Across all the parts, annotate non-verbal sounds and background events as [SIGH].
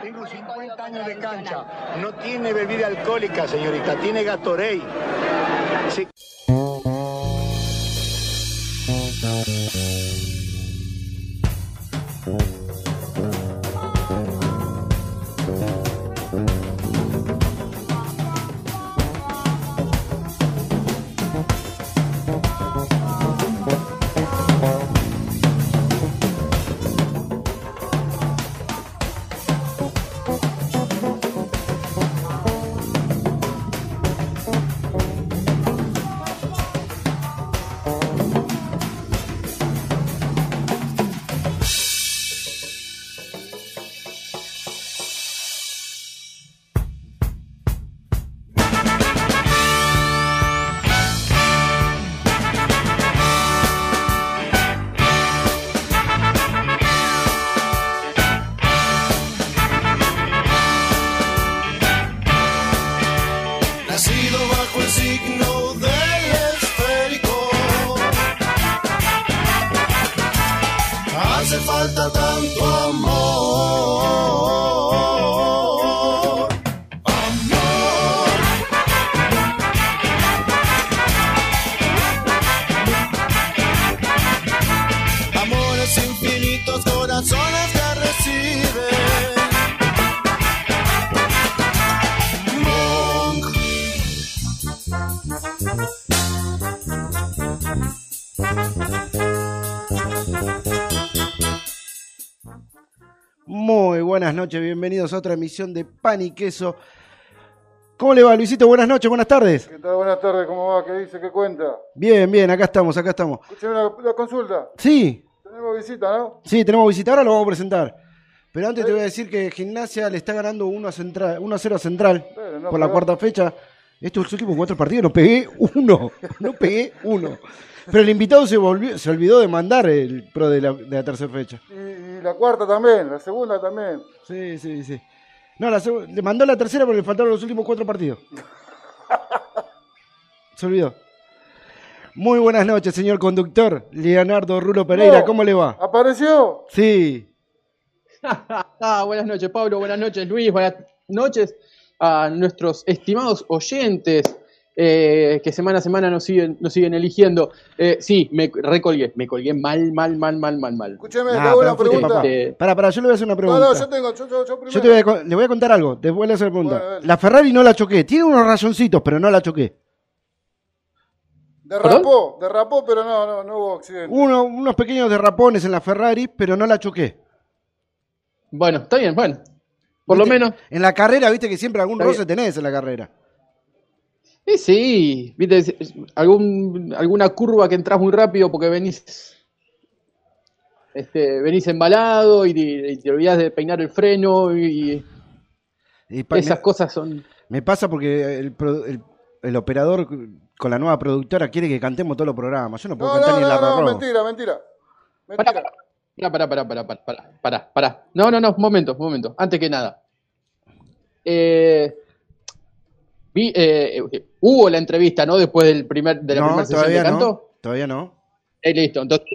Tengo 50 años de cancha. No tiene bebida alcohólica, señorita. Tiene Gatorade. Sí. Buenas noches, bienvenidos a otra emisión de Pan y Queso. ¿Cómo le va, Luisito? Buenas noches, buenas tardes. ¿Qué tal? Buenas tardes, ¿cómo va? ¿Qué dice? ¿Qué cuenta? Bien, bien, acá estamos, acá estamos. Escúcheme la, la consulta. Sí, Tenemos visita, ¿no? sí, tenemos visita, ahora lo vamos a presentar. Pero antes te voy a decir que Gimnasia le está ganando 1 a, Central, 1 a 0 a Central no por la pegó. cuarta fecha. Estos últimos cuatro partidos no pegué uno, no pegué uno. Pero el invitado se, volvió, se olvidó de mandar el pro de la, de la tercera fecha. Y, y la cuarta también, la segunda también. Sí, sí, sí. No, la seg- le mandó la tercera porque le faltaron los últimos cuatro partidos. [LAUGHS] Se olvidó. Muy buenas noches, señor conductor. Leonardo Rulo Pereira, No. ¿cómo le va? ¿Apareció? Sí. Ah, [LAUGHS] buenas noches, Pablo. Buenas noches, Luis. Buenas noches a nuestros estimados oyentes eh, que semana a semana nos siguen, nos siguen eligiendo. Eh, sí, me recolgué. Me colgué mal, mal, mal, mal, mal, mal. Escúcheme, Nah, te hago una pregunta. papá. Eh, Pará, pará, yo le voy a hacer una pregunta. no, yo tengo, yo, yo, yo primero. Yo te voy a le voy a contar algo, después le hacer la pregunta. Bueno, la Ferrari no la choqué, tiene unos rayoncitos, pero no la choqué. Derrapó, derrapó, pero no, no, no hubo accidente. Uno, unos pequeños derrapones en la Ferrari, pero no la choqué. bueno, está bien, bueno. Por lo menos. En la carrera, viste que siempre algún roce tenés en la carrera. Sí, sí. Viste, algún, alguna curva que entras muy rápido porque venís. Este, venís embalado y, te- y te olvidás de peinar el freno y, Y esas me, cosas son. me pasa porque el, pro- el- el operador con la nueva productora quiere que cantemos todos los programas. Yo no puedo No, cantar no, ni la no, no, Rorró. mentira, mentira. Pará, Mentira. pará, pará, pará, pará, pará, pará, pará. No, no, no, un momento, un momento. Antes que nada. Eh, vi, eh, eh, hubo la entrevista, ¿no? Después del primer, de la No, primera sesión todavía de canto. no. Todavía no. Eh, listo, entonces.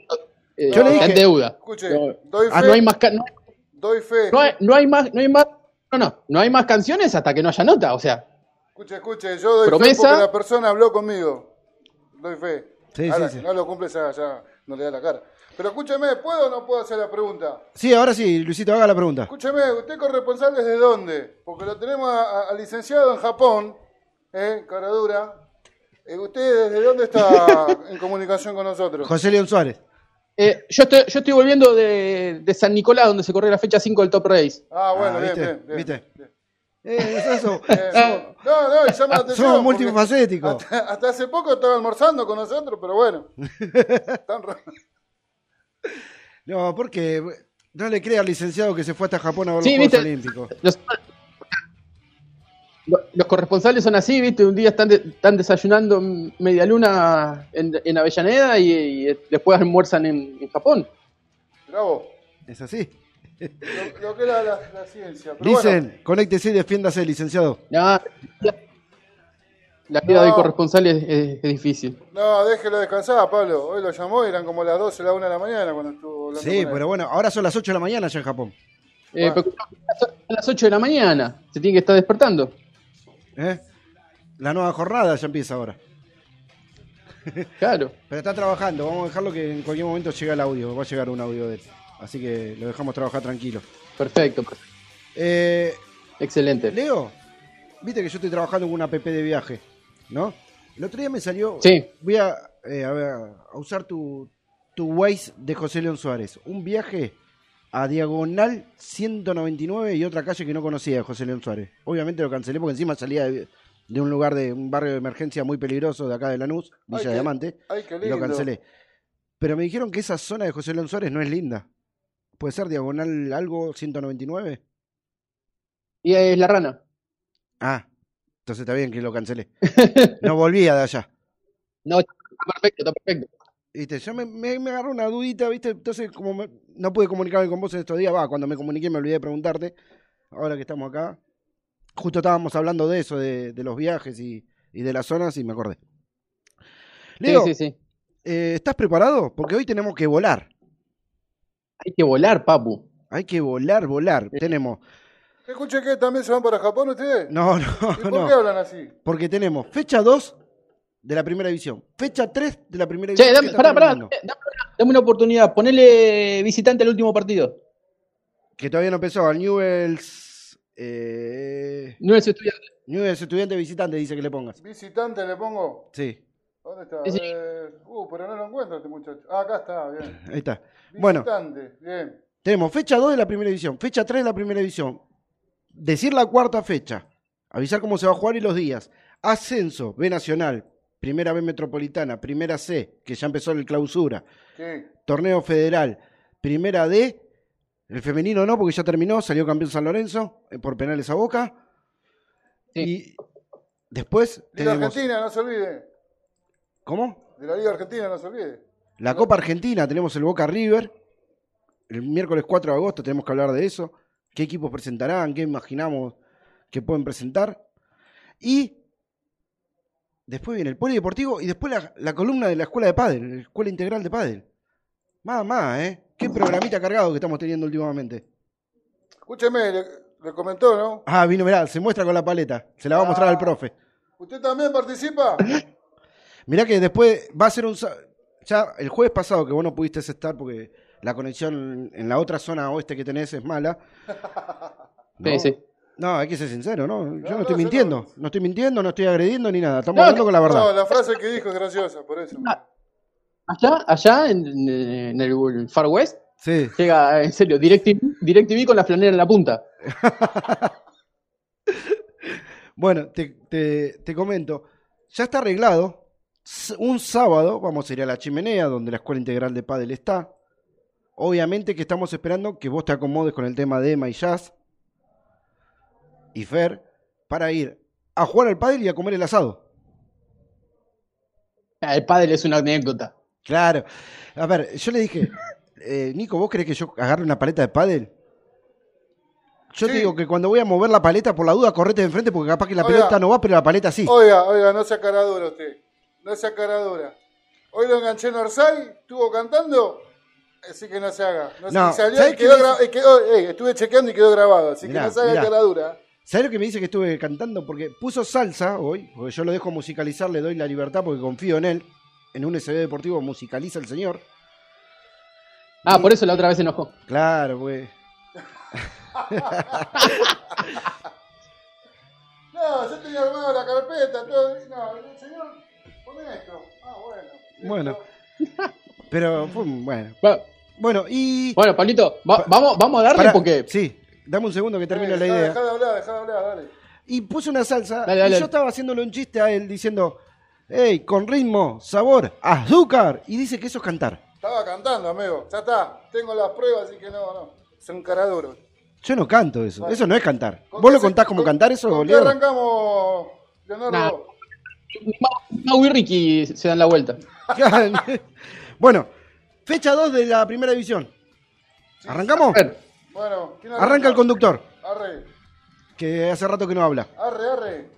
eh, Yo le está en deuda. Escuche, No, doy ah, fe, no hay más. No, doy fe. no hay, no hay más, no hay más. No, no, no hay más canciones hasta que no haya nota, o sea. Escuche, escuche, yo doy fe Promesa. porque la persona habló conmigo. Doy fe. Sí, Ahora, sí, sí. si no lo cumple, ya, ya no le da la cara. Pero escúcheme, ¿puedo o no puedo hacer la pregunta? Sí, ahora sí, Luisito, haga la pregunta. Escúcheme, ¿usted corresponsal desde dónde? Porque lo tenemos al licenciado en Japón, ¿eh? Cara dura. Eh, ¿Usted desde dónde está [LAUGHS] en comunicación con nosotros? José León Suárez. Eh, yo, estoy, yo estoy volviendo de, de San Nicolás, donde se corrió la fecha 5 del Top Race. Ah, bueno, Ah, bien, ¿viste? bien, bien. ¿Viste? bien. Eh, es eso. [LAUGHS] Bien. No, no, llama la atención. Somos multifacéticos. Hasta, hasta hace poco estaba almorzando con nosotros, pero bueno. [LAUGHS] Tan raro. No, porque no le crea al licenciado que se fue hasta Japón a ver Sí, los Juegos. Olímpicos. Los, lo- los corresponsales son así, ¿viste? Un día están, de- están desayunando media luna en, en Avellaneda y, y después almuerzan en, en Japón. Bravo. Es así. Lo, lo que era la, la ciencia. Pero Dicen, conéctese y defiéndase, licenciado. No, la vida No. del corresponsal es, es- es difícil. No, déjelo descansar, Pablo. Hoy lo llamó y eran como las 12, la 1 de la mañana cuando estuvo hablando Sí, con él. pero bueno, ahora son las 8 de la mañana allá en Japón. Eh, Bueno. pero a las 8 de la mañana. Se tiene que estar despertando. ¿Eh? La nueva jornada ya empieza ahora. Claro. [LAUGHS] Pero está trabajando, vamos a dejarlo que en cualquier momento llega el audio, va a llegar un audio de él. Así que lo dejamos trabajar tranquilo. Perfecto. perfecto. Eh, Excelente. Leo, viste que yo estoy trabajando con una PP de viaje, ¿no? El otro día me salió. Sí. Voy a, eh, a, ver, a usar tu, tu Waze de José León Suárez. Un viaje a diagonal 199 y otra calle que no conocía de José León Suárez. Obviamente lo cancelé porque encima salía de, de un lugar de un barrio de emergencia muy peligroso de acá de Lanús, Villa Ay, qué- Diamante, Ay, qué y lo cancelé. Pero me dijeron que esa zona de José León Suárez no es linda. ¿Puede ser diagonal algo 199? Y es la rana. Ah, entonces está bien que lo cancelé. [LAUGHS] No volvía de allá. No, está perfecto, está perfecto. Viste, yo me, me, me agarró una dudita, ¿viste? Entonces, como me- no pude comunicarme con vos en estos días, va, cuando me comuniqué me olvidé de preguntarte. Ahora que estamos acá, justo estábamos hablando de eso, de, de los viajes y, y de las zonas, y me acordé. Leo, Sí, sí, sí. eh, ¿estás preparado? Porque hoy tenemos que volar. Hay que volar, papu. Hay que volar, volar. Tenemos. Escuché que también se van para Japón ustedes. No, ¿Y no, por qué hablan así? Porque tenemos fecha 2 de la primera división, fecha 3 de la primera Che, división. dame, que está pará, pará, dame, una- dame una oportunidad. Ponele visitante al último partido. Que todavía no empezó, al Newells. Eh, es estudiante. Newells estudiante visitante, dice que le pongas. Visitante le pongo. Sí, ¿Dónde está? Sí, sí. Eh, uh, pero no lo encuentro este muchacho. Ah, acá está, bien. [LAUGHS] ahí está. Bueno, Visitante, bien. tenemos fecha 2 de la primera división, fecha 3 de la primera división. Decir la cuarta fecha, avisar cómo se va a jugar y los días. Ascenso, B Nacional, Primera B Metropolitana, Primera C, que ya empezó el clausura. Sí. Torneo Federal, Primera D, el femenino no, porque ya terminó, salió campeón San Lorenzo eh, por penales a Boca. Sí. Y después Liga tenemos... Argentina, no se olvide. ¿Cómo? De la Liga Argentina, no se olvide. La Copa Argentina, tenemos el Boca River. El miércoles 4 de agosto tenemos que hablar de eso. ¿Qué equipos presentarán? ¿Qué imaginamos que pueden presentar? Y después viene el polideportivo y después la, la columna de la escuela de pádel, la escuela integral de pádel. Más, más, ¿eh? Qué programita cargado que estamos teniendo últimamente. Escúcheme, le, le comentó, ¿no? Ah, vino, mirá, se muestra con la paleta. Se la va a mostrar al Ah. profe. ¿Usted también participa? [COUGHS] Mirá que después va a ser un... Ya el jueves pasado que vos no pudiste estar porque la conexión en la otra zona oeste que tenés es mala. [LAUGHS] Sí, sí. No, hay que ser sincero, ¿no? Yo no, no, estoy mintiendo. No. estoy mintiendo, no estoy agrediendo ni nada. Estamos No, hablando con la No, verdad. la frase que dijo es graciosa, por eso. Ah. Allá, allá en, en el Far West, Sí. llega, en serio, DirecTV, DirecTV con la flanera en la punta. [LAUGHS] Bueno, te, te- te comento. Ya está arreglado. Un sábado vamos a ir a la chimenea, donde la Escuela Integral de Padel está. Obviamente que estamos esperando que vos te acomodes con el tema de Emma y Jazz y Fer para ir a jugar al pádel y a comer el asado. Ah, El pádel es una anécdota. Claro. A ver, yo le dije, [LAUGHS] eh, Nico, ¿vos crees que yo agarre una paleta de pádel? Yo te digo que cuando voy a mover la paleta, por la duda, correte de enfrente porque capaz que la Oiga. pelota no va, pero la paleta sí. Oiga, oiga, no sea cara dura usted. No sea cara dura. Hoy lo enganché en Orsay, estuvo cantando, así que no se haga. No, No, y salió ¿sabes y quedó, ey, estuve chequeando y quedó grabado, así Mirá, que no se haga mirá. cara dura. ¿Sabes lo que me dice que estuve cantando? Porque puso salsa hoy, porque yo lo dejo musicalizar, le doy la libertad porque confío en él. En un SB deportivo musicaliza el señor. Ah, por eso la otra vez se enojó. Claro, güey. [LAUGHS] No, yo tenía armado la carpeta, todo. No, el señor, pon esto. Ah, bueno. Bueno. Pero fue bueno. Bueno, y. Bueno, Pablito, va- Pa- vamos, vamos a darle porque. Sí, dame un segundo que termine Eh, la idea. Dejá de hablar, dejá de hablar, dale. Y puse una salsa Dale, dale, y yo estaba haciéndole un chiste a él diciendo, hey, con ritmo, sabor, azúcar. Y dice que eso es cantar. Estaba cantando, amigo. Ya está. Tengo las pruebas, así que no, no. Son cara duros. Yo no canto eso, Vale. eso no es cantar. ¿Con ¿Vos lo se- contás como con- cantar eso, ¿Con qué arrancamos, Leonardo? Mau y Ricky se dan la vuelta. [LAUGHS] bueno, fecha 2 de la primera división. ¿Arrancamos? A ver, Bueno, ¿quién Arranca el conductor, Arre, que hace rato que no habla. arre, arre.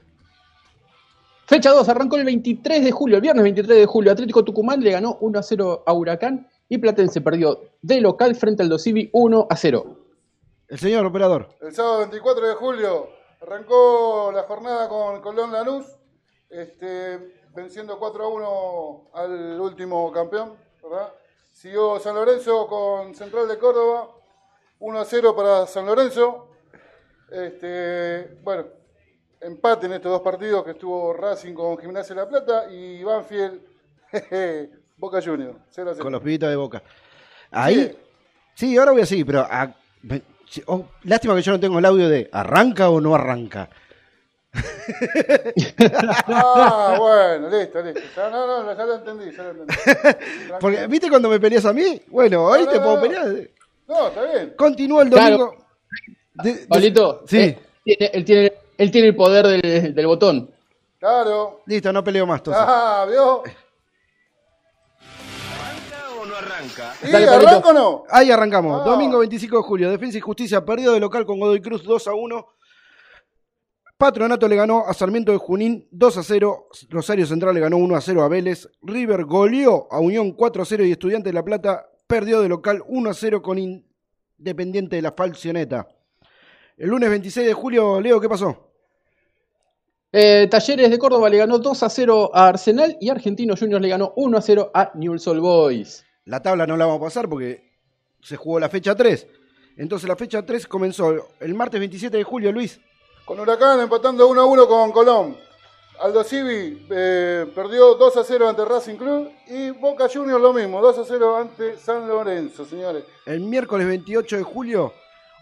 Fecha 2, arrancó el 23 de julio, el viernes 23 de julio. Atlético Tucumán le ganó 1 a 0 a Huracán y Platense perdió de local frente al Dosivi 1 a 0. El señor operador. El sábado 24 de julio arrancó la jornada con Colón Lanús, este, venciendo 4 a 1 al último campeón. ¿verdad? Siguió San Lorenzo con Central de Córdoba, 1 a 0 para San Lorenzo. Este, bueno, empate en estos dos partidos que estuvo Racing con Gimnasia de la Plata y Banfield, [LAUGHS] jeje, Boca Juniors, 0 a 0. Con los pibitos de boca. Ahí. Sí, ahora voy a seguir, pero. ah, oh, lástima que yo no tengo el audio de ¿arranca o no arranca? Ah, bueno, listo, listo. Ya, no, no, ya lo entendí, ya lo entendí. [LAUGHS] Porque, ¿viste cuando me peleas a mí? Bueno, hoy No, te puedo no. pelear. No, está bien. Continúa el Claro. domingo. De- de- Pablito, Sí. eh, tiene- él, tiene, él tiene el poder del, del botón. Claro. Listo, no peleo más. Entonces. Ah, ¿vio? ¿Arranca o no arranca? ¿Y Dale, Pablito. arranca o no? Ahí arrancamos. Ah. Domingo 25 de julio. Defensa y Justicia perdió de local con Godoy Cruz 2 a 1. Patronato le ganó a Sarmiento de Junín 2 a 0. Rosario Central le ganó 1 a 0 a Vélez. River goleó a Unión 4 a 0 y Estudiante de La Plata perdió de local 1 a 0 con Independiente de la Falcioneta. El lunes 26 de julio, Leo, ¿qué pasó? Eh, Talleres de Córdoba le ganó 2 a 0 a Arsenal y Argentinos Juniors le ganó 1 a 0 a Newell's Old Boys. La tabla no la vamos a pasar porque se jugó la fecha 3. Entonces la fecha 3 comenzó el martes 27 de julio, Luis. Con Huracán empatando 1 a 1 con Colón. Aldo Civi eh, perdió 2 a 0 ante Racing Club y Boca Juniors lo mismo, 2 a 0 ante San Lorenzo, señores. El miércoles 28 de julio,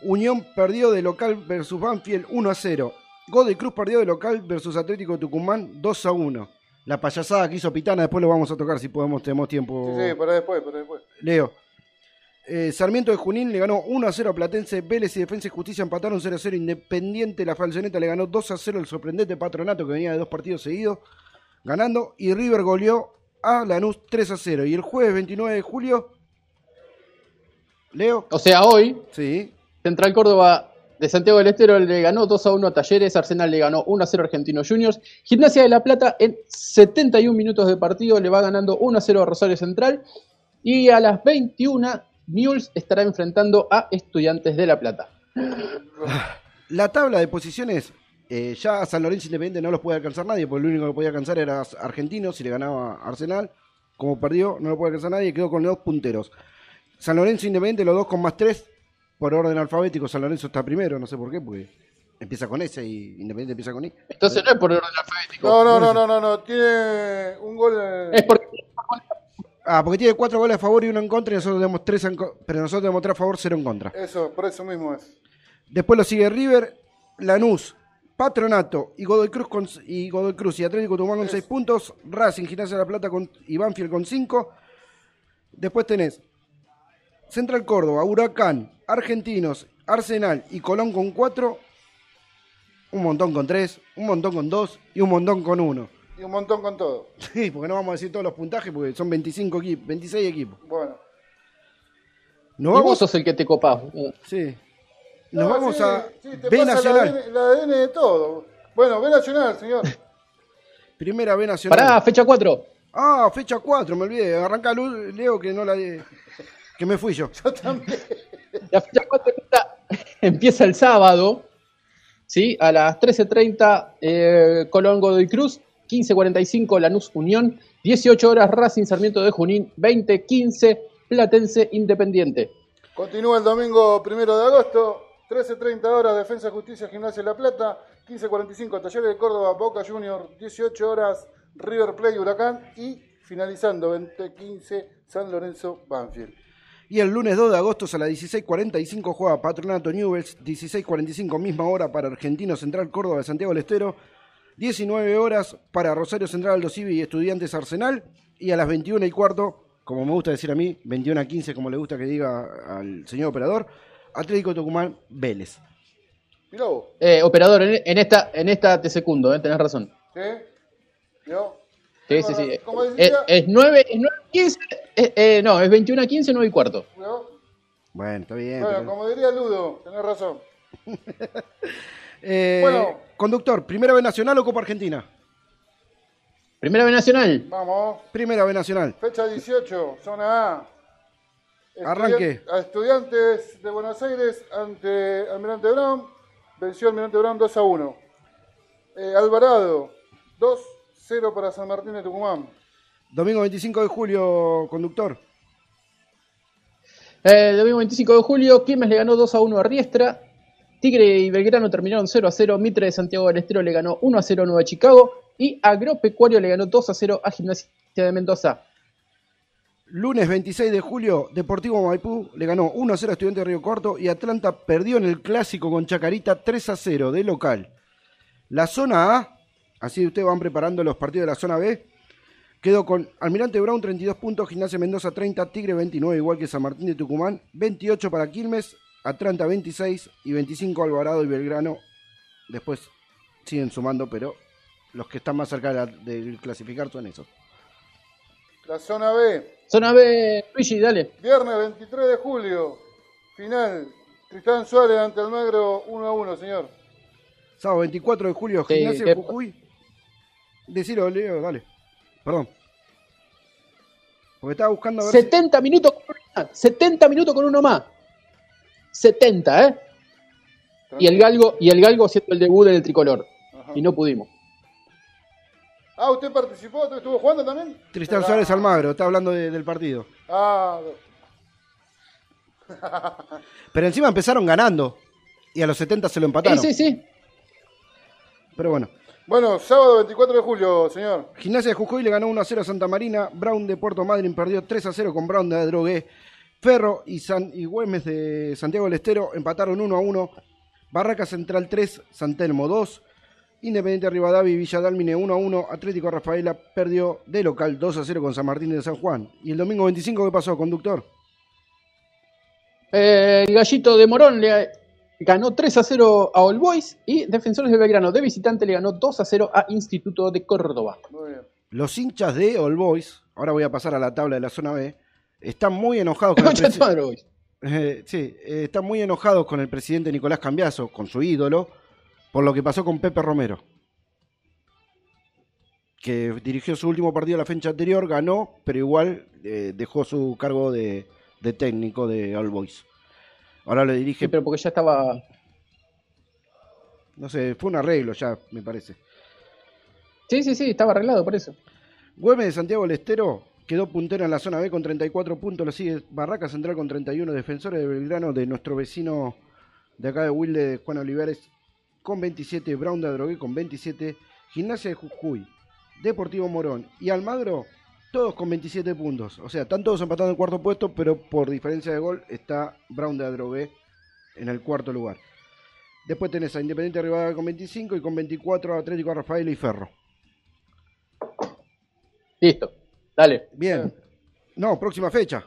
Unión perdió de local versus Banfield 1 a 0. Godoy Cruz perdió de local versus Atlético Tucumán 2 a 1. La payasada que hizo Pitana, después lo vamos a tocar si podemos, tenemos tiempo. Sí, sí, para después, para después. Leo. Eh, Sarmiento de Junín le ganó 1 a 0 a Platense. Vélez y Defensa y Justicia empataron 0 a 0. Independiente, la Falconeta le ganó 2 a 0 al sorprendente Patronato que venía de dos partidos seguidos ganando. Y River goleó a Lanús 3 a 0. Y el jueves 29 de julio, Leo, O sea, hoy sí, Central Córdoba de Santiago del Estero le ganó 2 a 1 a Talleres, Arsenal le ganó 1 a 0 a Argentinos Juniors, Gimnasia de La Plata en 71 minutos de partido le va ganando 1 a 0 a Rosario Central y a las 21 Mules estará enfrentando a Estudiantes de La Plata. la tabla de posiciones. eh, ya a San Lorenzo Independiente no los puede alcanzar nadie, porque el único que lo podía alcanzar era Argentino si le ganaba Arsenal. Como perdió, no lo puede alcanzar nadie, quedó con los dos punteros. San Lorenzo Independiente, los dos con más tres, por orden alfabético. San Lorenzo está primero, no sé por qué, porque empieza con S y Independiente empieza con I. Entonces no es por orden alfabético. No, no, no, no, no, no. Tiene un gol. Es porque Ah, porque tiene cuatro goles a favor y uno en contra, y nosotros tenemos tres, en pero nosotros tenemos tres a favor, cero en contra. Eso, por eso mismo es. Después lo sigue River, Lanús, Patronato y Godoy Cruz con, y Godoy Cruz y Atlético Tucumán con 6 puntos, Racing, Gimnasia de la Plata con, y Banfield con 5. Después tenés Central Córdoba, Huracán, Argentinos, Arsenal y Colón con 4. Un montón con 3, un montón con 2 y un montón con 1. Y un montón con todo. Sí, porque no vamos a decir todos los puntajes porque son 25 equipos, 26 equipos. Bueno. Nos y vos vamos, sos el que te copás. sí. Nos No, vamos sí, a sí, te B pasa Nacional. La ADN, la ADN de todo. Bueno, B Nacional, señor. [LAUGHS] Primera B Nacional. Pará, fecha 4. Ah, fecha 4, me olvidé. Arranca Lu- Leo que no la de... que me fui yo. [LAUGHS] La fecha 4 empieza, empieza el sábado, ¿sí? A las 13.30 eh, Colón Godoy Cruz, 15.45 Lanús Unión, 18 horas Racing Sarmiento de Junín, 20.15 Platense Independiente. Continúa el domingo primero de agosto. 13.30 horas Defensa Justicia Gimnasia de La Plata. 15.45 Talleres de Córdoba Boca Junior. 18 horas River Plate Huracán. Y finalizando 20.15 San Lorenzo Banfield. Y el lunes 2 de agosto a las 16.45 juega Patronato Newells, 16.45 misma hora para Argentino Central Córdoba de Santiago del Estero, 19 horas para Rosario Central Aldo Civi y Estudiantes Arsenal, y a las 21 y cuarto, como me gusta decir a mí, 21 a 15 como le gusta que diga al señor operador, Atlético Tucumán Vélez. Mirá vos. Eh, operador, en, en esta, en esta te secundo, eh, tenés razón. ¿Sí? ¿Vio? Sí, sí, sí. Como Es, decía- es 9, es 9 15, eh, eh, no, es 21 a 15, 9 y cuarto. ¿Vio? Bueno, está bien. Bueno, pero- como diría Ludo, tenés razón. [LAUGHS] Eh, bueno. Conductor, ¿Primera B Nacional o Copa Argentina? Primera B Nacional. Vamos. Primera B Nacional. Fecha 18, zona A. Arranque. A Estudiantes de Buenos Aires ante Almirante Brown. Venció Almirante Brown 2 a 1. Eh, Alvarado, 2-0 para San Martín de Tucumán. Domingo 25 de julio, conductor. Eh, El domingo 25 de julio, Quilmes le ganó 2 a 1 a Riestra. Tigre y Belgrano terminaron 0 a 0. Mitre de Santiago del Estero le ganó 1 a 0 a Nueva Chicago. Y Agropecuario le ganó 2 a 0 a Gimnasia de Mendoza. Lunes 26 de julio, Deportivo Maipú le ganó 1 a 0 a Estudiantes de Río Corto y Atlanta perdió en el clásico con Chacarita 3 a 0 de local. La zona A, así ustedes van preparando los partidos de la zona B, quedó con Almirante Brown 32 puntos, Gimnasia Mendoza 30, Tigre 29, igual que San Martín de Tucumán, 28 para Quilmes, Atlanta 26 y 25 Alvarado y Belgrano. Después siguen sumando, pero los que están más cerca de, la- de clasificar son esos. La zona B, Zona B, Luigi, dale. viernes 23 de julio. Final. Tristán Suárez ante Almagro 1 a 1, señor. Sábado 24 de julio, Gimnasia ¿qué- Jujuy. Decilo, Leo, dale. Perdón. Porque estaba buscando a ver si- 70 minutos con uno más. 70 minutos con uno más. 70, ¿eh? Y el galgo, y el galgo haciendo el debut del tricolor. Ajá. Y no pudimos. Ah, ¿usted participó? ¿Usted ¿Estuvo jugando también? Tristán Ah. Suárez Almagro, está hablando de- del partido. Ah, [LAUGHS] Pero encima empezaron ganando. Y a los 70 se lo empataron. Sí, sí, sí. Pero bueno. bueno, sábado 24 de julio, señor. Gimnasia de Jujuy le ganó 1 a 0 a Santa Marina. Brown de Puerto Madryn perdió 3 a 0 con Brown de Adrogué. Ferro y, San, y Güemes de Santiago del Estero empataron 1 a 1. Barraca Central 3, San Telmo 2. Independiente Rivadavia y Villa Dálmine 1 a 1. Atlético Rafaela perdió de local 2 a 0 con San Martín de San Juan. ¿Y el domingo 25 qué pasó, conductor? Eh, el gallito de Morón le ganó 3 a 0 a All Boys. Y Defensores de Belgrano de visitante le ganó 2 a 0 a Instituto de Córdoba. Muy bien. Los hinchas de All Boys, ahora voy a pasar a la tabla de la zona B, están muy enojados con el. Eh, sí, eh, están muy enojados con el presidente Nicolás Cambiaso, con su ídolo, por lo que pasó con Pepe Romero. Que dirigió su último partido la fecha anterior, ganó, pero igual eh, dejó su cargo de, de técnico de All Boys. Ahora le dirige, Sí, pero porque ya estaba. no sé, fue un arreglo ya, me parece. Sí, sí, sí, estaba arreglado por eso. Güemes de Santiago del Estero quedó puntero en la zona B con 34 puntos, lo sigue Barraca Central con 31, Defensores de Belgrano de nuestro vecino de acá de Wilde, de Juan Olivares, con 27, Brown de Adrogué con 27, Gimnasia de Jujuy, Deportivo Morón y Almagro, todos con 27 puntos. O sea, están todos empatados en el cuarto puesto, pero por diferencia de gol está Brown de Adrogué en el cuarto lugar. Después tenés a Independiente Rivadavia con 25 y con 24 Atlético Rafael y Ferro. Listo. Dale. Bien. No, próxima fecha.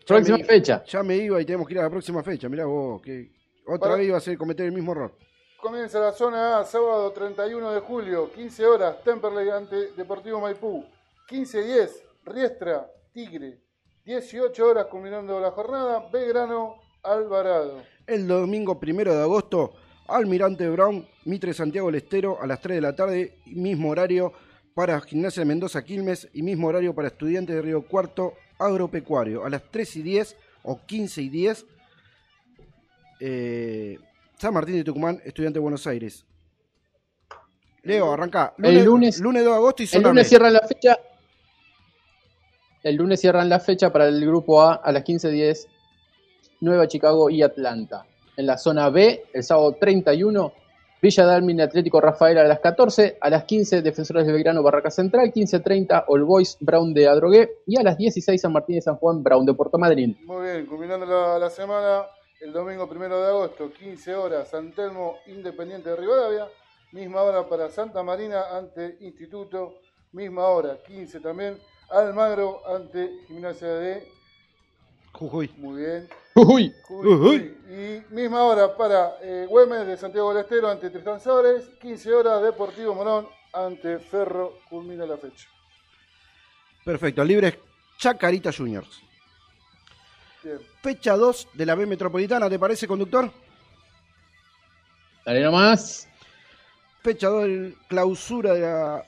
Ya Próxima me- fecha. Ya me iba y tenemos que ir a la próxima fecha. Mirá vos, que otra Para- vez iba a ser cometer el mismo error. Comienza la zona A, sábado 31 de julio, 15 horas, Temperley ante Deportivo Maipú. 15-10, Riestra, Tigre. 18 horas culminando la jornada, Belgrano, Alvarado. El domingo primero de agosto, Almirante Brown, Mitre Santiago del Estero a las 3 de la tarde, mismo horario para Gimnasia de Mendoza Quilmes y mismo horario para Estudiantes de Río Cuarto Agropecuario. A las 3 y 10 o 15 y 10, eh, San Martín de Tucumán, Estudiante de Buenos Aires. Leo, arranca. El lunes- lunes 2 de agosto y El lunes cierran la fecha. El lunes cierran la fecha para el grupo A a las 15.10, Nueva Chicago y Atlanta. En la zona B, el sábado 31, Villa Dálmine Atlético Rafael a las 14, a las 15, Defensores de Belgrano Barraca Central, 15.30, All Boys Brown de Adrogué y a las 16, San Martín de San Juan Brown de Puerto Madryn. Muy bien, culminando la, la semana, el domingo primero de agosto, 15 horas, San Telmo, Independiente de Rivadavia. Misma hora para Santa Marina ante Instituto. Misma hora, 15 también, Almagro ante Gimnasia de. Jujuy. Muy bien. Uy, Jujuy. Uy. Y misma hora para eh, Güemes de Santiago del Estero ante Tristán Suárez. 15 horas, Deportivo Morón ante Ferro. Culmina la fecha. Perfecto, libres Chacarita Juniors. Bien. Fecha 2 de la B Metropolitana, ¿te parece, conductor? dale nomás. Fecha 2 de clausura de la,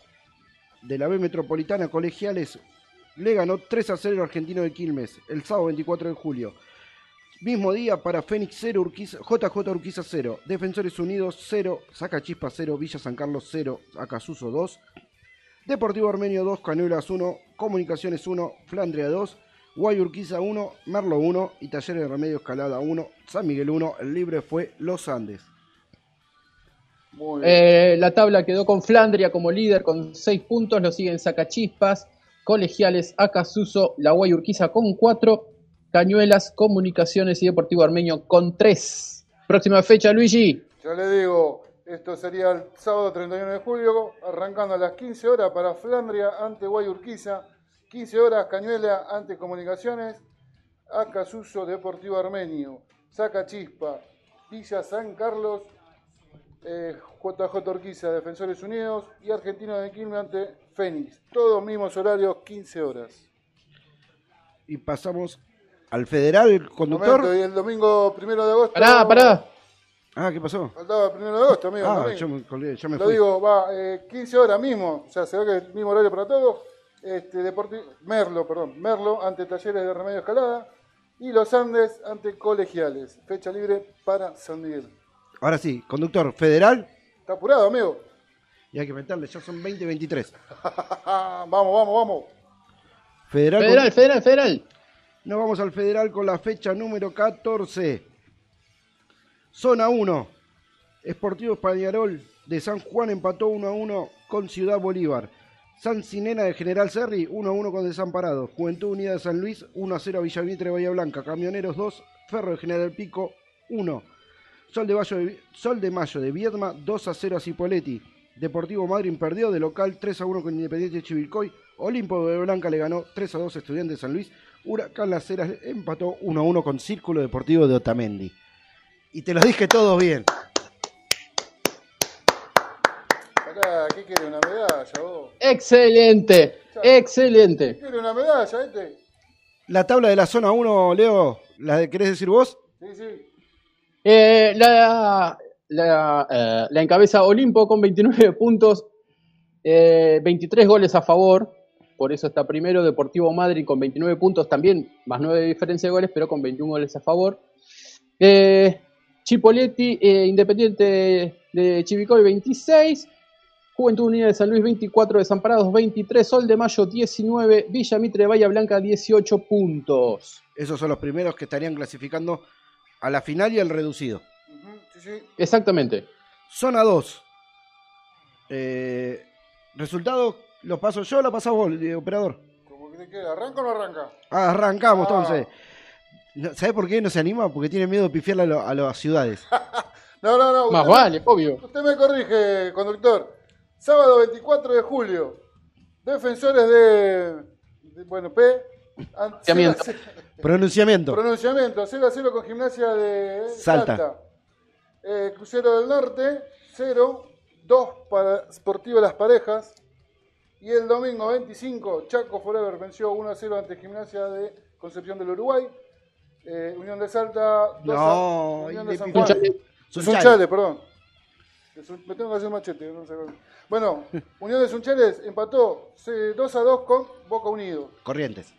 de la B Metropolitana Colegiales le ganó 3 a 0 al argentino de Quilmes el sábado 24 de julio. Mismo día para Fénix 0, Urquiza, JJ Urquiza 0, Defensores Unidos 0, Sacachispa 0, Villa San Carlos 0, Acasuso 2, Deportivo Armenio 2, Cañuelas 1, Comunicaciones 1, Flandria 2, Guay Urquiza 1, Merlo 1 y Talleres de Remedio Escalada 1, San Miguel 1. El libre fue Los Andes. Muy bien. Eh, la tabla quedó con Flandria como líder con 6 puntos, lo siguen Sacachispas, Colegiales, Acasuso, La Urquiza con 4, Cañuelas, Comunicaciones y Deportivo Armenio con 3. Próxima fecha, Luigi. Ya le digo, esto sería el sábado 31 de julio, arrancando a las 15 horas para Flandria ante Guayurquiza, 15 horas Cañuela ante Comunicaciones, Acasuso Deportivo Armenio, Saca Chispa, Villa San Carlos, eh, JJ Urquiza, Defensores Unidos y Argentino de Quilmes ante Fénix. Todos mismos horarios, 15 horas. Y pasamos al federal conductor. Momento, y el domingo primero de agosto. Pará, pará. Ah, ¿qué pasó? Faltaba el primero de agosto, amigo. Ah, domingo. yo me colgué, ya me Lo fui. digo, va, eh, 15 horas mismo, o sea, se ve que es el mismo horario para todos. Este, Deporti- Merlo, perdón, Merlo ante Talleres de Remedio Escalada y Los Andes ante Colegiales. Fecha libre para San Miguel. Ahora sí, conductor federal. ¿Está apurado, amigo? Y hay que meterle, ya son 20 23. [LAUGHS] vamos, vamos, vamos. Federal, con- Federal, federal, federal. Nos vamos al federal con la fecha número 14. Zona 1. Esportivo Españarol de San Juan empató 1 a 1 con Ciudad Bolívar. San Cinena de General Serri 1 a 1 con Desamparados. Juventud Unida de San Luis 1 a 0 a Villavitre Bahía Blanca. Camioneros 2. Ferro de General Pico 1. Sol de, Mayo de, Sol de Mayo de Viedma 2 a 0 a Cipoletti. Deportivo Madryn perdió de local 3 a 1 con Independiente de Chivilcoy. Olimpo de Blanca le ganó 3 a 2 a Estudiantes de San Luis. Huracán Las Heras empató 1 a 1 con Círculo Deportivo de Otamendi. Y te lo dije todo bien. Acá, ¿qué quiere? ¿Una medalla vos? Excelente, excelente. ¿Quiere una medalla este? La tabla de la zona 1, Leo, ¿la querés decir vos? Sí, sí. Eh, la, la, eh, la encabeza Olimpo con 29 [LAUGHS] puntos, eh, 23 goles a favor, por eso está primero. Deportivo Madrid con 29 puntos también, más 9 de diferencia de goles, pero con 21 goles a favor. Eh, Chipoletti, eh, Independiente de Chivicoy 26. Juventud Unida de San Luis 24, Desamparados 23, Sol de Mayo 19, Villa Mitre de Bahía Blanca 18 puntos. Esos son los primeros que estarían clasificando a la final y al reducido. Ujú, sí, sí. Exactamente. Zona 2. Eh, resultado, ¿lo paso yo o lo pasás vos, eh, operador? Como que quiere. ¿Arranca o no arranca? Ah, arrancamos Ah. entonces. No, ¿Sabés por qué no se anima? Porque tiene miedo de pifiarle a, lo- a las ciudades. [LAUGHS] No, no, no. Más vale, obvio. Usted me corrige, conductor. Sábado 24 de julio. Defensores de. de- bueno, P. [LAUGHS] Pronunciamiento. Pronunciamiento. Pronunciamiento. 0 a 0 con gimnasia de Salta. Salta. Eh, Crucero del Norte. 0. 2 para Sportivo Las Parejas. Y el domingo 25, Chaco Forever venció 1 a 0 ante Gimnasia de Concepción del Uruguay. Eh, Unión de Salta. 2 a- No, Unión y de le San. Juan. Sunchales. Sunchales, perdón. De Me tengo que hacer machete. no sé. Bueno, [LAUGHS] Unión de Sunchales empató eh, 2 a 2 con Boca Unido. Corrientes.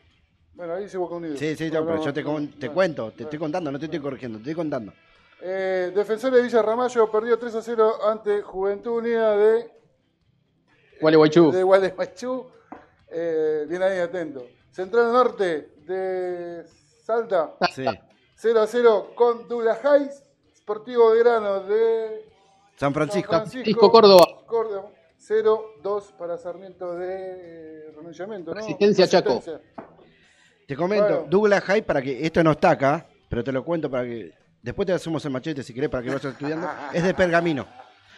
Bueno, ahí dice Boca Unido. Sí, sí, No, pero no, yo te, te cuento, te estoy contando, no te estoy corrigiendo, te estoy contando. Eh, Defensores de Villa Ramallo perdió 3 a 0 ante Juventud Unida de, Gualeguaychú. de Gualeguaychú. Eh, bien ahí, atento. Central Norte de Salta Sí. 0 a 0 con Douglas Hayes. Sportivo de Grano de San Francisco. San Francisco, Córdoba. Córdoba. 0-2 para Sarmiento de eh, renunciamiento, ¿no? Resistencia, Chaco. Te comento, Bueno. Douglas High, para que esto no está acá, pero te lo cuento para que. Después te hacemos el machete si querés para que vayas estudiando. es de pergamino.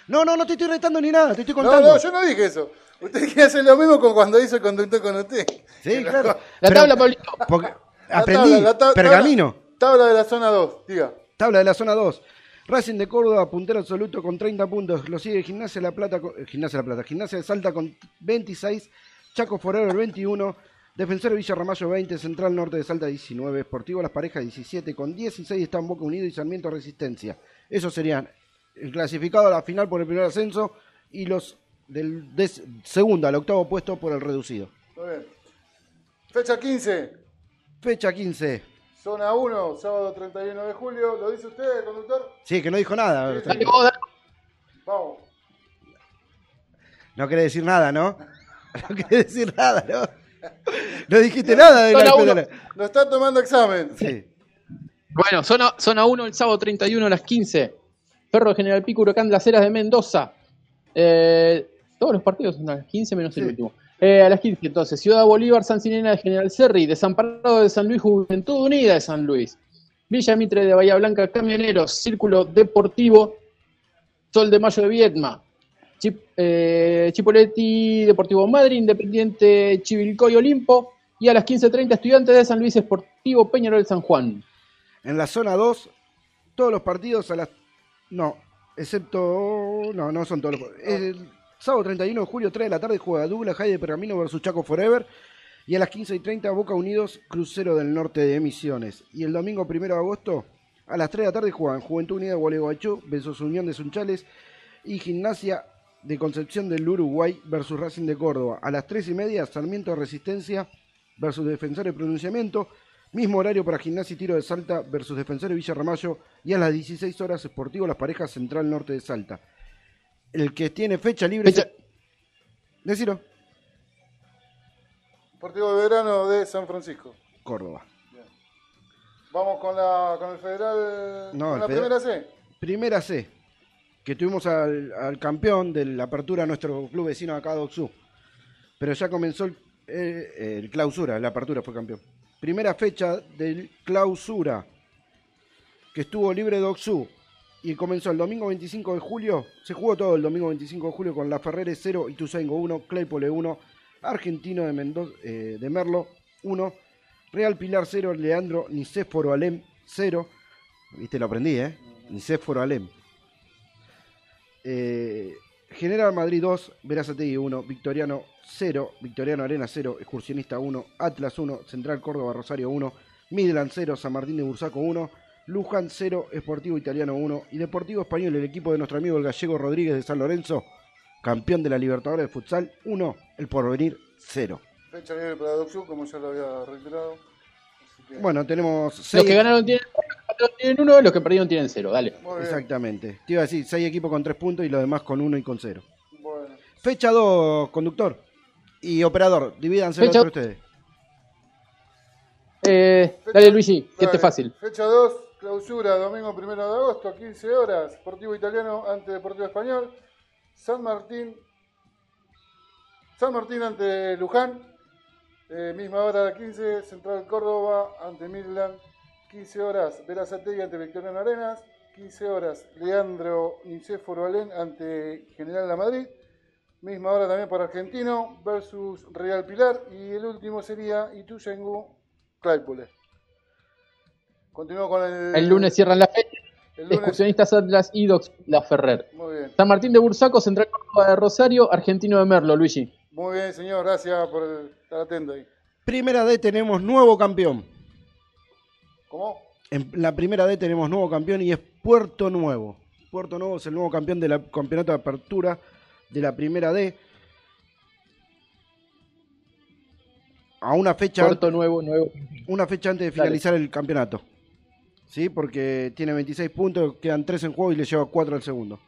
No, no, no te estoy retando ni nada, te estoy No, contando. no, yo no dije eso. Usted quiere hacer lo mismo con cuando hizo el conductor con usted. Sí, claro. La Pero- tabla, Pablito. Porque La aprendí, tabla, la ta- pergamino. Tabla, de la zona 2, diga. Tabla de la zona 2. Racing de Córdoba, puntero absoluto con 30 puntos. Lo sigue Gimnasia de La Plata, eh, Gimnasia de La Plata, Gimnasia de Salta con 26, Chaco Forever 21, Defensor de Villa Ramallo 20, Central Norte de Salta 19, Sportivo Las Parejas 17, con 16 están Boca Unido y Sarmiento Resistencia. Esos serían el clasificado a la final por el primer ascenso y los del des- segundo al octavo puesto por el reducido. Muy bien. Fecha 15, Fecha 15. zona 1, sábado 31 de julio. ¿Lo dice usted, conductor? Sí, que no dijo nada. Sí, sí. Vamos. No quiere decir nada, ¿no? [LAUGHS] No quiere decir nada, ¿no? No dijiste nada de la espera- Nos está tomando examen. Sí. Bueno, zona, zona 1 el sábado 31 a las 15. Ferro de General Pico, Huracán de las Heras de Mendoza. Eh, todos los partidos son a las 15 menos el último. Eh, a las 15 entonces, Ciudad Bolívar, San Sinena de General Serri, Desamparado de San Luis, Juventud Unida de San Luis. Villa Mitre de Bahía Blanca, Camioneros, Círculo Deportivo, Sol de Mayo de Viedma. Chip- eh, Chipoletti, Deportivo Madrid, Independiente Chivilcoy Olimpo. Y a las 15.30 Estudiantes de San Luis, Esportivo Peñarol San Juan. En la zona 2, todos los partidos a las. No, excepto. No, no son todos los. El sábado 31 de julio, 3 de la tarde, juega Douglas High de Pergamino versus Chaco Forever. Y a las 15 y 30, Boca Unidos, Crucero del Norte de Misiones. Y el domingo 1 de agosto, a las 3 de la tarde, juegan Juventud Unida de Gualeguaychú versus Unión de Sunchales. Y Gimnasia de Concepción del Uruguay versus Racing de Córdoba. A las 3 y media, Sarmiento de Resistencia versus Defensor de Pronunciamiento. Mismo horario para Gimnasia y Tiro de Salta versus Defensores Villa Ramallo. Y a las 16 horas, Esportivo Las Parejas Central Norte de Salta. El que tiene fecha libre. Fecha- Decilo. Partido de verano de San Francisco. Córdoba. Vamos con, la, con el federal. No, con el la federal- primera C. Primera C. Que tuvimos al, campeón de la apertura nuestro club vecino acá, Doxú. Pero ya comenzó el, eh, el clausura, la apertura fue campeón. Primera fecha del clausura. Que estuvo libre Doxú. Y comenzó el domingo 25 de julio. Se jugó todo el domingo 25 de julio con La Ferrere 0, Ituzaingo 1, Claypole 1, Argentino de, Mendoza, eh, de Merlo 1, Real Pilar 0, Leandro Nicéforo Alem 0. Viste, lo aprendí, ¿eh? Nicéforo Alem. Eh, General Madrid 2, Verazategui 1, Victoriano 0, Victoriano Arena 0, Excursionista 1, Atlas 1, Central Córdoba Rosario 1, Midland 0, San Martín de Bursaco 1, Luján 0, Esportivo Italiano 1 y Deportivo Español, el equipo de nuestro amigo el gallego Rodríguez de San Lorenzo, campeón de la Libertadores de Futsal 1, el porvenir 0. Fecha libre para Doxu, como ya lo había reiterado. Que, Bueno, tenemos Los 6 que ganaron tienen, tienen uno, los que perdieron tienen cero. Dale. Exactamente. Te iba a decir, 6 equipos con 3 puntos y los demás con 1 y con 0. Bueno. Fecha 2, conductor y operador, divídanse Fecha- entre ustedes. Eh, Fecha- dale, Luigi, que este dale. es fácil. Fecha 2, clausura, domingo 1 de agosto, 15 horas. Deportivo Italiano ante Deportivo Español. San Martín. San Martín ante Luján. Eh, misma hora 15, Central Córdoba ante Midland. 15 horas, Verazategui ante Victoriano Arenas. 15 horas, Leandro Nicéforo Alén ante General La Madrid. Misma hora también para Argentino versus Real Pilar. Y el último sería Ituzaingó Claypole. Continúo con el. El lunes cierran la fecha. el lunes- Excursionistas Atlas y Docs La Ferrer. Muy bien. San Martín de Bursaco, Central Córdoba de Rosario, Argentino de Merlo, Luigi. Muy bien, señor. Gracias por estar atento ahí. Primera D tenemos nuevo campeón. ¿Cómo? En la primera D tenemos nuevo campeón y es Puerto Nuevo. Puerto Nuevo es el nuevo campeón del campeonato de apertura de la primera D. A una fecha, Puerto Nuevo, nuevo. una fecha antes de Dale. finalizar el campeonato. ¿Sí? Porque tiene 26 puntos, quedan 3 en juego y le lleva 4 al segundo.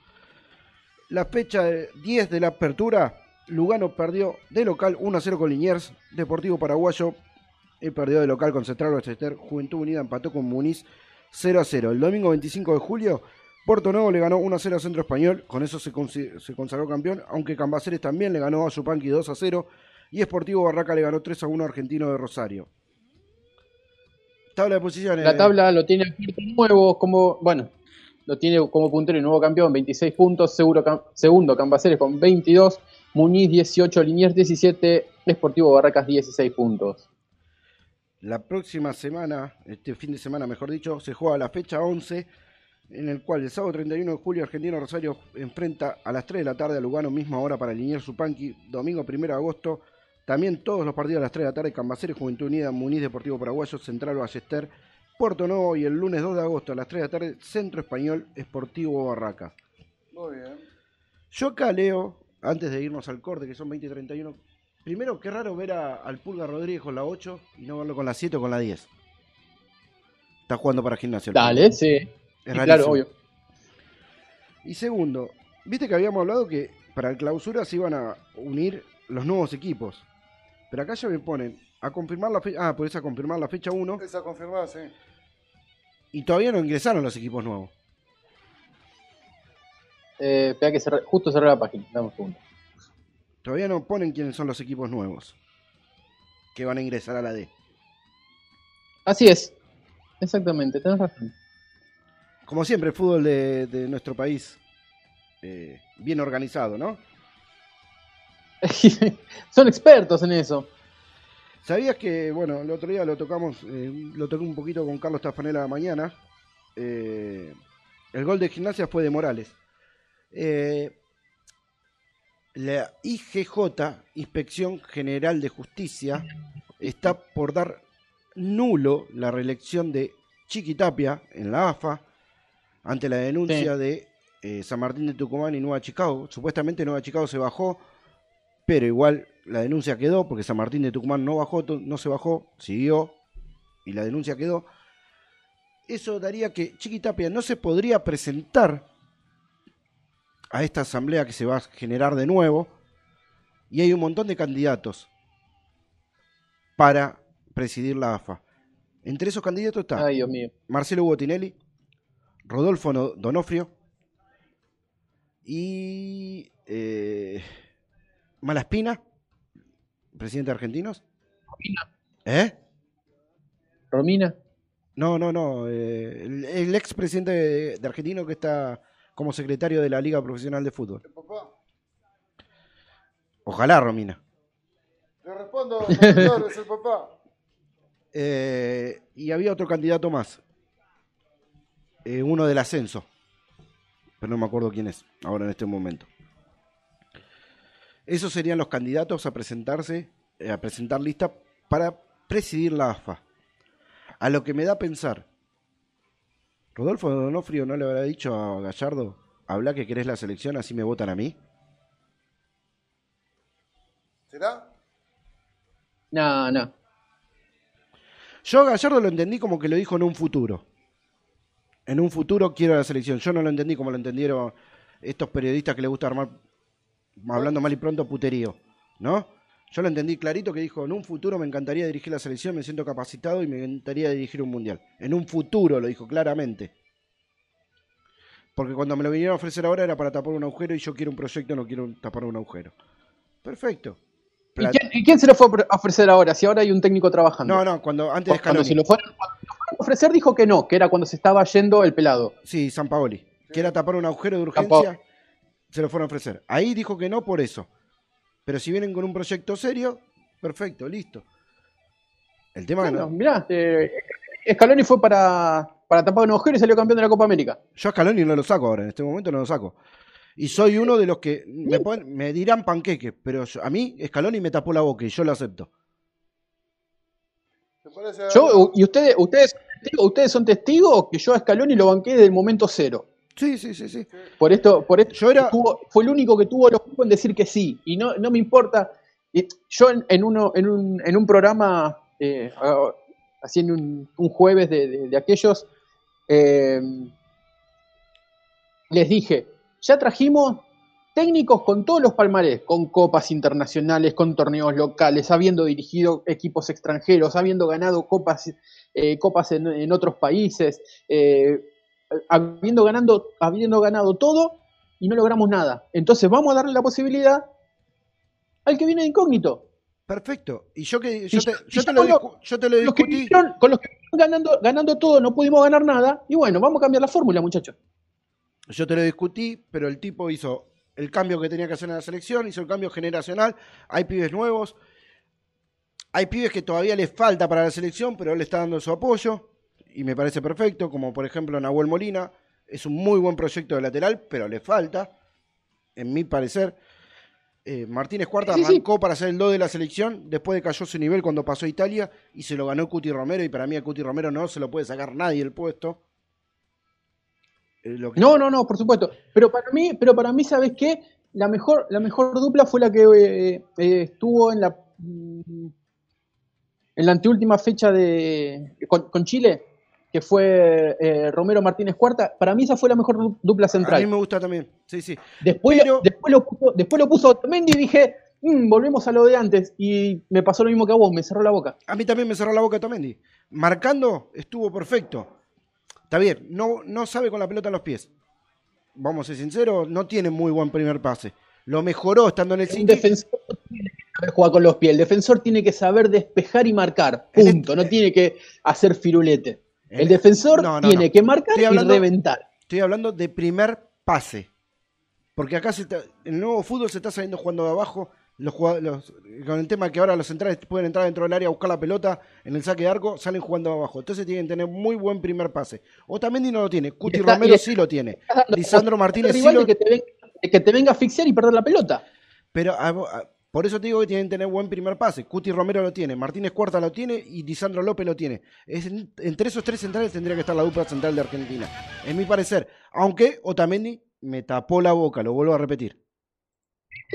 La fecha de 10 de la apertura, Lugano perdió de local 1 a 0 con Liniers, Deportivo Paraguayo eh, perdió de local con Central Rochester, Juventud Unida empató con Muniz 0 a 0. El domingo 25 de julio, Puerto Nuevo le ganó 1 a 0 a Centro Español, con eso se, consi- se consagró campeón, aunque Cambaceres también le ganó a Yupanqui 2 a 0 y Esportivo Barraca le ganó 3 a 1 a Argentino de Rosario. Tabla de posiciones. La tabla lo tiene Puerto Nuevo como, bueno, lo tiene como puntero y nuevo campeón, 26 puntos, seguro segundo Cambaceres con 22, Muñiz 18, Liniers 17, Esportivo Barracas 16 puntos. La próxima semana, este fin de semana mejor dicho, se juega la fecha 11, en el cual el sábado 31 de julio Argentino Rosario enfrenta a las 3 de la tarde a Lugano, misma hora para Liniers Supanqui, domingo 1 de agosto, también todos los partidos a las 3 de la tarde, Cambaceres, Juventud Unida, Muniz Deportivo Paraguayo, Central Ballester, Puerto Nuevo y el lunes 2 de agosto a las 3 de la tarde, Centro Español, Esportivo Barraca. Muy bien. Yo acá leo, antes de irnos al corte, que son 20 y 31, Primero, qué raro ver a- al Pulga Rodríguez con la 8 y no verlo con la 7 o con la 10. Está jugando para gimnasio. Dale, sí. Es Sí, rarísimo. claro, obvio. Y segundo, viste que habíamos hablado que para el clausura se iban a unir los nuevos equipos. Pero acá ya me ponen a confirmar la fecha. Ah, por eso a confirmar la fecha 1. Esa confirmada, sí. Y todavía no ingresaron los equipos nuevos. Eh, espera que cerré- justo cerré la página. Dame un segundo. Todavía no ponen quiénes son los equipos nuevos. Que van a ingresar a la D. Así es. Exactamente, tenés razón. Como siempre, el fútbol de, de nuestro país. eh, bien organizado, ¿no? [LAUGHS] Son expertos en eso. ¿Sabías que, bueno, el otro día lo tocamos, eh, lo toqué un poquito con Carlos Tafanela mañana? eh, el gol de gimnasia fue de Morales. Eh, la IGJ, Inspección General de Justicia, está por dar nulo la reelección de Chiquitapia en la AFA ante la denuncia Sí. de eh, San Martín de Tucumán y Nueva Chicago. Supuestamente Nueva Chicago se bajó, pero igual la denuncia quedó porque San Martín de Tucumán no bajó, no se bajó, siguió y la denuncia quedó. Eso daría que Chiquitapia no se podría presentar a esta asamblea que se va a generar de nuevo y hay un montón de candidatos para presidir la AFA. Entre esos candidatos está Ay, Dios mío. Marcelo Botinelli, Rodolfo No- Donofrio y eh, Malaspina, presidente de Argentinos. ¿Eh? Romina. No, no, no. eh, el, el ex presidente de, de Argentino que está como secretario de la Liga Profesional de Fútbol. El papá. Ojalá, Romina. Le respondo, [LAUGHS] es el papá. Eh, y había otro candidato más. Eh, uno del ascenso. Pero no me acuerdo quién es ahora en este momento. Esos serían los candidatos a presentarse, eh, a presentar lista para presidir la AFA. A lo que me da a pensar. Rodolfo Donofrio no le habrá dicho a Gallardo, habla que querés la selección, así me votan a mí. ¿Será? No, no. Yo a Gallardo lo entendí como que lo dijo en un futuro. En un futuro quiero la selección. Yo no lo entendí como lo entendieron estos periodistas que les gusta armar, hablando mal y pronto, puterío. ¿No? Yo lo entendí clarito que dijo, en un futuro me encantaría dirigir la selección, me siento capacitado y me encantaría dirigir un mundial. En un futuro, lo dijo claramente. Porque cuando me lo vinieron a ofrecer ahora era para tapar un agujero y yo quiero un proyecto, no quiero tapar un agujero. Perfecto. ¿Y quién, y quién se lo fue a ofrecer ahora? Si ahora hay un técnico trabajando. No, no, cuando antes de Cuando Scaloni. se lo fueron cuando se lo fueron a ofrecer dijo que no, que era cuando se estaba yendo el pelado. Sí, San Paoli. Que era tapar un agujero de urgencia. Se lo fueron a ofrecer. Ahí dijo que no por eso. Pero si vienen con un proyecto serio, perfecto, listo. El tema que Bueno, no- mirá, eh, Scaloni fue para, para tapar un agujero y salió campeón de la Copa América. Yo a Scaloni no lo saco ahora, en este momento no lo saco. Y soy uno de los que me, ponen- me dirán panqueque, pero yo- a mí Scaloni me tapó la boca y yo lo acepto. Yo, y ustedes, ustedes, ustedes son testigos que yo a Scaloni lo banqué desde el momento cero. Sí, sí, sí, sí. Por esto, por esto Yo era- tuvo- fue el único que tuvo los en decir que sí. Y no, no me importa. Yo en, en uno, en, un, en un programa, eh, en un, un jueves de, de- de aquellos, eh, les dije, ya trajimos técnicos con todos los palmarés, con copas internacionales, con torneos locales, habiendo dirigido equipos extranjeros, habiendo ganado copas, eh, copas en, en otros países, eh, habiendo, ganando, habiendo ganado todo y no logramos nada. Entonces vamos a darle la posibilidad al que viene de incógnito. Perfecto. Y yo que yo Y te, yo- yo y te yo lo, yo te lo Los que discutí. vinieron- con los que ganando, ganando todo no pudimos ganar nada. Y bueno, vamos a cambiar la fórmula, muchachos. Yo te lo discutí, pero el tipo hizo el cambio que tenía que hacer en la selección, hizo el cambio generacional. Hay pibes nuevos, hay pibes que todavía les falta para la selección, pero él le está dando su apoyo y me parece perfecto, como por ejemplo Nahuel Molina. Es un muy buen proyecto de lateral, pero le falta, en mi parecer. Eh, Martínez Cuarta Sí, sí. arrancó para ser el 2 de la selección, después decayó su nivel cuando pasó a Italia y se lo ganó Cuti Romero y para mí a Cuti Romero no se lo puede sacar nadie el puesto. Eh, lo que- No, no, no, por supuesto. Pero para mí, pero para mí, ¿sabes qué? la mejor, la mejor dupla fue la que eh, eh, estuvo en la mm, en la anteúltima fecha de con, con Chile, que fue eh, Romero Martínez Cuarta. Para mí esa fue la mejor du- dupla A mí central. me gusta también. Sí, sí. Después, Pero- después, lo puso, después lo puso Otamendi y dije, "Mm, volvemos a lo de antes. Y me pasó lo mismo que a vos, me cerró la boca. A mí también me cerró la boca Tomendi. Marcando, estuvo perfecto. Está bien, no, no sabe con la pelota en los pies. Vamos a ser sinceros, no tiene muy buen primer pase. Lo mejoró estando en el City. defensor tiene que saber jugar con los pies. El defensor tiene que saber despejar y marcar. Punto. No tiene que hacer firulete. El El- defensor No, no, tiene no. que marcar Estoy hablando- y reventar. Estoy hablando de primer pase. Porque acá se está- en el nuevo fútbol se está saliendo jugando de abajo. Los, jugad- los- con el tema que ahora los centrales pueden entrar dentro del área a buscar la pelota en el saque de arco, salen jugando de abajo. Entonces tienen que tener muy buen primer pase. Otamendi no lo tiene. Cuti está- Romero sí lo tiene. [LAUGHS] Lisandro Martínez sí lo que, te venga, que te venga a asfixiar y perder la pelota. Pero a- a- por eso te digo que tienen que tener buen primer pase. Cuti Romero lo tiene, Martínez Cuarta lo tiene y Lisandro López lo tiene. Es en- entre esos tres centrales tendría que estar la dupla central de Argentina. Es mi parecer. Aunque Otamendi me tapó la boca, lo vuelvo a repetir.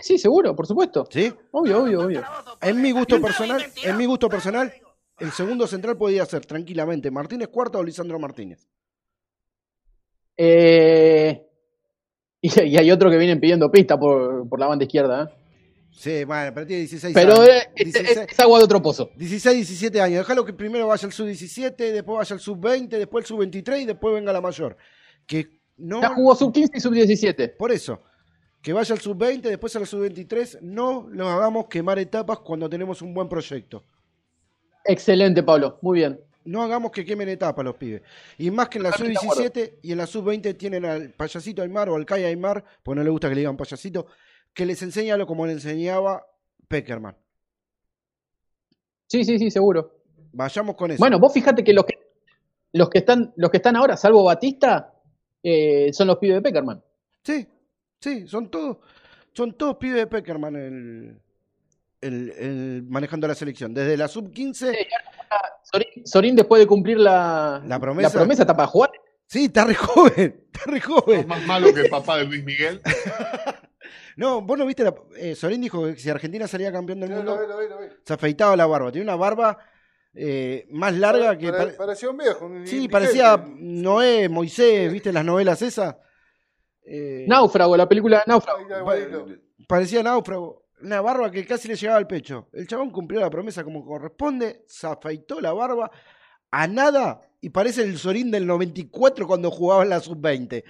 Sí, seguro, por supuesto. ¿Sí? Obvio, obvio, obvio. En mi gusto personal, en mi gusto personal, el segundo central podía ser tranquilamente Martínez Cuarta o Lisandro Martínez. Eh, y, y hay otro que vienen pidiendo pista por, por la banda izquierda. ¿eh? Sí, bueno, pero tiene 16 Pero años. eh, es, 16 es agua de otro pozo. 16, 17 años. Déjalo que primero vaya al sub-17, después vaya al sub-20, después al sub-23 y después venga la mayor. Que no. Ya jugó sub 15 y sub 17. Por eso. Que vaya al sub-20, después al sub-23. No lo hagamos quemar etapas cuando tenemos un buen proyecto. Excelente, Pablo. Muy bien. No hagamos que quemen etapas los pibes. Y más que en la Totalmente de sub-17 y en la sub-20 tienen al payasito Aymar o al Kai Aymar, pues no le gusta que le digan payasito, que les enseña lo como le enseñaba Peckerman. Sí, sí, sí, seguro. Vayamos con eso. Bueno, vos fíjate que los que, los que, están, los que están ahora, salvo Batista, eh, son los pibes de Peckerman. Sí, sí, son todos, son todos pibes de Peckerman el, el- el- manejando la selección. Desde la sub-15, Sorín, Sorín, después de cumplir la, La promesa. la promesa está para jugar. sí, está re joven, [LAUGHS] está re joven. más malo que el papá de Luis Miguel. [LAUGHS] No, vos no viste, la, eh, Sorín dijo que si Argentina salía campeón del mundo, lo vi, lo vi, lo vi. se afeitaba la barba. Tiene una barba eh, más larga que... Pare- pare- parecía un viejo. un sí, indigente. parecía Noé, Moisés, ¿viste las novelas esas? Eh, Náufrago, la película de Náufrago. Parecía náufrago. Una barba que casi le llegaba al pecho. El chabón cumplió la promesa como corresponde, se afeitó la barba a nada y parece el Sorín del 94 cuando jugaba en la sub-20.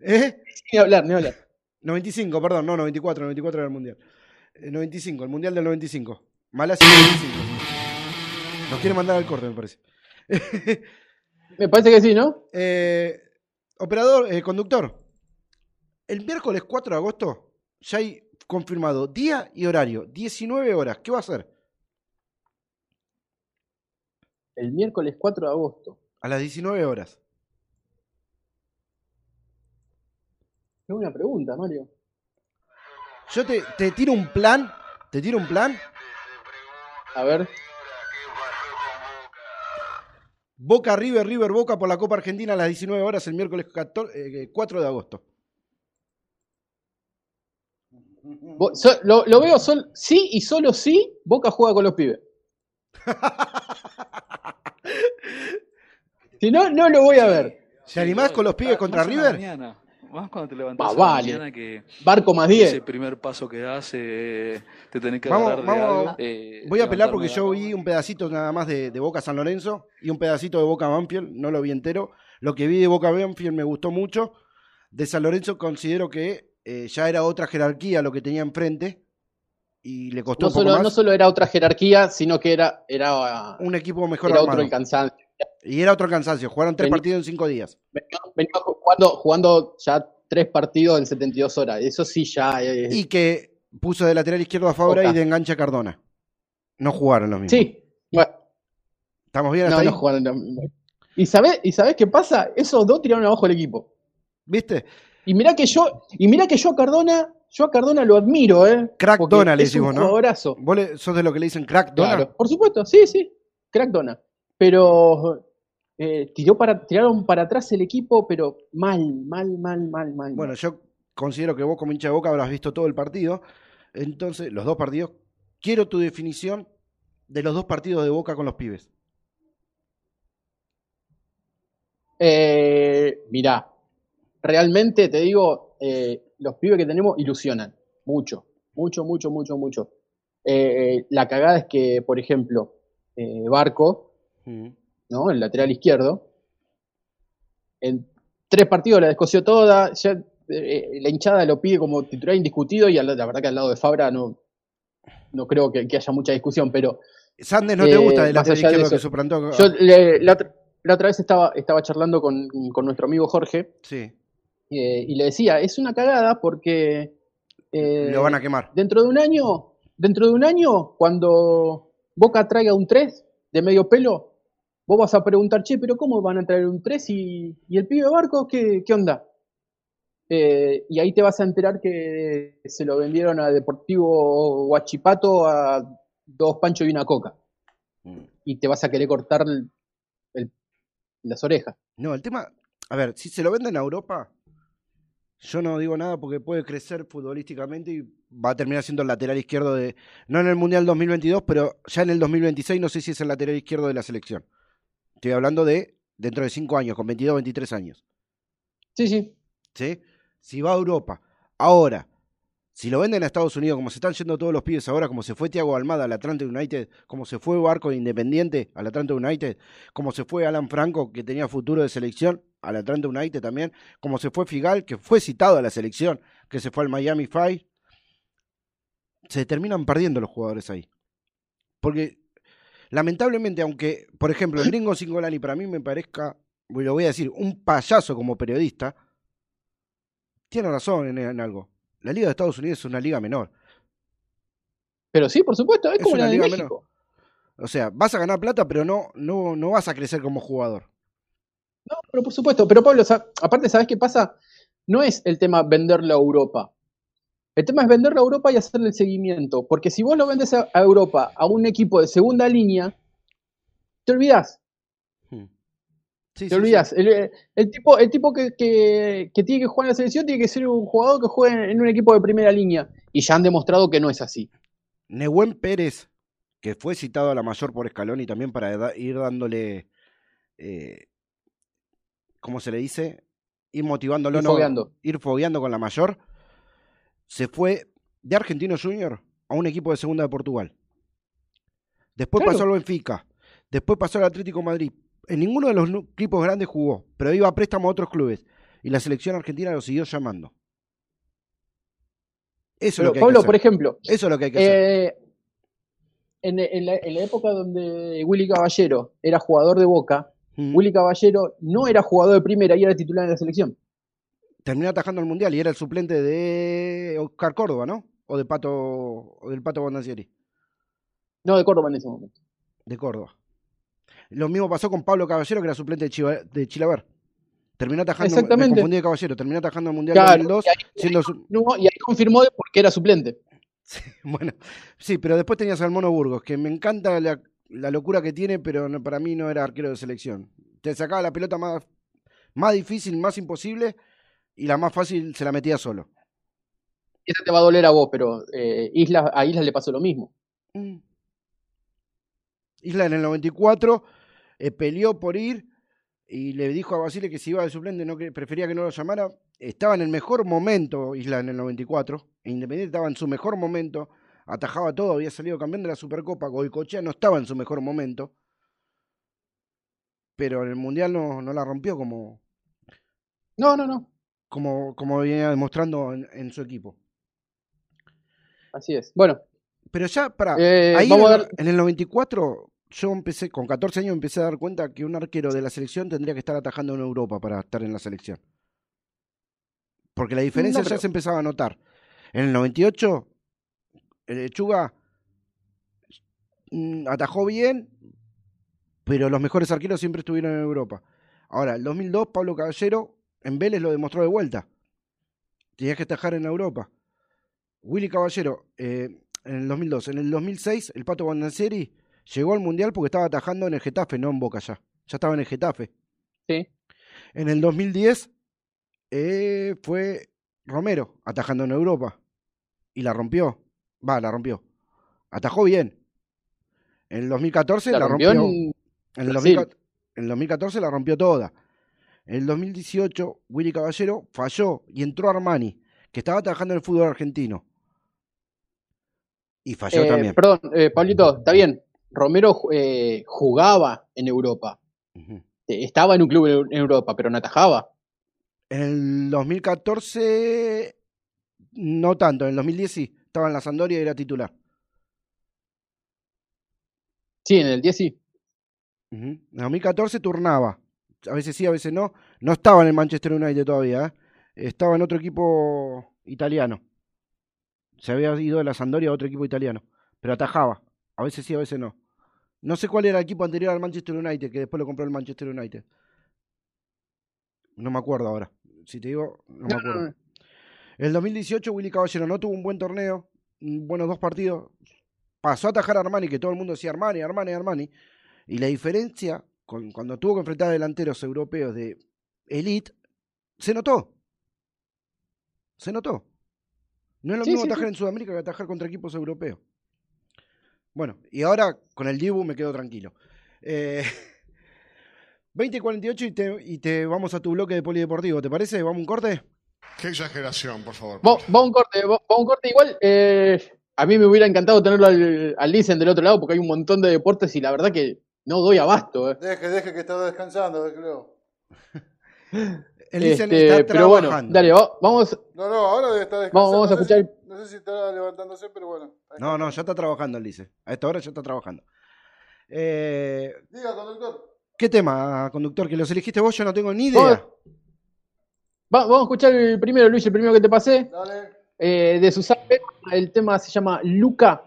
¿Eh? Ni hablar, ni hablar. 95, perdón, no, 94, 94 era el mundial. Eh, 95, el mundial del 95. Malasia 95. Nos quiere mandar al corte, me parece. [LAUGHS] Me parece que sí, ¿no? Eh, operador, eh, conductor. El miércoles 4 de agosto ya hay confirmado día y horario, 19 horas. ¿Qué va a hacer? El miércoles 4 de agosto. A las 19 horas. Es una pregunta, Mario. Yo te, te tiro un plan, te tiro un plan. A ver. Boca River, River Boca por la Copa Argentina a las 19 horas el miércoles 14 eh, 4 de agosto. Lo, lo veo sol- sí y solo sí Boca juega con los pibes. [LAUGHS] si no, no lo voy a ver. ¿Te animás con los pibes contra River? mañana, Más cuando te levantás la vale. mañana que Barco más ese 10. primer paso que das eh, te tenés que Vamos- agarrar de algo. eh, Voy a apelar porque yo vi un pedacito nada más de, de Boca San Lorenzo y un pedacito de Boca Banfield, no lo vi entero. Lo que vi de Boca Banfield me gustó mucho. De San Lorenzo considero que eh, ya era otra jerarquía lo que tenía enfrente y le costó No un poco solo, más. no solo era otra jerarquía, sino que era, era, un equipo mejor era armado. otro el cansancio. Y era otro cansancio. Jugaron tres partidos en cinco días. Venía, venía jugando, jugando ya tres partidos en 72 horas. Eso sí ya. Y que puso de lateral izquierdo a Fabra y de enganche a Cardona. No jugaron los mismos. sí. Bueno, ¿Estamos bien hasta no, ahí? no jugaron. no. ¿Y sabés, ¿Y sabés qué pasa? Esos dos tiraron abajo el equipo. ¿Viste? Y mirá que yo, y mirá que yo a Cardona, yo a Cardona lo admiro, ¿eh? Crack Dona, le decimos, ¿no? jugadorazo. ¿Vos le- sos de lo que le dicen crack Dona? Claro, por supuesto, sí, sí, crack Dona. Pero eh, tiró para, tiraron para atrás el equipo, pero mal, mal, mal, mal, mal. Bueno, yo considero que vos como hincha de Boca habrás visto todo el partido. Entonces, los dos partidos. Quiero tu definición de los dos partidos de Boca con los pibes. Eh, mirá, realmente te digo, eh, los pibes que tenemos ilusionan mucho, mucho, mucho, mucho, mucho. Eh, la cagada es que, por ejemplo, eh, Barco, ¿no? El lateral izquierdo, en tres partidos la descoció toda, ya eh, la hinchada lo pide como titular indiscutido y al- la verdad que al lado de Fabra no, no creo que, que haya mucha discusión, pero Sandes no te gusta el más lateral de izquierdo que suplantó. yo le- la, otra- la otra vez estaba, estaba charlando con, con nuestro amigo Jorge Sí, eh, y le decía, es una cagada porque eh, lo van a quemar. dentro de un año, dentro de un año, cuando Boca traiga un 3 de medio pelo, vos vas a preguntar, che, pero ¿cómo van a traer un 3 y, y el pibe Barco, qué, qué onda? Eh, y ahí te vas a enterar que se lo vendieron a Deportivo Huachipato a dos panchos y una coca. Y te vas a querer cortar el- el- las orejas. No, el tema, a ver, si se lo venden a Europa, yo no digo nada porque puede crecer futbolísticamente y va a terminar siendo el lateral izquierdo de, no en el Mundial 2022, pero ya en el 2026 no sé si es el lateral izquierdo de la selección. Estoy hablando de dentro de 5 años, con 22, 23 años. Sí, sí. ¿Sí? Si va a Europa. Ahora, si lo venden a Estados Unidos, como se están yendo todos los pibes ahora, como se fue Thiago Almada al Atlanta United, como se fue Barco de Independiente al Atlanta United, como se fue Alan Franco, que tenía futuro de selección, al Atlanta United también, como se fue Figal, que fue citado a la selección, que se fue al Miami Five, se terminan perdiendo los jugadores ahí. Porque, lamentablemente, aunque, por ejemplo, el gringo Singolani para mí me parezca, lo voy a decir, un payaso como periodista, tiene razón en, en algo. La Liga de Estados Unidos es una liga menor. Pero sí, por supuesto, es, Es como una la de liga México. O sea, vas a ganar plata, pero no, no, no vas a crecer como jugador. No, pero por supuesto. Pero Pablo, aparte, ¿sabes qué pasa? No es el tema venderlo a Europa. El tema es venderlo a Europa y hacerle el seguimiento. Porque si vos lo vendes a, Europa a un equipo de segunda línea, te olvidás. Sí, Te olvidás. El, el tipo, el tipo que, que- que tiene que jugar en la selección tiene que ser un jugador que juegue en un equipo de primera línea. Y ya han demostrado que no es así. Nehuen Pérez, que fue citado a la mayor por escalón y también para da- ir dándole, eh, ¿cómo se le dice? Ir motivándolo, Ir no, ir fogueando con la mayor. Se fue de Argentino Junior a un equipo de segunda de Portugal. Después Claro. pasó al Benfica. Después pasó al Atlético de Madrid. En ninguno de los equipos grandes jugó, pero iba a préstamo a otros clubes. Y la selección argentina lo siguió llamando. Eso es lo que hay Pablo, que por hacer. ejemplo, Eso es lo que hay que hacer. Eh, en, en la, en la época donde Willy Caballero era jugador de Boca, Mm. Willy Caballero no era jugador de primera y era titular en la selección. Terminó atajando al mundial y era el suplente de Oscar Córdoba, ¿no? O de Pato o del Pato Bondancieri, No de Córdoba en ese momento. de Córdoba. Lo mismo pasó con Pablo Caballero, que era suplente de, Chiva- de Chilaver. Terminó atajando, me Exactamente. confundí de Caballero, terminó atajando al mundial Claro, 2002, y ahí, siendo su- no, y ahí confirmó de por qué era suplente. [LAUGHS] bueno, sí, pero después tenías al Mono Burgos, que me encanta la, la locura que tiene, pero no- para mí no era arquero de selección. Te sacaba la pelota más, más difícil, más imposible, y la más fácil se la metía solo. Esa te va a doler a vos, pero eh, Isla, a Isla le pasó lo mismo. Mm. Isla en el 94 eh, peleó por ir y le dijo a Basile que si iba de suplente no que prefería que no lo llamara. Estaba en el mejor momento Isla en el 94. e Independiente estaba en su mejor momento. Atajaba todo, había salido campeón de la Supercopa. Goicochea no estaba en su mejor momento. Pero en el Mundial no, no la rompió como, No, no, no. Como, como venía demostrando en, en su equipo. Así es. Bueno, Pero ya, para eh, Ahí vamos en, a el- dar. en el 94, yo empecé, con 14 años empecé a dar cuenta que un arquero de la selección tendría que estar atajando en Europa para estar en la selección. Porque la diferencia No, pero- ya se empezaba a notar. En el 98, el Lechuga mm, atajó bien, pero los mejores arqueros siempre estuvieron en Europa. Ahora, el 2002, Pablo Caballero en Vélez lo demostró de vuelta. Tenías que atajar en Europa. Willy Caballero, eh, en el 2002. En el 2006, el Pato Bonancieri llegó al Mundial porque estaba atajando en el Getafe, no en Boca ya. Ya estaba en el Getafe. Sí. En el 2010 eh, fue Romero atajando en Europa. Y la rompió. Va, la rompió. Atajó bien. En el 2014 la, La rompió. rompió en En el, Brasil. 2014, en el 2014 la rompió toda. En el 2018, Willy Caballero falló y entró Armani, que estaba trabajando en el fútbol argentino. Y falló Eh, también. Perdón, eh, Pablito, está bien. Romero eh, jugaba en Europa. Eh, Estaba en un club en Europa, pero no atajaba. En el 2014, no tanto. En el 2010 sí. Estaba en la Sampdoria y era titular. Sí, en el 10 sí. En el 2014 turnaba. A veces sí, a veces no. No estaba en el Manchester United todavía. ¿eh? Estaba en otro equipo italiano. Se había ido de la Sampdoria a otro equipo italiano. Pero atajaba. A veces sí, a veces no. No sé cuál era el equipo anterior al Manchester United, que después lo compró el Manchester United. No me acuerdo ahora. Si te digo, no me acuerdo. El 2018 Willy Caballero no tuvo un buen torneo, buenos dos partidos. Pasó a atajar a Armani, que todo el mundo decía Armani, Armani, Armani. Y la diferencia con cuando tuvo que enfrentar a delanteros europeos de elite, se notó. Se notó. No es lo Sí, mismo sí, atajar sí. en Sudamérica que atajar contra equipos europeos. Bueno, y ahora con el Dibu me quedo tranquilo. Eh, [LAUGHS] 20 y 48 y te, y te vamos a tu bloque de polideportivo. ¿Te parece? ¿Vamos a un corte? Qué exageración, por favor. Va, un corte, va un corte igual. eh, a mí me hubiera encantado tenerlo al, al Listen del otro lado porque hay un montón de deportes y la verdad que no doy abasto. eh. Deje, deje que está descansando, creo. [LAUGHS] El Listen Este, está pero bueno, trabajando. dale, va- vamos. No, no, ahora debe estar descansando. vamos a no, sé escuchar si, no sé si estará levantándose, pero bueno. No, está. no, ya está trabajando el Lice. A esta hora ya está trabajando. Eh, Diga, conductor. ¿Qué tema, conductor? Que los elegiste vos, yo no tengo ni idea. va- vamos a escuchar el primero, Luis, el primero que te pasé. Dale. eh, de Susana. El tema se llama Luca.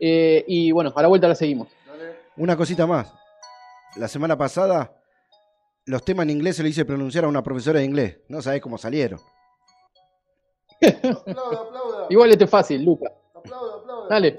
eh, y bueno, a la vuelta la seguimos. Una cosita más. La semana pasada, los temas en inglés se le hice pronunciar a una profesora de inglés. No sabés cómo salieron. [LAUGHS] Aplauda, aplauda. Igual este es fácil, Luca. Aplauda, aplauda. Dale.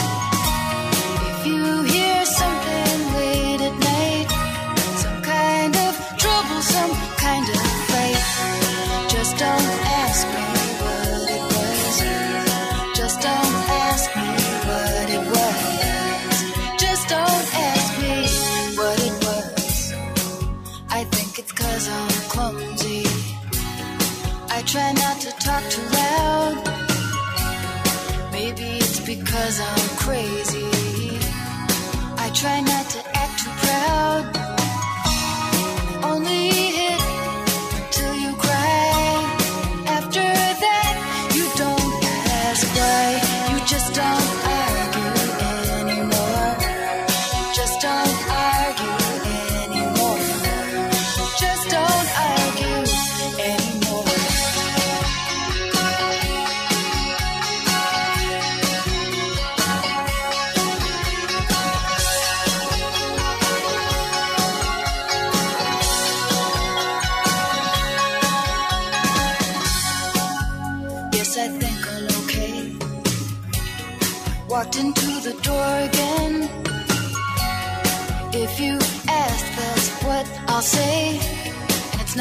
Because I'm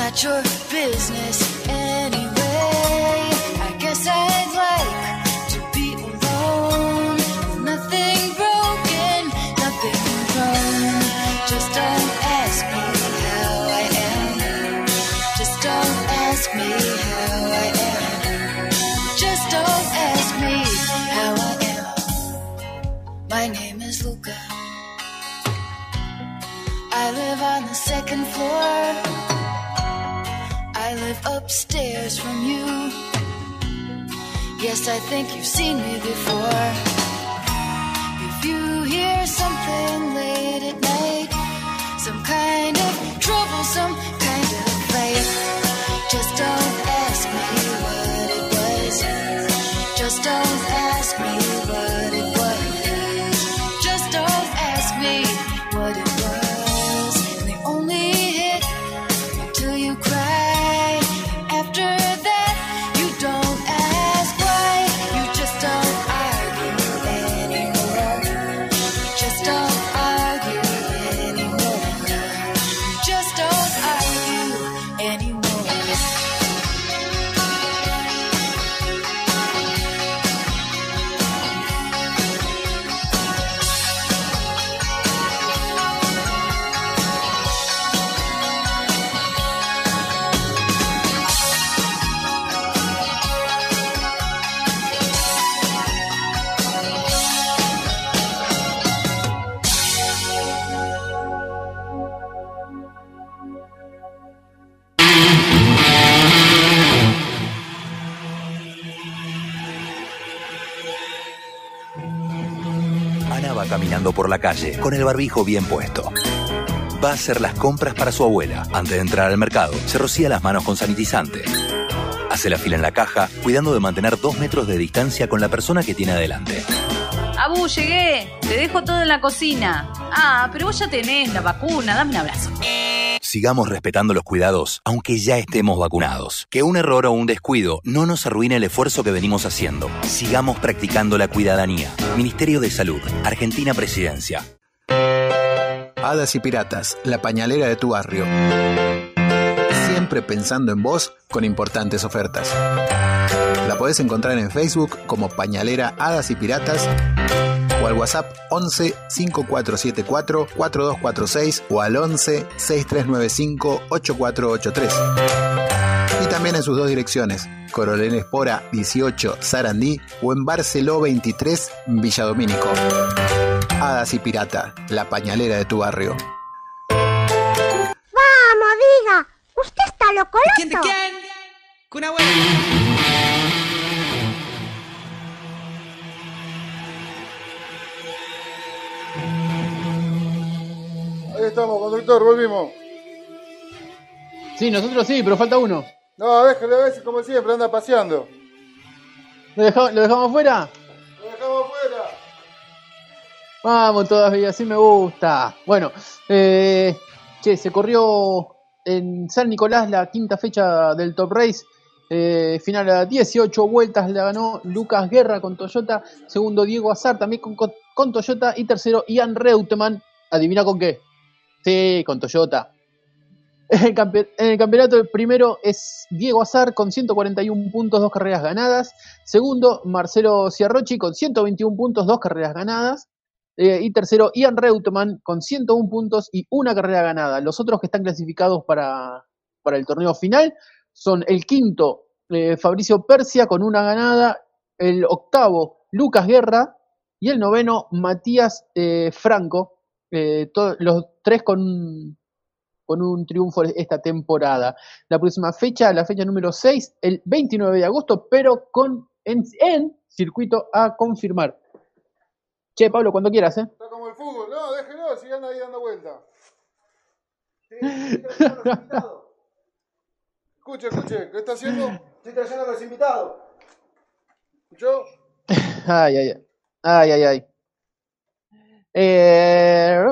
not your business from you. Yes, I think you've seen me before. Calle con el barbijo bien puesto. Va a hacer las compras para su abuela. Antes de entrar al mercado, se rocía las manos con sanitizante. Hace la fila en la caja, cuidando de mantener dos metros de distancia con la persona que tiene adelante. Abu, llegué. Te dejo todo en la cocina. Ah, pero vos ya tenés la vacuna. Dame un abrazo. Sigamos respetando los cuidados, aunque ya estemos vacunados. Que un error o un descuido no nos arruine el esfuerzo que venimos haciendo. Sigamos practicando la cuidadanía. Ministerio de Salud, Argentina Presidencia. Hadas y Piratas, la pañalera de tu barrio. Siempre pensando en vos con importantes ofertas. La podés encontrar en Facebook como Pañalera Hadas y Piratas o al WhatsApp 11 5474 4246 o al 11 6395 8483. Y también en sus dos direcciones, Coronel Espora 18 Sarandí o en Barceló 23 Villadomínico. Hadas y Pirata, la pañalera de tu barrio. ¡Vamos, diga! ¿Usted está loco, quién de quién? Volvimos. Sí, nosotros sí, pero falta uno. No, déjalo a veces como siempre, anda paseando. ¿Lo dejamos, ¿lo dejamos fuera? Lo dejamos fuera. Vamos todavía, así me gusta. Bueno, eh, che, se corrió en San Nicolás la quinta fecha del Top Race. Eh, final a 18 vueltas la ganó Lucas Guerra con Toyota. Segundo Diego Azar también con, con, con Toyota. Y tercero Ian Reutemann. Adivina con qué. Sí, con Toyota. En el, campeonato el primero es Diego Azar con 141 puntos, dos carreras ganadas. Segundo, Marcelo Ciarrochi con 121 puntos, dos carreras ganadas. Eh, y tercero, Ian Reutemann con 101 puntos y una carrera ganada. Los otros que están clasificados para, para el torneo final son el quinto, eh, Fabricio Persia con una ganada, el octavo, Lucas Guerra, y el noveno, Matías eh, Franco, eh, to- los tres con, con un triunfo esta temporada. La próxima fecha, la fecha número 6, el 29 de agosto, pero con en, en circuito a confirmar. Che, Pablo, cuando quieras, ¿eh? Está como el fútbol. No, déjelo, sigan ahí dando vuelta. [LAUGHS] Escuche, escuche, ¿qué está haciendo? Estoy trayendo a los invitados. ¿Escuchó? [LAUGHS] Ay, ay, ay. Ay, ay, ay. Eh,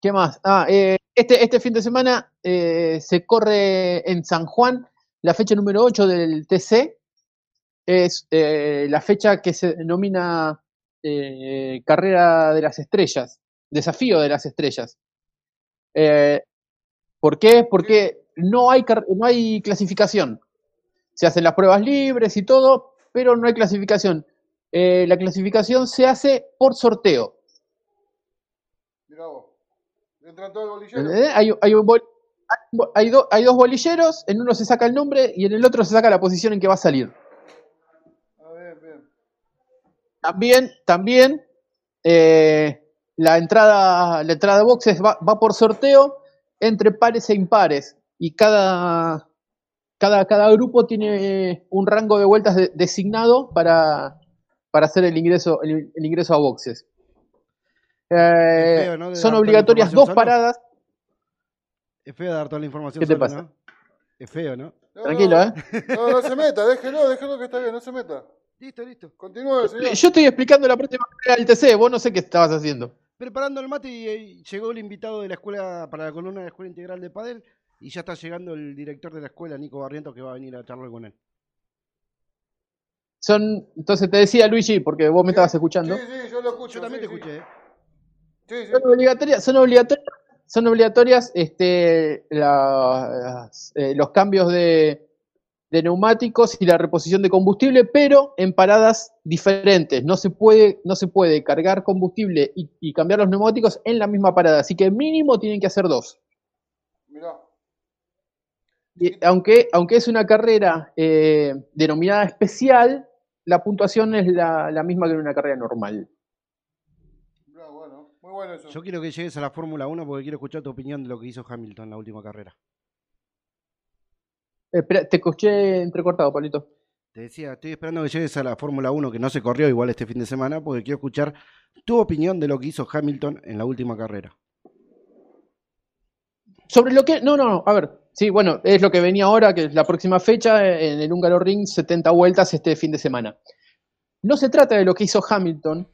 ¿Qué más? Ah, eh, este, este fin de semana eh, se corre en San Juan la fecha número 8 del TC. Es eh, la fecha que se denomina Carrera de las Estrellas, Desafío de las Estrellas. ¿Por qué? Porque no hay, no hay clasificación. Se hacen las pruebas libres y todo, pero no hay clasificación. Eh, la clasificación se hace por sorteo. Mirá vos. Entran todos el bolillero. ¿entendés? Hay, hay un bol- hay un bo- hay do- hay dos bolilleros, en uno se saca el nombre y en el otro se saca la posición en que va a salir. Ah, bien, bien. También, también eh, la entrada, la entrada de boxes va, va por sorteo entre pares e impares. Y cada, cada, cada grupo tiene un rango de vueltas de- designado para, para hacer el ingreso, el, el ingreso a boxes. Eh, son obligatorias dos solo. paradas. Es feo dar toda la información ¿Qué te solo, pasa? ¿no? Es feo, ¿no? No, Tranquilo, no, ¿eh? No, no se meta, déjelo, déjelo que está bien, no se meta. Listo, listo. Continúe, señor. Yo estoy explicando la próxima carrera del TC, vos no sé qué estabas haciendo. Preparando el mate y, eh, llegó el invitado de la escuela para la columna de la Escuela Integral de Padel y ya está llegando el director de la escuela, Nico Barrientos, que va a venir a charlar con él. Son, entonces te decía Luigi, porque vos me estabas escuchando. Sí, sí, yo lo escucho. Yo también sí, te escuché. ¿eh? Sí, sí. Son obligatorias, son obligatorias, son obligatorias este, las, eh, los cambios de, de neumáticos y la reposición de combustible, pero en paradas diferentes. No se puede, no se puede cargar combustible y, y cambiar los neumáticos en la misma parada. Así que mínimo tienen que hacer dos. Mirá. Y aunque, aunque es una carrera eh, denominada especial, la puntuación es la, la misma que en una carrera normal. Mirá, bueno, muy bueno eso. Yo quiero que llegues a la Fórmula 1 porque quiero escuchar tu opinión de lo que hizo Hamilton en la última carrera. Espera, te escuché entrecortado, Palito. Te decía, estoy esperando que llegues a la Fórmula 1, que no se corrió igual este fin de semana, porque quiero escuchar tu opinión de lo que hizo Hamilton en la última carrera. Sobre lo que. No, no, no. A ver. Sí, bueno, es lo que venía ahora, que es la próxima fecha eh, en el Húngaro Ring, 70 vueltas este fin de semana. No se trata de lo que hizo Hamilton,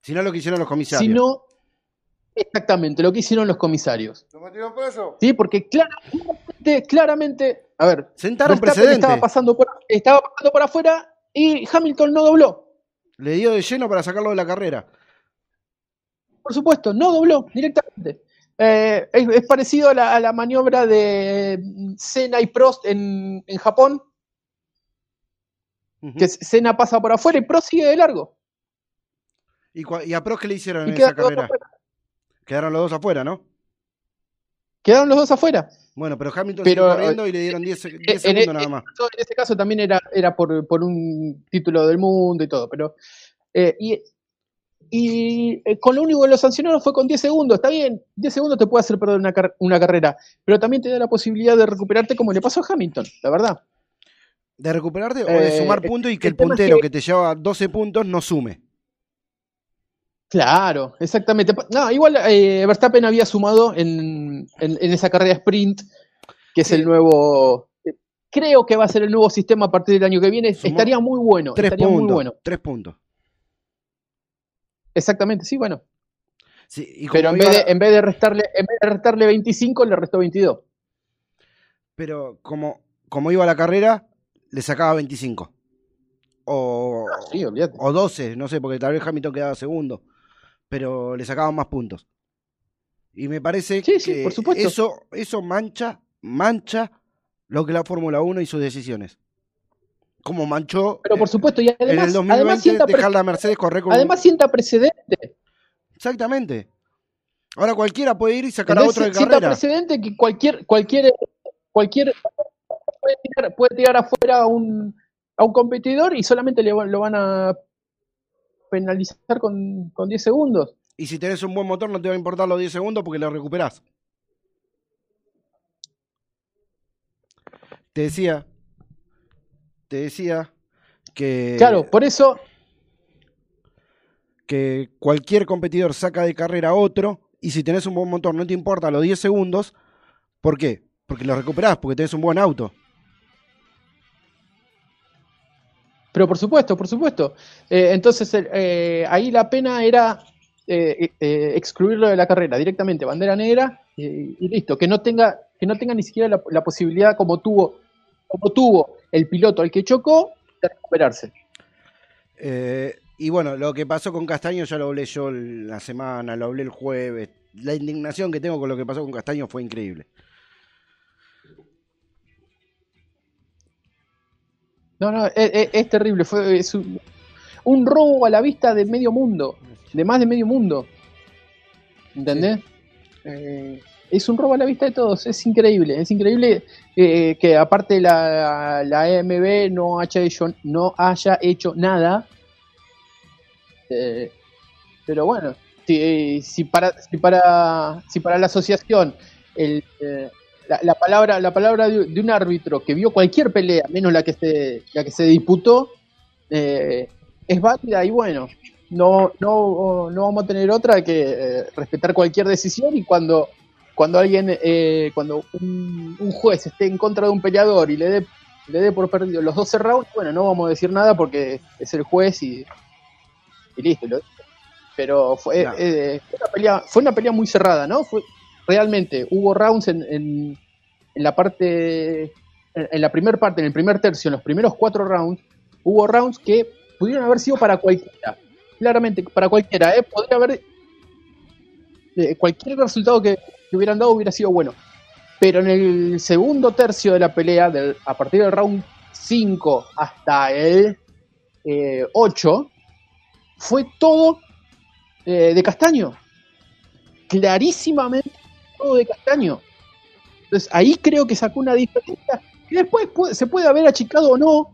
Si no lo que hicieron los comisarios. sino exactamente lo que hicieron los comisarios. ¿Lo metieron preso? ¿Sí? Porque claramente, claramente. A ver. Sentaron precedente. Estaba pasando, por, estaba pasando por afuera y Hamilton no dobló. Le dio de lleno para sacarlo de la carrera. Por supuesto, no dobló directamente. Eh, es, es parecido a la, a la maniobra de mm, Senna y Prost en, en Japón, que Senna pasa por afuera y Prost sigue de largo. ¿Y, a Prost qué le hicieron Y en esa carrera? Quedaron los dos afuera, ¿no? Quedaron los dos afuera. Bueno, pero Hamilton Pero, siguió corriendo y le dieron 10 se- 10 En, segundos en- nada más. en ese caso también era, era por, por un título del mundo y todo, pero eh, y, y, eh, con lo único que lo sancionaron fue con 10 segundos, está bien, 10 segundos te puede hacer perder una, car- una carrera, pero también te da la posibilidad de recuperarte como le pasó a Hamilton, la verdad. ¿De recuperarte o de Eh, sumar puntos y que el el tema es puntero que- que te lleva 12 puntos no sume? Claro, exactamente. No, igual eh, Verstappen había sumado en, en- en esa carrera sprint, que es el nuevo. Creo que va a ser el nuevo sistema a partir del año que viene. Sumó Estaría muy bueno. Tres estaría puntos. muy bueno. Tres puntos. Exactamente, sí, bueno. Sí, y Pero en iba vez, de, en, vez de restarle, en vez de restarle 25, le restó 22. pero como, como iba la carrera, le sacaba 25. O, Ah, Sí, o 12, no sé, porque tal vez Hamilton quedaba segundo. Pero le sacaban más puntos. Y me parece Sí, sí, que por supuesto. eso, eso mancha, mancha lo que la Fórmula 1 y sus decisiones. Como manchó Pero por eh, supuesto, y en además, el 2020 además, sienta, dejar la Mercedes correr con además sienta precedente. Exactamente. Ahora cualquiera puede ir y sacar a ¿entendés? otro de Sienta carrera. precedente que cualquier, cualquier, cualquier puede tirar, puede tirar afuera a un, a un competidor y solamente le, lo van a penalizar con, con 10 segundos. Y si tenés un buen motor no te va a importar los 10 segundos porque lo recuperás. Te decía, te decía que, Claro, por eso, que cualquier competidor saca de carrera a otro y si tenés un buen motor no te importa los 10 segundos. ¿Por qué? Porque lo recuperás, porque tenés un buen auto. pero por supuesto, por supuesto. Eh, entonces, eh, ahí la pena era eh, excluirlo de la carrera directamente, bandera negra y listo, que no tenga, que no tenga ni siquiera la, la posibilidad como tuvo, como tuvo el piloto al que chocó de recuperarse. Eh, y bueno, lo que pasó con Castaño ya lo hablé yo la semana, lo hablé el jueves. La indignación que tengo con lo que pasó con Castaño fue increíble. No, no, es, es- es terrible, fue es un, un robo a la vista de medio mundo, de más de medio mundo. ¿Entendés? Eh, es un robo a la vista de todos, es increíble, es increíble eh, que aparte la, la AMB no haya hecho, no haya hecho nada. Eh, pero bueno, si, si para, si para si para la asociación el, eh, la, la palabra la palabra de, de un árbitro que vio cualquier pelea menos la que se la que se disputó es válida y bueno no no no vamos a tener otra que respetar cualquier decisión y cuando cuando alguien eh, cuando un, un juez esté en contra de un peleador y le dé le dé por perdido los 12 rounds bueno no vamos a decir nada porque es el juez y, y listo pero fue, No. eh, fue, una pelea, fue una pelea muy cerrada, ¿no? Fue, realmente hubo rounds en, en, en la parte, en, en la primera parte, en el primer tercio, en los primeros cuatro rounds, hubo rounds que pudieron haber sido para cualquiera, claramente para cualquiera, ¿eh? Podría haber eh, cualquier resultado que, que hubieran dado hubiera sido bueno. Pero en el segundo tercio de la pelea, del- a partir del round 5 hasta el eh, 8, fue todo eh, de castaño. Clarísimamente todo de castaño. Entonces ahí creo que sacó una diferencia que después se puede haber achicado o no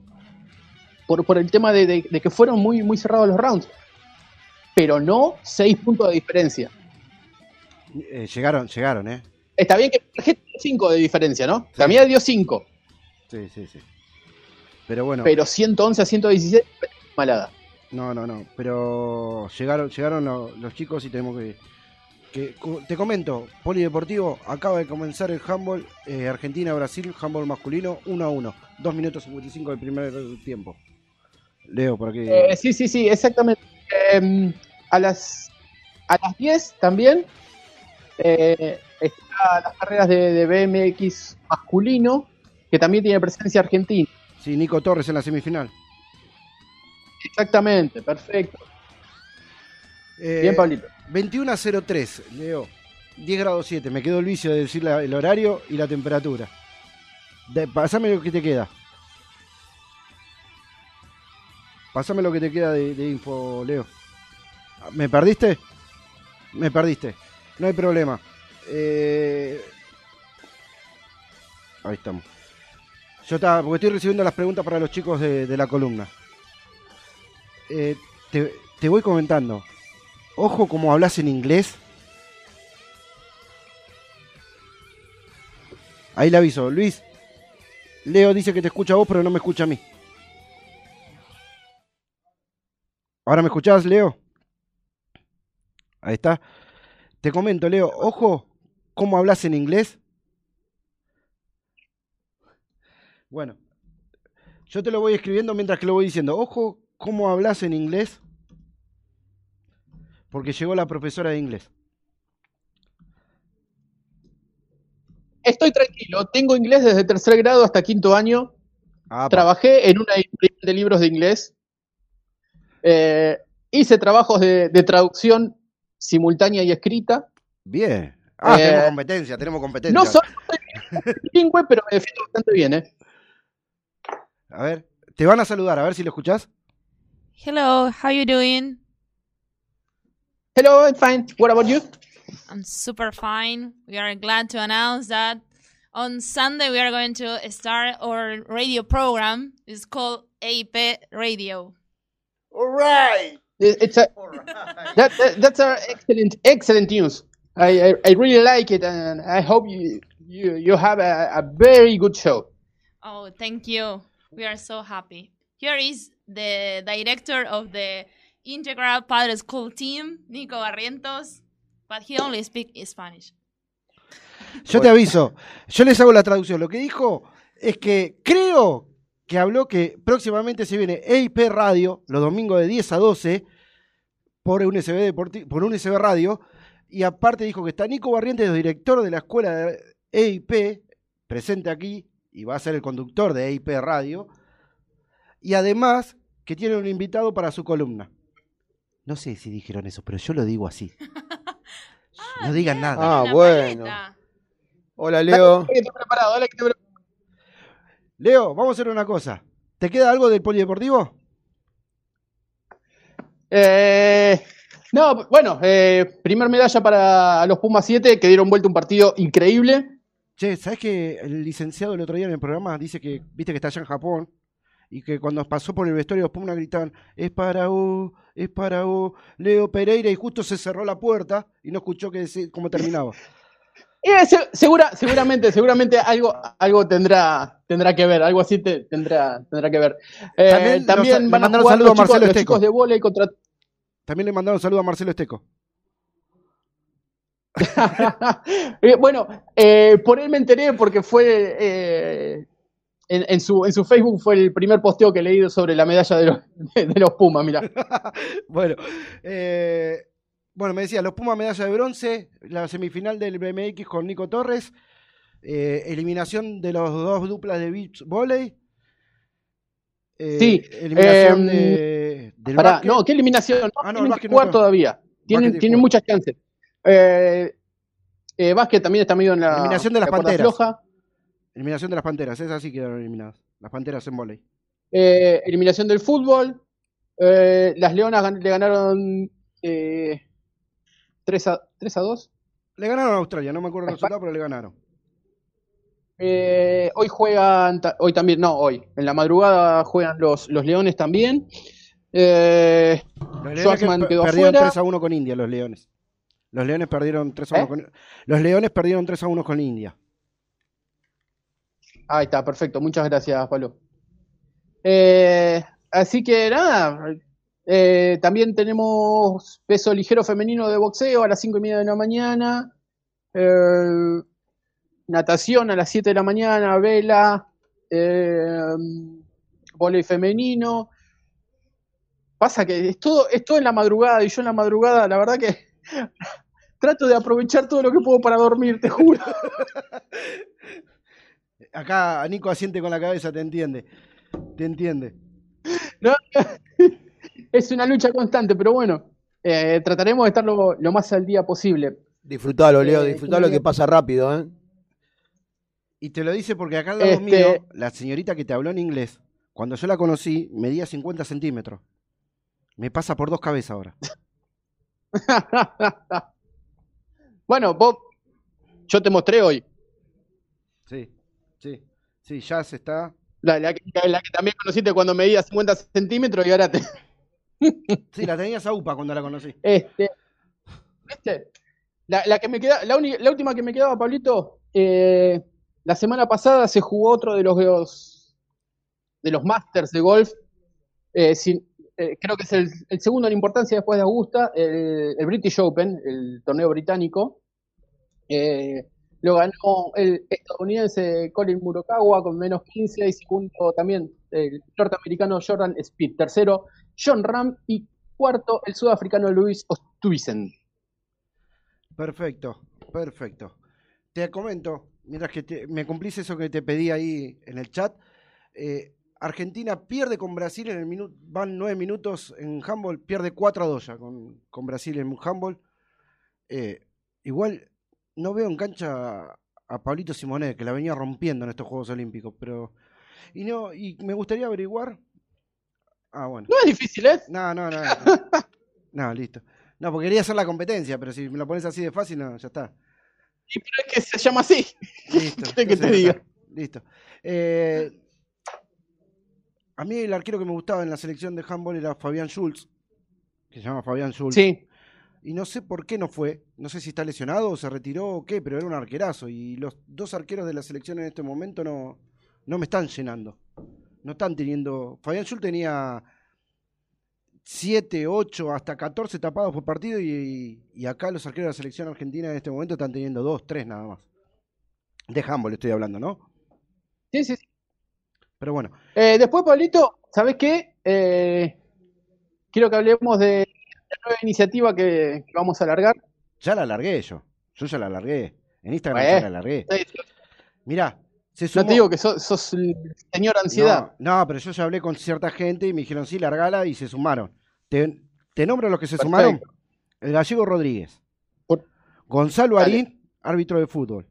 por, por el tema de, de- que fueron muy, muy cerrados los rounds. Pero no 6 puntos de diferencia. Eh, llegaron, llegaron, ¿eh? Está bien que dio 5 de diferencia, ¿no? También dio 5, Sí, sí, sí. Pero bueno. pero 111 a 116, malada. No, no, no. Pero llegaron, llegaron lo- los chicos y tenemos que, que- Te comento, Polideportivo, acaba de comenzar el handball eh, Argentina-Brasil, handball masculino, 1 a 1. 2 minutos 55 del primer tiempo. Leo, para que. Eh, sí, sí, sí, exactamente. Eh, a, las, a las 10 también eh, están las carreras de, de BMX masculino, que también tiene presencia argentina. Sí, Nico Torres en la semifinal. Exactamente, perfecto. Eh, Bien, Pablito. 21 a 03, Leo. 10 grados 7. Me quedó el vicio de decir la- el horario y la temperatura. De- pasame lo que te queda. Pasame lo que te queda de, de info, Leo. ¿Me perdiste? Me perdiste. No hay problema. Eh, Ahí estamos. Yo estaba, porque estoy recibiendo las preguntas para los chicos de, la columna. Eh, te, te voy comentando. Ojo como hablas en inglés. Ahí le aviso. Luis, Leo dice que te escucha a vos, pero no me escucha a mí. ¿Ahora me escuchás, Leo? Ahí está. Te comento, Leo, ojo cómo hablas en inglés. Bueno, yo te lo voy escribiendo mientras que lo voy diciendo. Ojo cómo hablas en inglés. Porque llegó la profesora de inglés. Estoy tranquilo, tengo inglés desde tercer grado hasta quinto año. Ah, Trabajé en una editorial de libros de inglés. Eh, hice trabajos de, de traducción simultánea y escrita. Bien. Ah, Eh, tenemos competencia, tenemos competencia. No soy bilingüe, pero me defiendo bastante bien, ¿eh? A ver, te van a saludar, a ver si lo escuchás. Hello, how you doing? Hello, I'm fine. What about you? I'm super fine. We are glad to announce that on Sunday we are going to start our radio program. It's called AP Radio. All right. It- It's a, that, that- that's a excellent, excellent news. I, I, I really like it, and I hope you you, you have a, a very good show. Oh, thank you. We are so happy. Here is the director of the Integral Padre School team, Nico Barrientos, but he only speaks Spanish. Yo te aviso, yo les hago la traducción. Lo que dijo es que creo que habló que próximamente se viene EIP Radio, los domingos de 10 a 12, por USB, Deporti- por USB Radio. Y aparte dijo que está Nico Barrientos, director de la escuela de EIP, presente aquí, y va a ser el conductor de EIP Radio. Y además que tiene un invitado para su columna. No sé si dijeron eso, pero yo lo digo así. [LAUGHS] no digan nada. Ah, bueno. Hola, Leo. Dale preparado, dale. Leo, vamos a hacer una cosa. ¿Te queda algo del polideportivo? Eh, no, bueno, eh, primer medalla para los Pumas 7 que dieron vuelta un partido increíble. Che, ¿sabes que el licenciado el otro día en el programa dice que, viste que está allá en Japón, y que cuando pasó por el vestuario los Pumas gritaban, es para U, es para U, Leo Pereira, y justo se cerró la puerta y no escuchó que cómo terminaba. [LAUGHS] Eh, se- segura, seguramente, seguramente algo, algo tendrá, tendrá que ver, algo así te- tendrá, tendrá que ver. Eh, También también, nos- le van a jugar saludo los a chicos, los chicos de vóley contra También le mandaron saludo a Marcelo Esteco. [LAUGHS] Eh, bueno, eh, por él me enteré porque fue eh, en, en su, en su Facebook fue el primer posteo que he leído sobre la medalla de los, de, los Pumas, mira. [LAUGHS] Bueno, eh, Bueno, me decía, los Pumas medalla de bronce, la semifinal del BMX con Nico Torres, eliminación de los dos duplas de beach volley. Eh, Sí, Eliminación em, de, no, ¿qué eliminación? No, Ah, no, tienen que no jugar está. todavía. Tienen, tienen muchas chances. Eh, eh, básquet también está medio en la. Eliminación de las la Panteras. floja. Eliminación de las panteras, esas sí quedaron eliminadas. Las panteras en volei. Eh, eliminación del fútbol. Eh, las Leonas le ganaron eh, 3, a, 3 a 2. Le ganaron a Australia, no me acuerdo el resultado, pero le ganaron. Eh, hoy juegan, hoy también, no, hoy. En la madrugada juegan los, los Leones también. Eh, Los Leones que quedó perdieron afuera. 3 a 1 con India, los Leones. Los Leones perdieron 3 a 1 ¿Eh? con Los Leones perdieron 3 a 1 con India. Ahí está, perfecto. Muchas gracias, Pablo. Eh, así que nada, eh, también tenemos peso ligero femenino de boxeo a las 5 y media de la mañana. eh, natación a las 7 de la mañana, vela, eh, vóley femenino. Pasa que es todo, es todo en la madrugada y yo en la madrugada, la verdad que [LAUGHS] trato de aprovechar todo lo que puedo para dormir, te juro. [LAUGHS] Acá Nico asiente con la cabeza, te entiende. Te entiende. No, [LAUGHS] es una lucha constante, pero bueno, eh, trataremos de estar lo, lo más al día posible. Disfrutalo, Leo, Eh, disfrutalo que pasa rápido, ¿eh? Y te lo dice porque acá al lado Este- mío, la señorita que te habló en inglés, cuando yo la conocí, medía 50 centímetros. Me pasa por dos cabezas ahora. [LAUGHS] bueno, Bob, yo te mostré hoy. Sí, sí, sí, ya se está. La, la que, la que también conociste cuando medía 50 centímetros y ahora te. [LAUGHS] Sí, la tenías a UPA cuando la conocí. Este, ¿viste? La, la que me queda, la última que me quedaba, Pablito, eh, la semana pasada se jugó otro de los de los Masters de golf. eh, eh, creo que es el, segundo en importancia después de Augusta, el, British Open, el torneo británico. Eh, lo ganó el estadounidense Colin Murokawa con menos 15 y segundo también el norteamericano Jordan Speed. Tercero, John Ram y cuarto el sudafricano Luis Oosthuizen. Perfecto, perfecto. Te comento, mientras que te- me cumplís eso que te pedí ahí en el chat. eh, Argentina pierde con Brasil en el minuto, van nueve minutos en handball, pierde 4 a 2 ya con, con Brasil en handball. Eh, igual no veo en cancha a Pablito Simonet, que la venía rompiendo en estos Juegos Olímpicos, pero. Y no, y me gustaría averiguar. Ah, bueno. No es difícil, ¿eh? No, no, no. No, [LAUGHS] listo. No, porque quería hacer la competencia, pero si me lo pones así de fácil, no, ya está. Y pero es que se llama así. Listo. [LAUGHS] ¿Qué querés que te diga? está. Listo. Eh, a mí el arquero que me gustaba en la selección de handball era Fabián Schulz, que se llama Fabián Schulz. Sí. Y no sé por qué no fue. No sé si está lesionado o se retiró o qué, pero era un arquerazo. Y los dos arqueros de la selección en este momento no, no me están llenando. No están teniendo. Fabián Schulz tenía 7, 8, hasta 14 tapados por partido. Y, y acá los arqueros de la selección argentina en este momento están teniendo 2, 3 nada más. De handball estoy hablando, ¿no? Sí, sí, sí. Pero bueno. Eh, después, Pablito, ¿sabes qué? Eh, quiero que hablemos de la nueva iniciativa que, que vamos a alargar. Ya la largué yo. Yo ya la largué. En Instagram Eh, ya la largué. Mirá, se No te digo que sos, sos el señor ansiedad. No, no, pero yo ya hablé con cierta gente y me dijeron, sí, largala y se sumaron. Te, te nombro los que se Perfecto. sumaron. El gallego Rodríguez. Gonzalo Dale. Arín, árbitro de fútbol,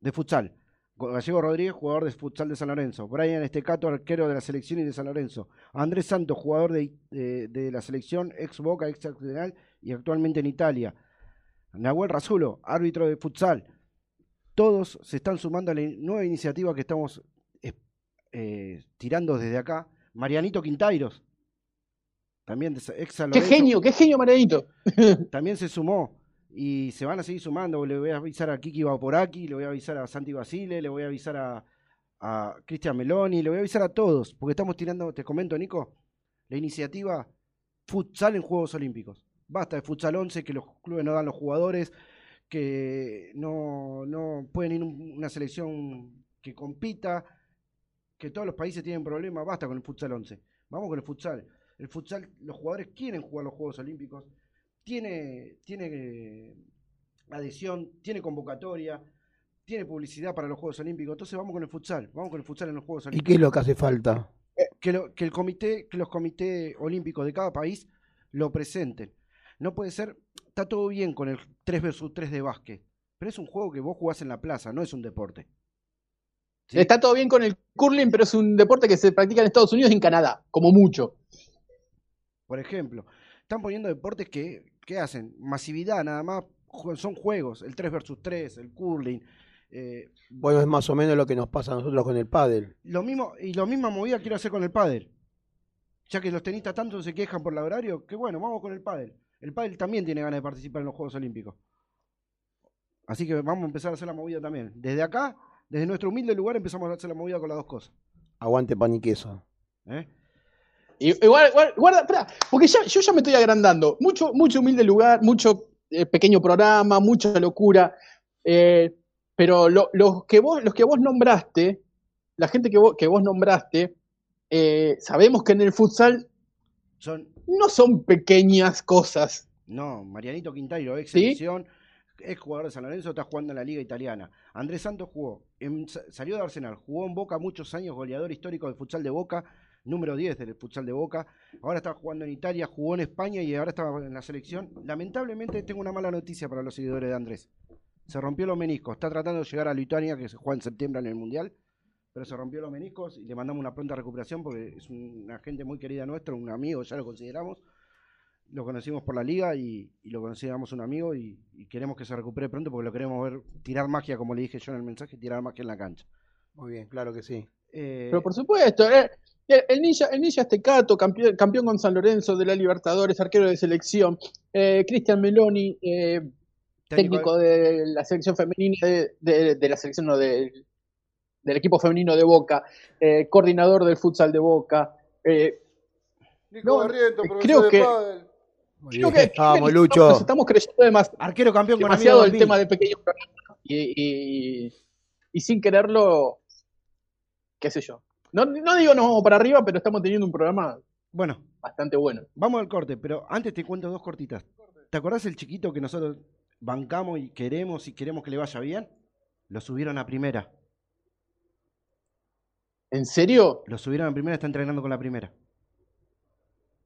de futsal. Go- Gallego Rodríguez, jugador de futsal de San Lorenzo. Brian Estecato, arquero de la selección y de San Lorenzo. Andrés Santos, jugador de, de- de la selección, ex Boca, ex Arsenal y actualmente en Italia. Nahuel Razulo, árbitro de futsal. Todos se están sumando a la nueva iniciativa que estamos eh, tirando desde acá. Marianito Quintairos, también de ex Qué genio, qué genio, Marianito. [LAUGHS] también se sumó. Y se van a seguir sumando. Le voy a avisar a Kiki Vaporaki, le voy a avisar a Santi Basile, le voy a avisar a, a Cristian Meloni, le voy a avisar a todos. Porque estamos tirando, te comento, Nico, la iniciativa futsal en Juegos Olímpicos. Basta de futsal 11, que los clubes no dan los jugadores, que no, no pueden ir un- una selección que compita, que todos los países tienen problemas. Basta con el futsal 11. Vamos con el futsal. El futsal, los jugadores quieren jugar los Juegos Olímpicos tiene, tiene eh, adhesión, tiene convocatoria, tiene publicidad para los Juegos Olímpicos. Entonces vamos con el futsal, vamos con el futsal en los Juegos ¿Y Olímpicos. qué es lo que hace falta? que, lo- que el comité, que los comités olímpicos de cada país lo presenten. No puede ser, está todo bien con el 3 versus 3 de básquet, pero es un juego que vos jugás en la plaza, no es un deporte. Está todo bien con el curling, pero es un deporte que se practica en Estados Unidos y en Canadá, como mucho. Por ejemplo, están poniendo deportes que, que hacen masividad nada más, son juegos, el 3 versus 3, el curling, eh, Bueno, es más o menos lo que nos pasa a nosotros con el pádel. lo mismo, y la misma movida quiero hacer con el pádel. Ya que los tenistas tanto se quejan por el horario, que bueno, vamos con el pádel. El pádel también tiene ganas de participar en los Juegos Olímpicos. Así que vamos a empezar a hacer la movida también. Desde acá, desde nuestro humilde lugar, empezamos a hacer la movida con las dos cosas. Aguante pan y queso. ¿eh? Y- Igual, igual- guarda, espera, porque ya, yo ya me estoy agrandando. Mucho, mucho humilde lugar, mucho eh, pequeño programa, mucha locura. eh, pero lo- los, que vos, los que vos nombraste, la gente que vos, que vos nombraste, eh, sabemos que en el futsal Son, no son pequeñas cosas. no, Marianito Quintairo, ex ¿Sí? selección, ex jugador de San Lorenzo, está jugando en la Liga Italiana. Andrés Santos jugó, en- salió de Arsenal, jugó en Boca muchos años, goleador histórico del futsal de Boca, número 10 del futsal de Boca. Ahora está jugando en Italia, jugó en España y ahora está en la selección. Lamentablemente tengo una mala noticia para los seguidores de Andrés. Se rompió los meniscos, está tratando de llegar a Lituania, que se juega en septiembre en el Mundial, pero se rompió los meniscos y le mandamos una pronta recuperación porque es una gente muy querida nuestra, un amigo, ya lo consideramos. Lo conocimos por la liga y, y lo consideramos un amigo y, y queremos que se recupere pronto porque lo queremos ver tirar magia, como le dije yo en el mensaje, tirar magia en la cancha. Muy bien, claro que sí. Eh, Pero por supuesto, eh, el, ninja, el ninja Estecato, campeón, campeón con San Lorenzo de la Libertadores, arquero de selección, eh, Cristian Meloni, eh, técnico de la selección femenina de, de- de la selección no, de- del equipo femenino de Boca, eh, coordinador del futsal de Boca. eh, Nico No, Barriento, eh, profesor creo de que- creo Vamos, Lucho. Nos estamos creyendo demás, Arquero campeón con demasiado el tema de pequeños programas y, y- y sin quererlo, qué sé yo. No, no digo nos vamos para arriba, pero estamos teniendo un programa Bueno, bastante bueno. vamos al corte, pero antes te cuento dos cortitas. ¿Te acordás el chiquito que nosotros bancamos y queremos y queremos que le vaya bien? Lo subieron a primera. ¿En serio? Lo subieron a primera, está entrenando con la primera.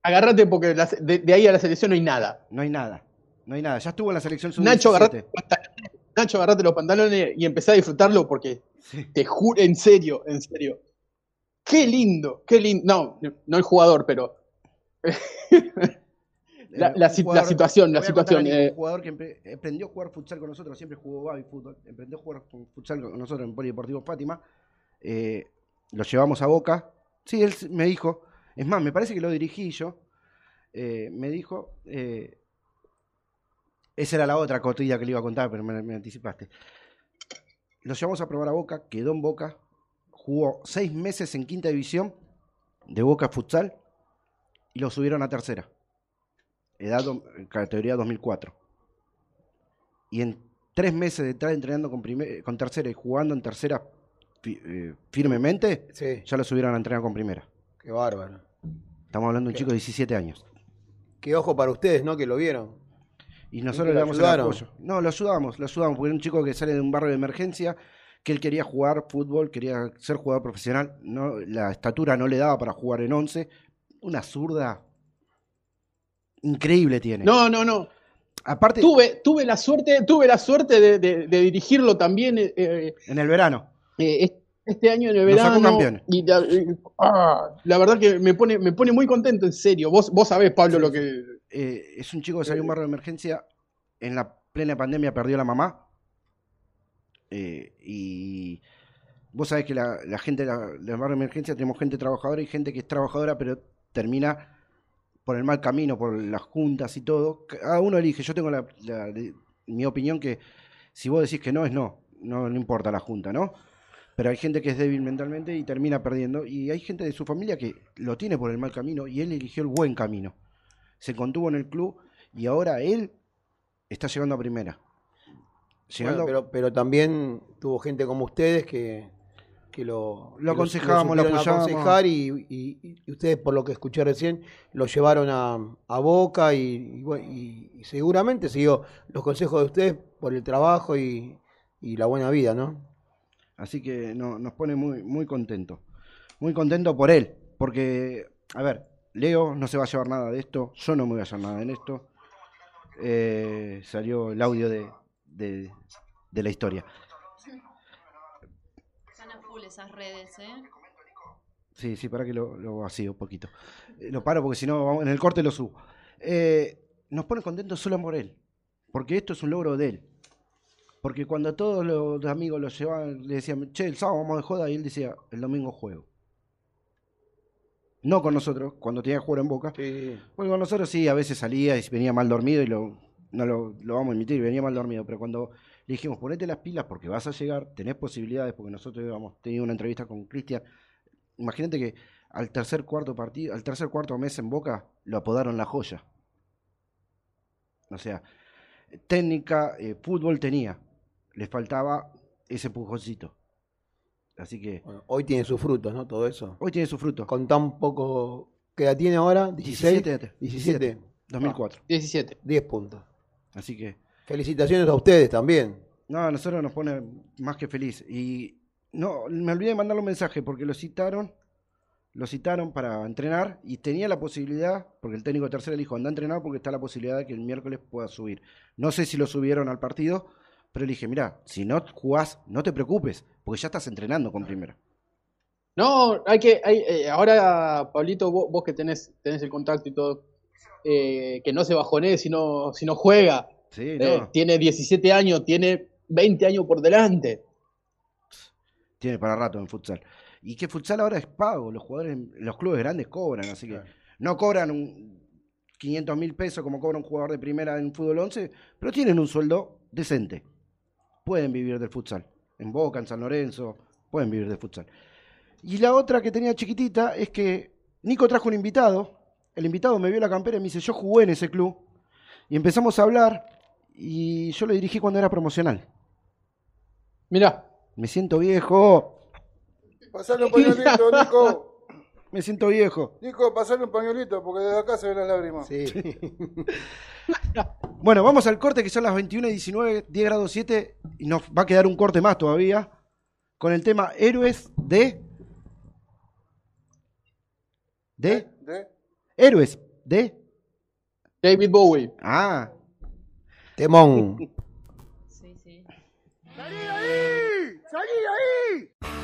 Agárrate porque la- de, de ahí a la selección no hay nada. No hay nada. No hay nada. Ya estuvo en la selección sub Nacho, agarrate Nacho, agarrate los pantalones y empezá a disfrutarlo porque te juro, en serio, en serio. Qué lindo, qué lindo. No, no el jugador, pero [LAUGHS] la, la situación, la situación. eh, un jugador que empre- aprendió a jugar futsal con nosotros, siempre jugó baby fútbol, emprendió a jugar fu- futsal con nosotros en Polideportivo Fátima. eh, lo llevamos a Boca. Sí, él me dijo, es más, me parece que lo dirigí yo. eh, me dijo, eh, esa era la otra cotilla que le iba a contar, pero me, anticipaste. Lo llevamos a probar a Boca, quedó en Boca, jugó seis meses en quinta división de Boca Futsal y lo subieron a tercera edad categoría 2004. Y en tres meses de estar entrenando con, con tercera y jugando en tercera eh, firmemente, Sí. ya lo subieron a entrenar con primera. Qué bárbaro. Estamos hablando de un Qué- chico de 17 años. Qué ojo para ustedes, ¿no? Que lo vieron. Y ¿Y nosotros que le lo damos el apoyo. No, lo ayudamos, lo ayudamos, porque era un chico que sale de un barrio de emergencia, que él quería jugar fútbol, quería ser jugador profesional, no, la estatura no le daba para jugar en 11. Una zurda increíble tiene. no, no, no. Aparte, Tuve, tuve la suerte, tuve la suerte de, de- de dirigirlo también eh, eh, en el verano. Es- este año en el verano. Y la, eh, ah, la verdad que me pone, me pone muy contento, en serio. Vos, vos sabés, Pablo, lo que. eh, es un chico que salió de un barrio de emergencia. En la plena pandemia perdió a la mamá. Eh, y vos sabés que la, la gente la- del barrio de emergencia tenemos gente trabajadora y gente que es trabajadora, pero termina por el mal camino, por las juntas y todo. Cada uno elige. Yo tengo la, mi opinión que si vos decís que no, es no. No, no importa la junta, ¿no? Pero hay gente que es débil mentalmente y termina perdiendo. Y hay gente de su familia que lo tiene por el mal camino y él eligió el buen camino. Se contuvo en el club y ahora él está llegando a primera. Llegando, Bueno, pero, pero también tuvo gente como ustedes que que lo, Lo que aconsejamos, lo apoyamos. aconsejar y, y- y ustedes, por lo que escuché recién, lo llevaron a, a Boca y, y seguramente siguió los consejos de ustedes por el trabajo y, y la buena vida, ¿no? Así que no- nos pone muy, muy contento. Muy contento por él. Porque, a ver, Leo no se va a llevar nada de esto. Yo no me voy a llevar nada en esto. Eh, salió el audio de, de- de la historia. Están a full esas redes, ¿eh? Sí, sí, para que lo, lo vacío un poquito. Eh, lo paro porque si no, en el corte lo subo. Eh, nos pone contentos solo por él. Porque esto es un logro de él. Porque cuando todos los amigos lo llevaban, le decían, che, el sábado vamos de joda, y él decía, el domingo juego. No con nosotros, cuando tenía que jugar en Boca. Porque con nosotros sí, a veces salía y venía mal dormido y lo, no lo, lo vamos a admitir, venía mal dormido. Pero cuando le dijimos, ponete las pilas porque vas a llegar, tenés posibilidades, porque nosotros habíamos tenido una entrevista con Cristian. Imagínate que al tercer cuarto partido, al tercer cuarto mes en Boca, lo apodaron la joya. O sea, técnica, eh, fútbol tenía. Le faltaba ese empujoncito. Así que. Hoy tiene sus frutos, ¿no? Todo eso. Hoy tiene sus frutos. Con tan poco. ¿Qué edad tiene ahora? ¿16? 17. 17. 2004. 17. 10 puntos. Así que. Felicitaciones a ustedes también. No, a nosotros nos pone más que feliz. Y no, me olvidé de mandarle un mensaje porque lo citaron, lo citaron para entrenar y tenía la posibilidad, porque el técnico de tercera le dijo, anda a entrenar porque está la posibilidad de que el miércoles pueda subir. No sé si lo subieron al partido, pero le dije, mira, si no jugás, no te preocupes, porque ya estás entrenando con primera. No, hay que, hay, eh, ahora, Pablito, vos, vos que tenés, tenés el contacto y todo, eh, que no se bajonee si no, si no juega. Sí, Eh, tiene 17 años, tiene 20 años por delante. Tiene para rato en futsal. Y que futsal ahora es pago, los jugadores, los clubes grandes cobran, así que no cobran un 500 mil pesos como cobra un jugador de primera en fútbol 11, pero tienen un sueldo decente. Pueden vivir del futsal. En Boca, en San Lorenzo, pueden vivir del futsal. Y la otra que tenía chiquitita es que Nico trajo un invitado, el invitado me vio la campera y me dice, yo jugué en ese club, y empezamos a hablar, y yo lo dirigí cuando era promocional. Mirá. Me siento viejo. Pasale un pañuelito, [LAUGHS] Nico. Me siento viejo. Nico, pasale un pañuelito, porque desde acá se ven las lágrimas. Sí. [LAUGHS] Bueno, vamos al corte que son las 21 y 19, 10 grados 7, y nos va a quedar un corte más todavía, con el tema Héroes de... ¿De? ¿De? Héroes de... David Bowie. Ah. Temón. [LAUGHS] Sí, sí. ¡Salí de ahí! ¡Salí de ahí!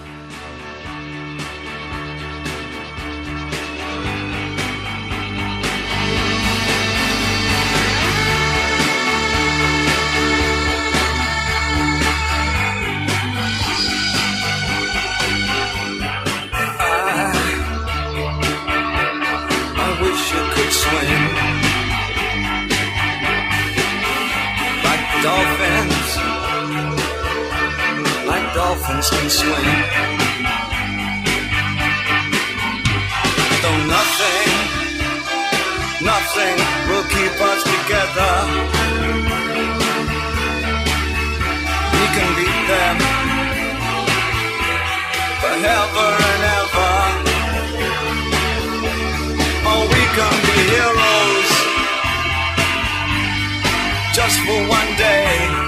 Dolphins can swim. Though nothing, nothing will keep us together. We can beat them forever and ever. Oh, we can be heroes just for one day.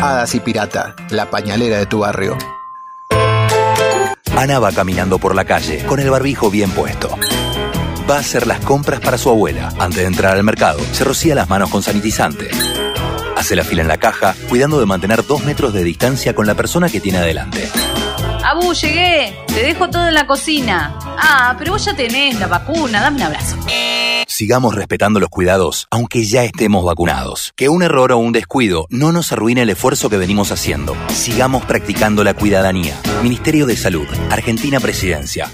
Hadas y Pirata, la pañalera de tu barrio. Ana va caminando por la calle con el barbijo bien puesto. Va a hacer las compras para su abuela. Antes de entrar al mercado, se rocía las manos con sanitizante. Hace la fila en la caja, cuidando de mantener dos metros de distancia con la persona que tiene adelante. Abu, llegué. Te dejo todo en la cocina. Ah, pero vos ya tenés la vacuna. Dame un abrazo. Sigamos respetando los cuidados, aunque ya estemos vacunados. Que un error o un descuido no nos arruine el esfuerzo que venimos haciendo. Sigamos practicando la cuidadanía. Ministerio de Salud, Argentina Presidencia.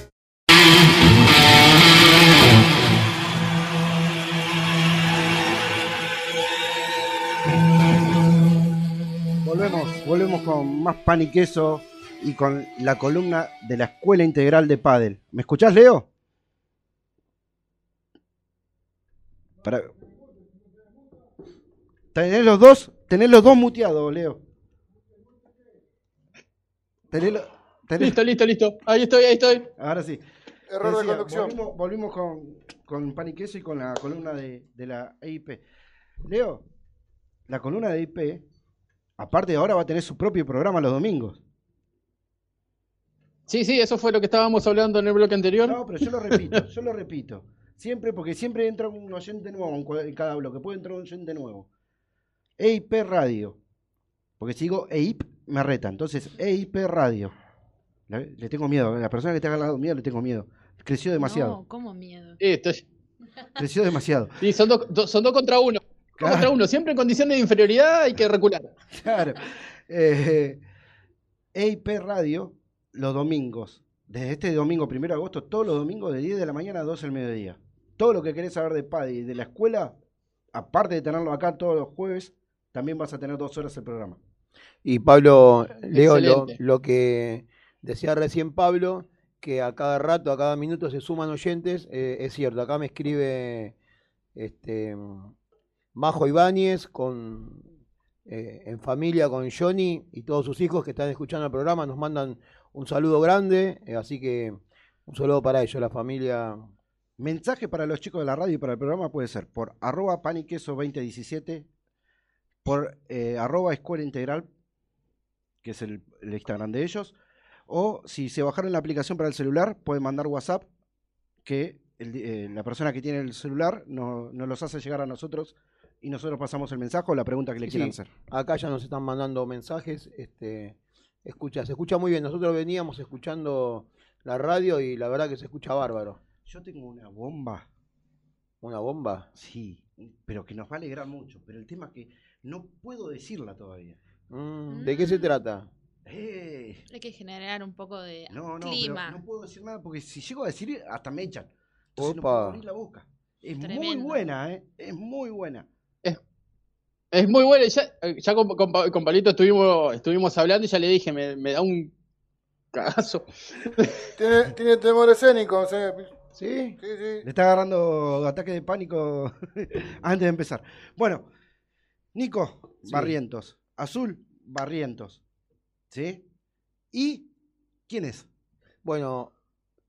Volvemos, volvemos con más pan y queso y con la columna de la Escuela Integral de Padel. ¿Me escuchás, Leo? Para... Tenés los dos, tenés los dos muteados, Leo. Tenés lo- tenés- Listo, listo, listo. Ahí estoy, ahí estoy. Ahora sí. Error de conducción. Volvimos, volvimos con, con pan y queso y con la columna de, de la EIP. Leo, la columna de EIP, aparte de ahora, va a tener su propio programa los domingos. Sí, sí, eso fue lo que estábamos hablando en el bloque anterior. No, pero yo lo repito, yo lo repito. [LAUGHS] Siempre, porque siempre entra un oyente nuevo en, cada bloque, puede entrar un oyente nuevo. EIP Radio. Porque si digo EIP, me reta. Entonces, EIP Radio. Le tengo miedo. A la persona que está al lado mío le tengo miedo. Creció demasiado. No, ¿cómo miedo? Sí, estoy- [LAUGHS] Creció demasiado. sí, son dos do- son dos contra uno. Claro. contra uno. Siempre en condiciones de inferioridad hay que recular. [LAUGHS] Claro. Eh, EIP Radio, los domingos. Desde este domingo, primero de agosto, todos los domingos de 10 de la mañana a 12 del mediodía. Todo lo que querés saber de PADI y de la escuela, aparte de tenerlo acá todos los jueves, también vas a tener dos horas el programa. Y Pablo, Leo, lo que decía recién Pablo, que a cada rato, a cada minuto se suman oyentes, eh, es cierto. Acá me escribe este Majo Ibáñez con eh, en familia con Johnny y todos sus hijos que están escuchando el programa, nos mandan un saludo grande, eh, así que un saludo para ellos, la familia. Mensaje para los chicos de la radio y para el programa puede ser por arroba paniqueso 2017, por eh, arroba escuela integral, que es el, el Instagram de ellos, o si se bajaron la aplicación para el celular, pueden mandar WhatsApp, que el- eh, la persona que tiene el celular no- nos los hace llegar a nosotros y nosotros pasamos el mensaje o la pregunta que le Sí, quieran hacer. Acá ya nos están mandando mensajes. Este, escucha, se escucha muy bien. Nosotros veníamos escuchando la radio y la verdad que se escucha bárbaro. Yo tengo una bomba. ¿Una bomba? Sí, pero que nos va a alegrar mucho. Pero el tema es que no puedo decirla todavía. Mm, ¿De qué se trata? Eh, Hay que generar un poco de no, no, clima. pero no puedo decir nada porque si llego a decir hasta me echan. Entonces no Opa. puedo abrir la boca. Es muy buena, ¿eh? Es muy buena. Es muy bueno. Ya, ya con, con, con Palito estuvimos, estuvimos hablando y ya le dije, me, me da un cagazo. [LAUGHS] Tiene, tiene temor escénico, ¿sí? ¿Sí? Sí, sí. Le está agarrando ataque de pánico [LAUGHS] antes de empezar. Bueno, Nico, Sí. Barrientos. Azul, Barrientos. ¿Sí? ¿Y quién es? Bueno,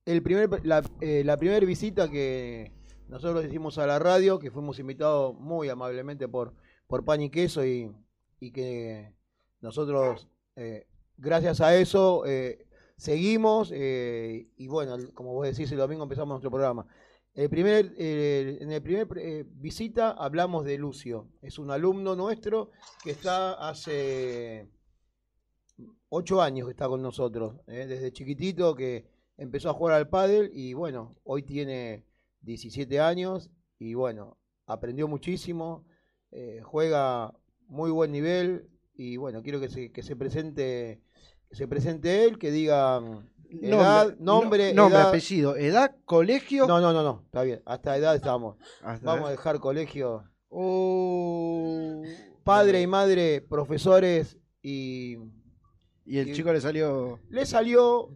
el primer, la, eh, la primera visita que nosotros hicimos a la radio, que fuimos invitados muy amablemente por, por Pan y Queso y, y que nosotros, eh, gracias a eso, eh, seguimos eh, y bueno, como vos decís, el domingo empezamos nuestro programa. El primer, en el primer visita hablamos de Lucio, es un alumno nuestro que está hace ocho años que está con nosotros, desde chiquitito que empezó a jugar al pádel y bueno, hoy tiene 17 años y bueno, aprendió muchísimo, eh, juega muy buen nivel y bueno, quiero que se, que se presente que se presente él, que diga edad, nombre, no- nombre, edad. apellido, edad, colegio. No, no, no, no, está bien, hasta edad estamos. Hasta Vamos a dejar colegio. Oh. Padre y madre, profesores y, Y el Y- chico le salió Le salió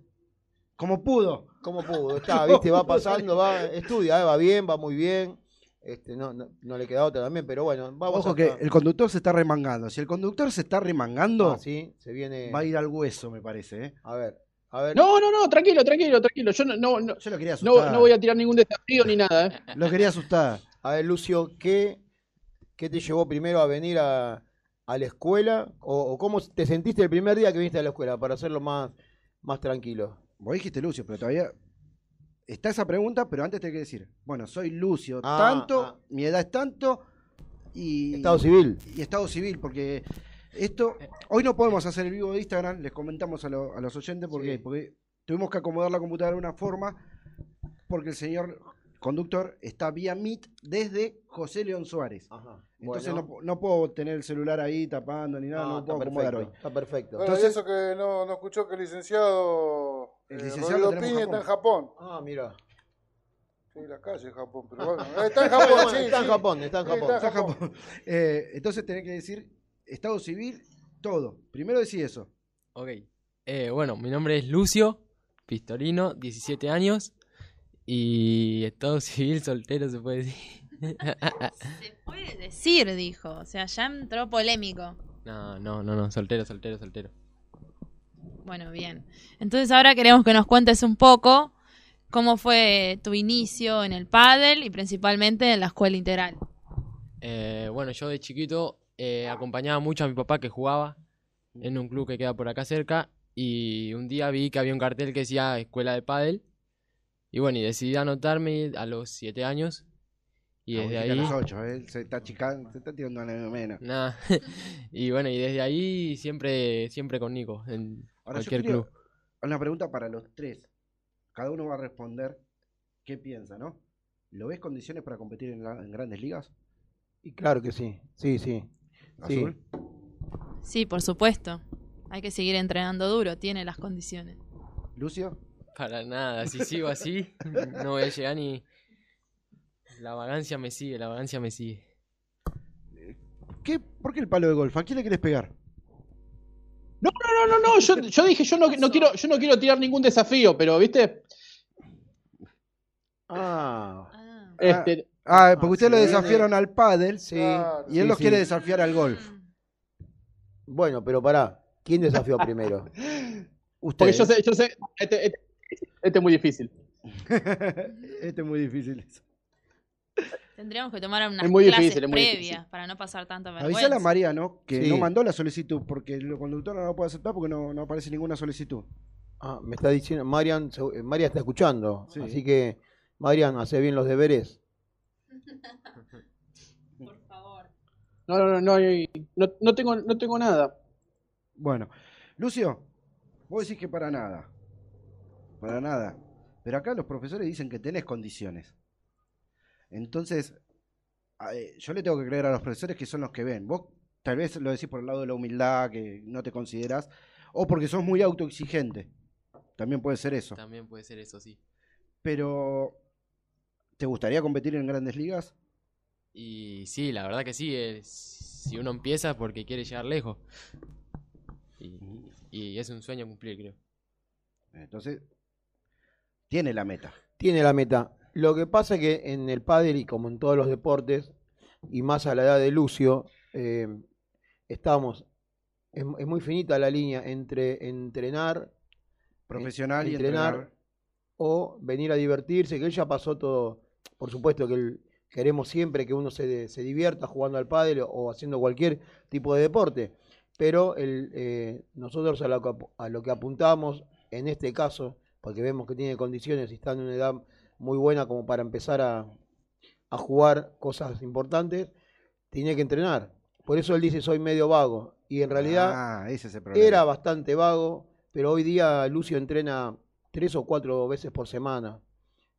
como pudo. como pudo. Está, [LAUGHS] viste, va pasando, va, estudia, eh, va bien, va muy bien. Este, no, no, no le queda otra también, pero bueno, vamos Ojo a que el conductor se está remangando. Si el conductor se está remangando, Ah, sí, se viene. va a ir al hueso, me parece. ¿eh? A ver, a ver. No, no, no, tranquilo, tranquilo, tranquilo. Yo no, no, no, Yo lo quería no, asustar. no voy a tirar ningún desafío ni nada, ¿eh? Lo quería asustar. [LAUGHS] A ver, Lucio, ¿qué, qué te llevó primero a venir a, a la escuela? O, o cómo te sentiste el primer día que viniste a la escuela? Para hacerlo más, más tranquilo. Vos dijiste Lucio, pero todavía está esa pregunta, pero antes te hay que decir, bueno, soy Lucio, Ah, tanto, ah. mi edad es tanto y... Estado civil. Y estado civil, porque esto, hoy no podemos hacer el vivo de Instagram, les comentamos a, lo- a los oyentes porque, Sí. porque tuvimos que acomodar la computadora de una forma, porque el señor conductor está vía Meet desde José León Suárez. Entonces Bueno. no, no puedo tener el celular ahí tapando ni nada, no, No, puedo acomodar perfecto, hoy. está perfecto. Bueno, Entonces- y eso que no, no escuchó que el licenciado, El eh, licenciado lo Rodrigo tenemos en Piña está en Japón. Ah, mira. Sí, la calle de Japón, pero [LAUGHS] bueno. Está en Japón, sí, está en sí. Japón, está en Sí, Japón. Está en Japón. [LAUGHS] Eh, entonces tenés que decir estado civil, todo. Primero decís eso. Ok. Eh, bueno, mi nombre es Lucio Pistolino, 17 años. Y estado [LAUGHS] civil soltero se puede decir. Se puede decir, dijo. O sea, ya entró polémico. no, no, no, no, soltero, soltero, soltero. Bueno, bien. Entonces ahora queremos que nos cuentes un poco cómo fue tu inicio en el pádel y principalmente en la escuela integral. Eh, bueno, yo de chiquito eh, acompañaba mucho a mi papá que jugaba en un club que queda por acá cerca. Y un día vi que había un cartel que decía Escuela de Pádel. Y bueno, y decidí anotarme a los 7 años. Y Ah, desde ahí... a los ocho, ¿eh? se está chicando, se está tirando una menos. Nada. [LAUGHS] y bueno, y desde ahí siempre, siempre con Nico, en Ahora yo cualquier club. una pregunta para los tres. Cada uno va a responder qué piensa, ¿no? ¿Lo ves condiciones para competir en, la- en grandes ligas? Y claro que sí, sí, sí. sí. Azul. Sí, por supuesto. Hay que seguir entrenando duro, tiene las condiciones. Lucio. Para nada, si sigo así, [LAUGHS] no voy a llegar ni... La vagancia me sigue, la vagancia me sigue. ¿Qué, ¿Por qué el palo de golf? ¿A quién le querés pegar? No, no, no, no, no. Yo, yo dije, yo no, no quiero, yo no quiero tirar ningún desafío, pero viste, Ah, este, Ah, porque Ah, ustedes lo desafiaron al pádel sí. y él sí, los sí. quiere desafiar al golf. Bueno, pero pará. ¿Quién desafió primero? [LAUGHS] porque Ustedes. yo sé, yo sé, este, este- este es muy difícil. [LAUGHS] este es muy difícil. Tendríamos que tomar unas Es muy clases difícil, es muy previas difícil. para no pasar tanta vergüenza. Avisale a Mariano que Sí. no mandó la solicitud porque el conductor no lo puede aceptar porque no, no aparece ninguna solicitud. Ah, me está diciendo, Marian, se- eh, Marian está escuchando. Sí. Así que, Marian, hace bien los deberes. [LAUGHS] No, no, no, no, hay- no, no tengo, no tengo nada. Bueno, Lucio, vos decís que para nada. Para nada. Pero acá los profesores dicen que tenés condiciones. Entonces, eh, yo le tengo que creer a los profesores que son los que ven. Vos tal vez lo decís por el lado de la humildad, que no te consideras, o porque sos muy autoexigente. También puede ser eso. También puede ser eso, sí. Pero, ¿te gustaría competir en grandes ligas? Y sí, la verdad que sí, es- si uno empieza es porque quiere llegar lejos. Y, y es un sueño cumplir, creo. Entonces, tiene la meta. Tiene la meta. Lo que pasa es que en el pádel y como en todos los deportes, y más a la edad de Lucio, eh, estamos, es, es muy finita la línea entre entrenar, Profesional y entrenar, entrenar. o venir a divertirse, que él ya pasó todo, por supuesto que queremos siempre que uno se, se divierta jugando al pádel o haciendo cualquier tipo de deporte, pero el, eh, nosotros a lo, que, a lo que apuntamos en este caso, porque vemos que tiene condiciones y está en una edad muy buena como para empezar a, a jugar cosas importantes, tiene que entrenar. Por eso él dice soy medio vago. Y en realidad Ah, ese es el problema. era bastante vago, pero hoy día Lucio entrena tres o cuatro veces por semana.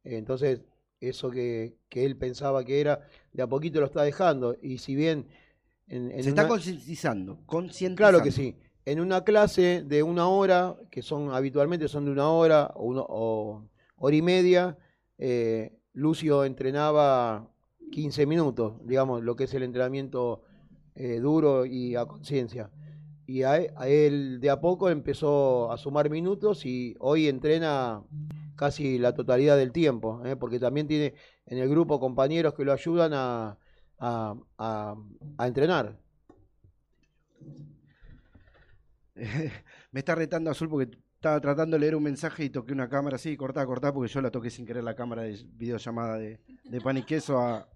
Entonces, eso que, que él pensaba que era, de a poquito lo está dejando. Y si bien... En, en Se está concientizando, concientizando. Claro que sí. En una clase de una hora, que son habitualmente son de una hora o, uno- o hora y media, eh, Lucio entrenaba 15 minutos, digamos, lo que es el entrenamiento eh, duro y a conciencia. y a, él de a poco empezó a sumar minutos y hoy entrena casi la totalidad del tiempo, ¿eh? porque también tiene en el grupo compañeros que lo ayudan a- a entrenar. [LAUGHS] Me está retando Azul porque estaba tratando de leer un mensaje y toqué una cámara así, cortá, cortá, porque yo la toqué sin querer la cámara de videollamada de, de pan y queso a,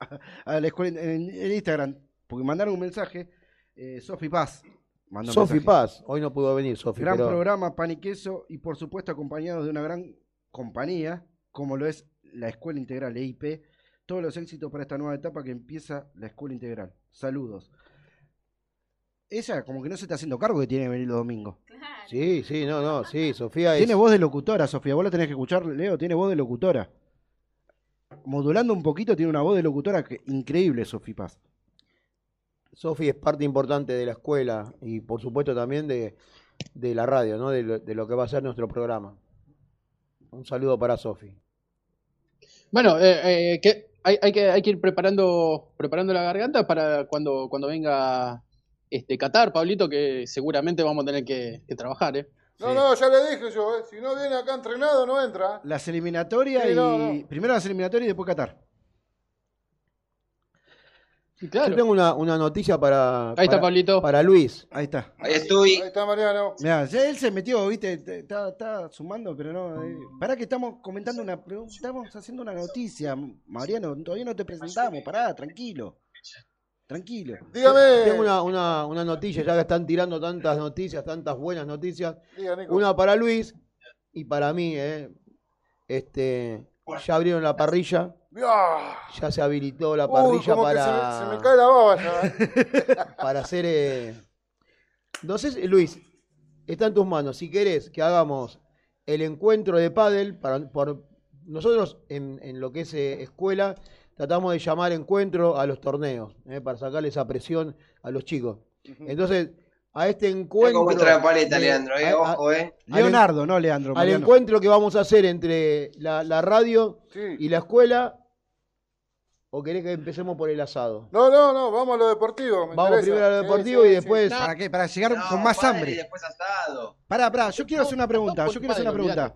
a, a la escuela en, en Instagram, porque mandaron un mensaje, eh, Sofi Paz. mandó Sofi mensaje. Paz, hoy no pudo venir Sofi. Gran pero- programa, pan y queso, y por supuesto acompañados de una gran compañía, como lo es la Escuela Integral EIP. Todos los éxitos para esta nueva etapa que empieza la Escuela Integral. Saludos. Ella como que no se está haciendo cargo que tiene que venir los domingos. Sí, sí, no, no, sí, Sofía es... Tiene voz de locutora, Sofía. Vos la tenés que escuchar, Leo. Tiene voz de locutora. Modulando un poquito, tiene una voz de locutora que, increíble, Sofía Paz. Sofi es parte importante de la escuela y por supuesto también de, de la radio, ¿no? De lo, de lo que va a ser nuestro programa. Un saludo para Sofi. Bueno, eh, eh, que hay, hay que hay que ir preparando preparando la garganta para cuando cuando venga este Qatar, Pablito, que seguramente vamos a tener que, que trabajar, ¿eh? No, no, ya le dije yo, ¿eh? si no viene acá entrenado, no entra. Las eliminatorias Sí, y. no, no. Primero las eliminatorias y después Qatar. claro. Yo tengo una, una noticia para, Ahí está, para- Pablito. para Luis. Ahí está. Ahí estoy. Ahí está Mariano. Mirá, ya él se metió, viste, te- está, está sumando, pero no. eh. Pará que estamos comentando una pregunta, estamos haciendo una noticia, Mariano, todavía no te presentamos, pará, tranquilo. Tranquilo. Dígame. Tengo una, una, una noticia, ya que están tirando tantas noticias, tantas buenas noticias. Nico. Una para Luis y para mí, ¿eh? Este, ya abrieron la parrilla, ya se habilitó la parrilla como que para, se, me, se me cae la baba ya. [LAUGHS] ¿eh? para hacer... eh, No sé, si- Luis, está en tus manos. Si querés que hagamos el encuentro de pádel, para, por, nosotros en, en lo que es eh, escuela, tratamos de llamar encuentro a los torneos, eh, para sacarle esa presión a los chicos. Entonces, a este encuentro... cómo la paleta, Leandro, eh, a- a- ojo, eh. Leonardo, no Leandro. al Mariano. encuentro que vamos a hacer entre la, la radio Sí. y la escuela, ¿o querés que empecemos por el asado? No, no, no, vamos a lo deportivo. me Vamos interesa. primero a lo deportivo sí, y sí. después... ¿Para qué? Para llegar No, con más padre, hambre. Y después asado. Pará, pará, yo quiero hacer una pregunta, yo quiero hacer una pregunta.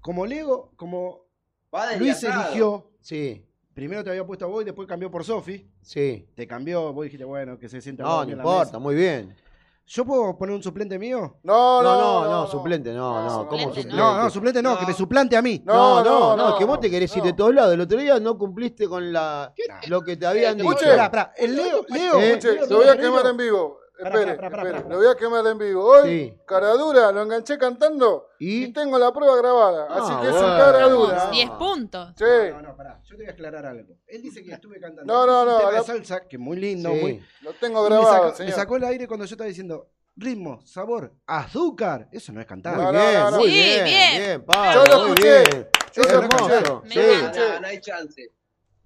Como Lego, como Padre Luis asado. eligió, Sí, primero te había puesto a vos y después cambió por Sofi, sí. te cambió, vos dijiste, bueno, que se sienta No, no importa, mesa. muy bien. ¿Yo puedo poner un suplente mío? No, No, no, no, no, suplente, no, no, ¿cómo suplente? No, no, suplente no, No. que me suplante a mí. No, no, No, no, no, que vos te querés ir de todos lados. El otro día no cumpliste con la lo que te habían dicho. Escuche. El Leo, Leo, Eh, Escuche, Leo, lo voy a quemar en vivo. Espere, espere, lo voy a quemar en vivo. Hoy, Sí. cara dura, lo enganché cantando ¿Y? y, tengo la prueba grabada. Así Ah, que es un bueno. cara Vamos, dura. 10 puntos. Sí. No, no, pará, yo te voy a aclarar algo. Él dice que estuve cantando. No, no, un no, tema la- de salsa, que es muy lindo, Sí. muy... Lo tengo y me grabado, sacó, me señor. sacó el aire cuando yo estaba diciendo ritmo, sabor, azúcar. Eso no es cantar. Muy no, bien, no, no. muy Sí, bien, bien. bien, Pablo, Yo lo muy escuché, bien. yo Es lo escuché. Me sí. No, hay chance.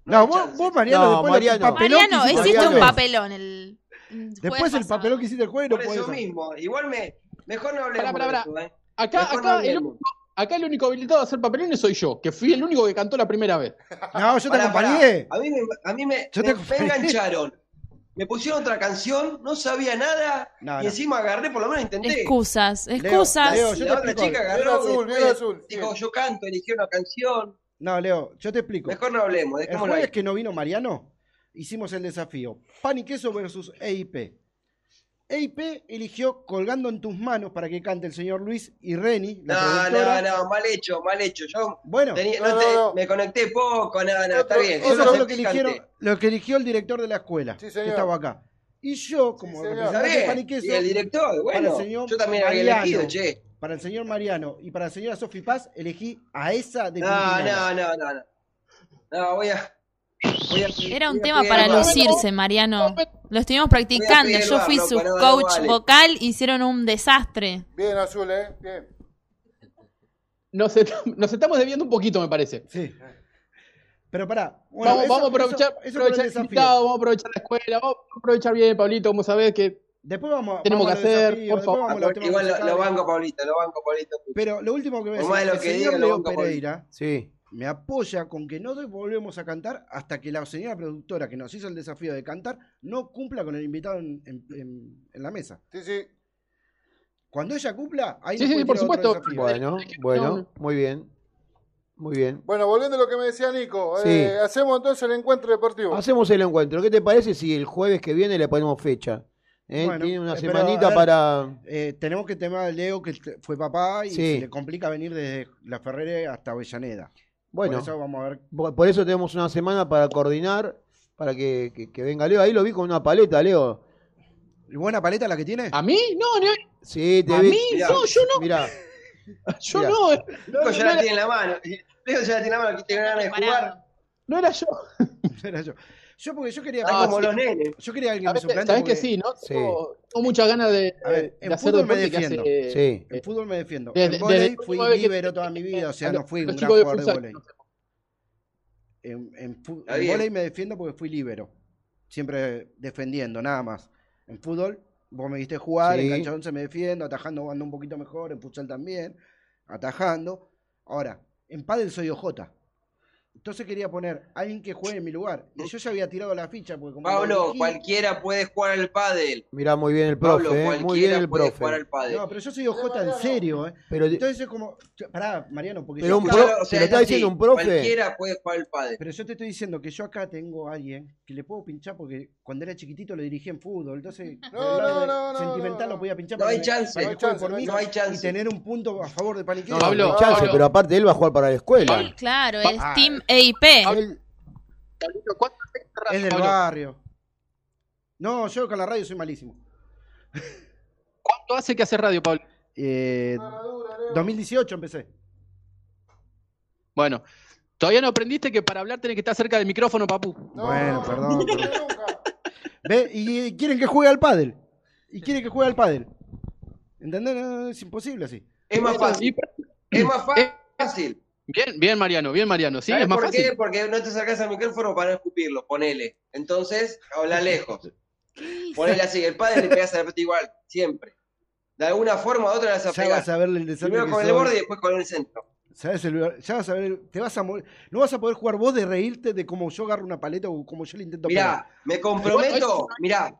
No, hay vos, chance. vos, Mariano, No, después Mariano. el papelón que Mariano, hiciste un papelón el. El Después el papelón que hiciste el jueves no Por eso mismo. Igual me. Mejor no hablemos Pará, pará, de esto, eh. Acá, no acá, el, único- acá el único habilitado a hacer papelones soy yo, que fui el único que cantó la primera vez. [LAUGHS] No, yo te Pará, pará. acompañé. A mí me, a mí me, Yo te me- me engancharon. Me pusieron otra canción, no sabía nada No, y no. encima agarré, por lo menos intenté. Excusas, excusas. Leo, yo la te otra explico. chica agarró azul, después, azul, dijo yo canto, eligió una canción. No, Leo, yo te explico. Mejor no hablemos, El jueves que no vino Mariano, hicimos el desafío. Pan y queso versus EIP. EIP eligió Colgando en tus manos para que cante el señor Luis y Reni, la No, productora. no, no, mal hecho, mal hecho. Yo Bueno, tenía- No, no te- no, me conecté poco, no, no, está bien. eso sé lo que, eligieron, lo que eligió el director de la escuela, Sí, que estaba acá. Y yo, como Sí, representante de Pan y queso, Y el director, bueno, para el señor yo también había Mariano, elegido, che. para el señor Mariano y para la señora Sofi Paz, elegí a esa de No, no, no, no, no. No, voy a. Era un tema para lucirse, Mariano. Lo estuvimos practicando. Yo fui su coach vocal. Hicieron un desastre. Bien azul, ¿eh? Bien. Nos, est- nos estamos debiendo un poquito, me parece. Sí. Pero pará. bueno, vamos, eso- vamos a aprovechar, eso- eso aprovechar el invitado, vamos a aprovechar la escuela, vamos a aprovechar bien, Pablito, como sabés que Después vamos, Tenemos vamos que hacer, desafíos, por después favor. vamos a los temas Igual lo, banco, Paulito, lo banco, Paulito. Pero lo último que voy a decir, de el lo que señor diga, lo Leo Pereira, Sí. Me apoya con que no volvemos a cantar hasta que la señora productora que nos hizo el desafío de cantar no cumpla con el invitado en, en- en- en la mesa. Sí, sí. Cuando ella cumpla, ahí Sí, sí, puede por supuesto. Bueno, bueno, muy bien. Muy bien. Bueno, volviendo a lo que me decía Nico, Sí. eh, hacemos entonces el encuentro deportivo. Hacemos el encuentro. ¿Qué te parece si el jueves que viene le ponemos fecha? ¿Eh? Bueno, Tiene una eh, semanita a ver, para. eh, tenemos que tema de Leo, que fue papá y Sí. se le complica venir desde La Ferrere hasta Avellaneda. Bueno, Por eso vamos a ver. por por eso tenemos una semana para coordinar, para que, que- que venga Leo. Ahí lo vi con una paleta, Leo. ¿Y buena paleta la que tiene? ¿A mí? No, no. Sí, te ¿A vi. mí? No, yo no. Mirá. [LAUGHS] Yo Mirá. no. Nico ya la tiene en la mano. Leo ya la tiene en la mano, que tiene ganas de jugar. No era yo. [LAUGHS] Era yo. Yo porque yo quería Está como los nenes. Yo quería alguien que me suplante. ¿Sabés que porque- sí, no? Sí. Tengo, tengo muchas ganas de, A ver, de en hacer fútbol me que defiendo. hace. Sí. En fútbol me defiendo. Desde- en volei fui vez que- toda mi vida, o sea, no fui un gran jugador de volei. En, en, en volei me defiendo porque fui líbero. Siempre defendiendo, nada más. En fútbol, vos me viste jugar, Sí. en cancha 11 me defiendo, atajando ando un poquito mejor, en futsal también, atajando. Ahora, en pádel soy OJ. Entonces quería poner a alguien que juegue en mi lugar. Y yo ya había tirado la ficha porque como lo Pablo, cualquiera puede jugar al pádel. Mirá muy bien el profe, Pablo, eh, muy bien cualquiera el puede profe. jugar al pádel. No, pero yo soy OJ en serio, ¿eh? Pero, Entonces es como. Pará, Mariano, porque Pero yo un acá- pro- Claro, o sea, te lo es está así, diciendo un profe. Cualquiera puede jugar al pádel. Pero yo te estoy diciendo que yo acá tengo a alguien que le puedo pinchar porque cuando era chiquitito lo dirigí en fútbol. Entonces, No, no, no, no, sentimental lo podía pinchar No hay chance, para no hay chance, por mí no hay chance. y tener un punto a favor de Paniquero. No, Pablo, no hay chance, Pablo. pero aparte él va a jugar para la escuela. Claro, es Ah. Team EIP. Él- Pablito, ¿cuánto hace que cerrás, Es del barrio. No, yo con la radio soy malísimo. ¿Cuánto hace que hace radio, Pablo? Eh, 2018 empecé. Bueno, todavía no aprendiste que para hablar tenés que estar cerca del micrófono, papu. bueno, perdón. perdón. ¿Ve? Y quieren que juegue al pádel. Y quieren que juegue al pádel. ¿Entendés? No, es imposible así. Es más fácil. Es más fácil. Bien, bien, Mariano, bien, Mariano. Sí, ¿Sabes es más por fácil. qué? Porque no te acercas al micrófono para no escupirlo, ponele. Entonces, habla [LAUGHS] lejos. Ponele así, el padre le pegas a la pelota igual, siempre. De alguna forma u otra le vas a Ya pegar. vas a ver el desastre Primero con el borde y después con el centro. ¿Sabes el lugar? Ya vas a ver, te vas a morir. No vas a poder jugar vos de reírte de cómo yo agarro una paleta o cómo yo le intento Mirá, me comprometo, mirá,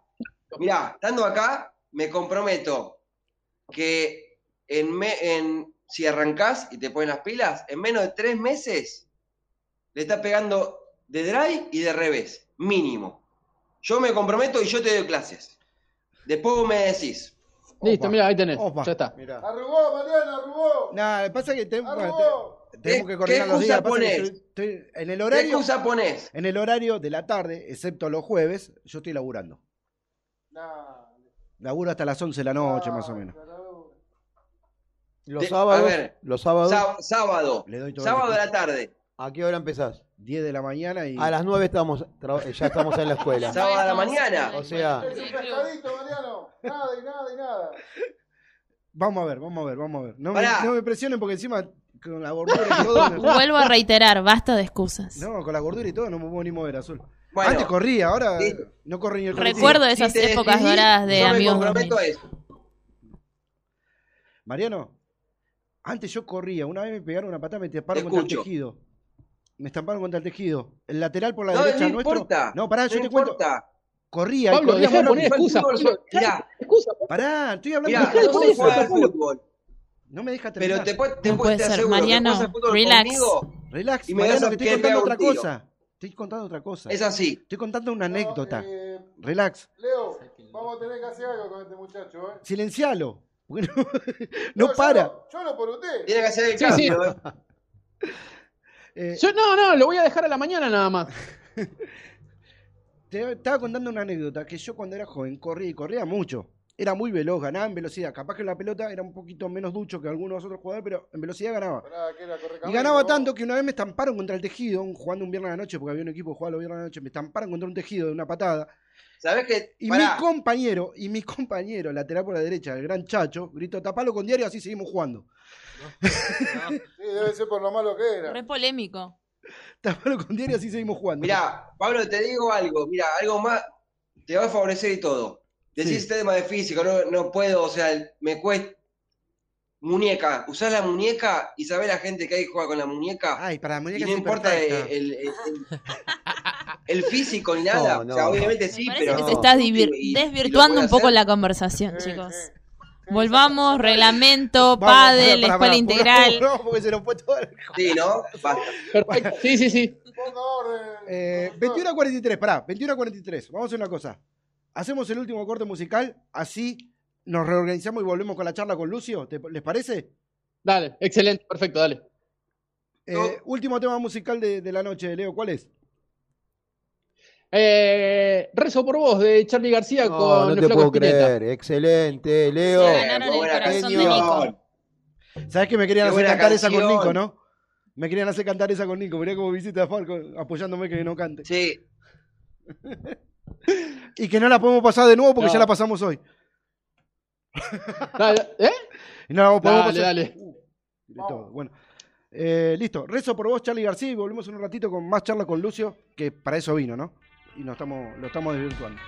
mirá, estando acá, me comprometo que en, me- en si arrancás y te pones las pilas, en menos de tres meses le está pegando de drive y de revés, mínimo. Yo me comprometo y yo te doy clases. Después vos me decís. Listo, mira, ahí tenés. Opa. Ya está. Mirá. Arrugó, Mariano, arrugó. Nada, pasa que te- te- tenemos ¿Qué- que coordinar qué los días. ponés? estoy- estoy- en el ¿Qué horario, excusa ponés? en el horario de la tarde, excepto los jueves, yo estoy laburando. Nah, Laburo hasta las 11 de la noche, más o menos. Los sábados, a ver, los sábados, Sá- sábado, Le doy todo el sábado de la tarde, ¿a qué hora empezás? 10 de la mañana y. A las 9 estamos, ya estamos en la escuela. [LAUGHS] sábado de la mañana. O sea, es un pescadito, Mariano. Nada y nada y nada. Vamos a ver, vamos a ver, vamos a ver. No, me, no me presionen porque encima con la gordura y todo. [LAUGHS] no- Vuelvo a reiterar, basta de excusas. No, con la gordura y todo no me puedo ni mover, azul. Bueno, Antes corría, ahora sí. no corre ni el. Recuerdo esas Si épocas decidís, doradas de yo me amigos. comprometo 2000. a eso. Mariano, antes yo corría, una vez me pegaron una patada, me estamparon Te contra el tejido. Me estamparon contra el tejido. El lateral por la No, derecha no nuestro. importa. No, pará, yo no te cuento. Corría, Pablo, corría dejá de poner excusas. Fútbol, mirá. Excusa. Pará, estoy hablando Mirá, de no jugar al fútbol, No me deja pero terminar. te, puede- te, No puede- te ser, aseguro Mariano, fútbol relax. conmigo, Relax, Y me Mariano, que estoy contando otra cosa. Estoy contando otra cosa. es así. Estoy contando una anécdota. Eh, Relax. Leo, vamos a tener que hacer algo con este muchacho, ¿eh? Silencialo. Porque [LAUGHS] no, para. lo- Yo lo por usted. Tiene que hacer el Sí, cambio. sí. [LAUGHS] ¿eh? Yo, no, no, lo voy a dejar a la mañana nada más. [LAUGHS] Te estaba contando una anécdota que yo cuando era joven corría y corría mucho. Era muy veloz, ganaba en velocidad. Capaz que en la pelota era un poquito menos ducho que algunos de los otros jugadores, pero en velocidad ganaba. Y ganaba tanto que una vez me estamparon contra el tejido, jugando un viernes a la noche, porque había un equipo que jugaba los viernes a la noche, me estamparon contra un tejido de una patada. ¿Sabés qué? Y Pará, mi compañero, y mi compañero, lateral por la derecha, el gran Chacho, gritó, tapalo con diario, así seguimos jugando. [LAUGHS] Sí, debe ser por lo malo que era. Re polémico. Tapalo con diario, así seguimos jugando. Mirá, Pablo, te digo algo. Mirá, algo más te va a favorecer y todo. Decís Sí. este tema de físico, no, no puedo, o sea, me cuesta. muñeca. Usás la muñeca y sabés la gente que hay que juega con la muñeca. Ay, para la y muñeca no sí, importa perfecta. el, el- el- el físico ni nada. No, no. o sea, obviamente sí, pero. que se está y- desvirtuando un poco hacer. la conversación, chicos. Volvamos, reglamento, pará, escuela integral. [LAUGHS] No, porque se nos fue todo el... Sí, ¿no? Basta. Perfecto. Sí, sí, sí. Eh, 21 a 43, pará, 21 a 43. Vamos a hacer una cosa. Hacemos el último corte musical, así nos reorganizamos y volvemos con la charla con Lucio. ¿Te- ¿Les parece? Dale, excelente, perfecto, dale. Eh, Último tema musical de, de la noche, Leo, ¿cuál es? Eh, Rezo por vos de Charlie García No, con no el te Flaco puedo Spinetta. creer. Excelente, Leo. ¿Sabes que me querían hacer cantar esa con. Nico, no? Me querían hacer cantar esa con Nico. Mirá como visita a Falco apoyándome que no cante. Sí. [LAUGHS] Y que no la podemos pasar de nuevo porque No. ya la pasamos hoy. Dale, ¿Eh? [LAUGHS] Y no la podemos Dale, pasar. dale. Uh, todo. Bueno. Eh, listo. Rezo por vos, Charlie García, y volvemos en un ratito con más charla con Lucio, que para eso vino, ¿no? Y nos estamos, lo estamos desvirtuando.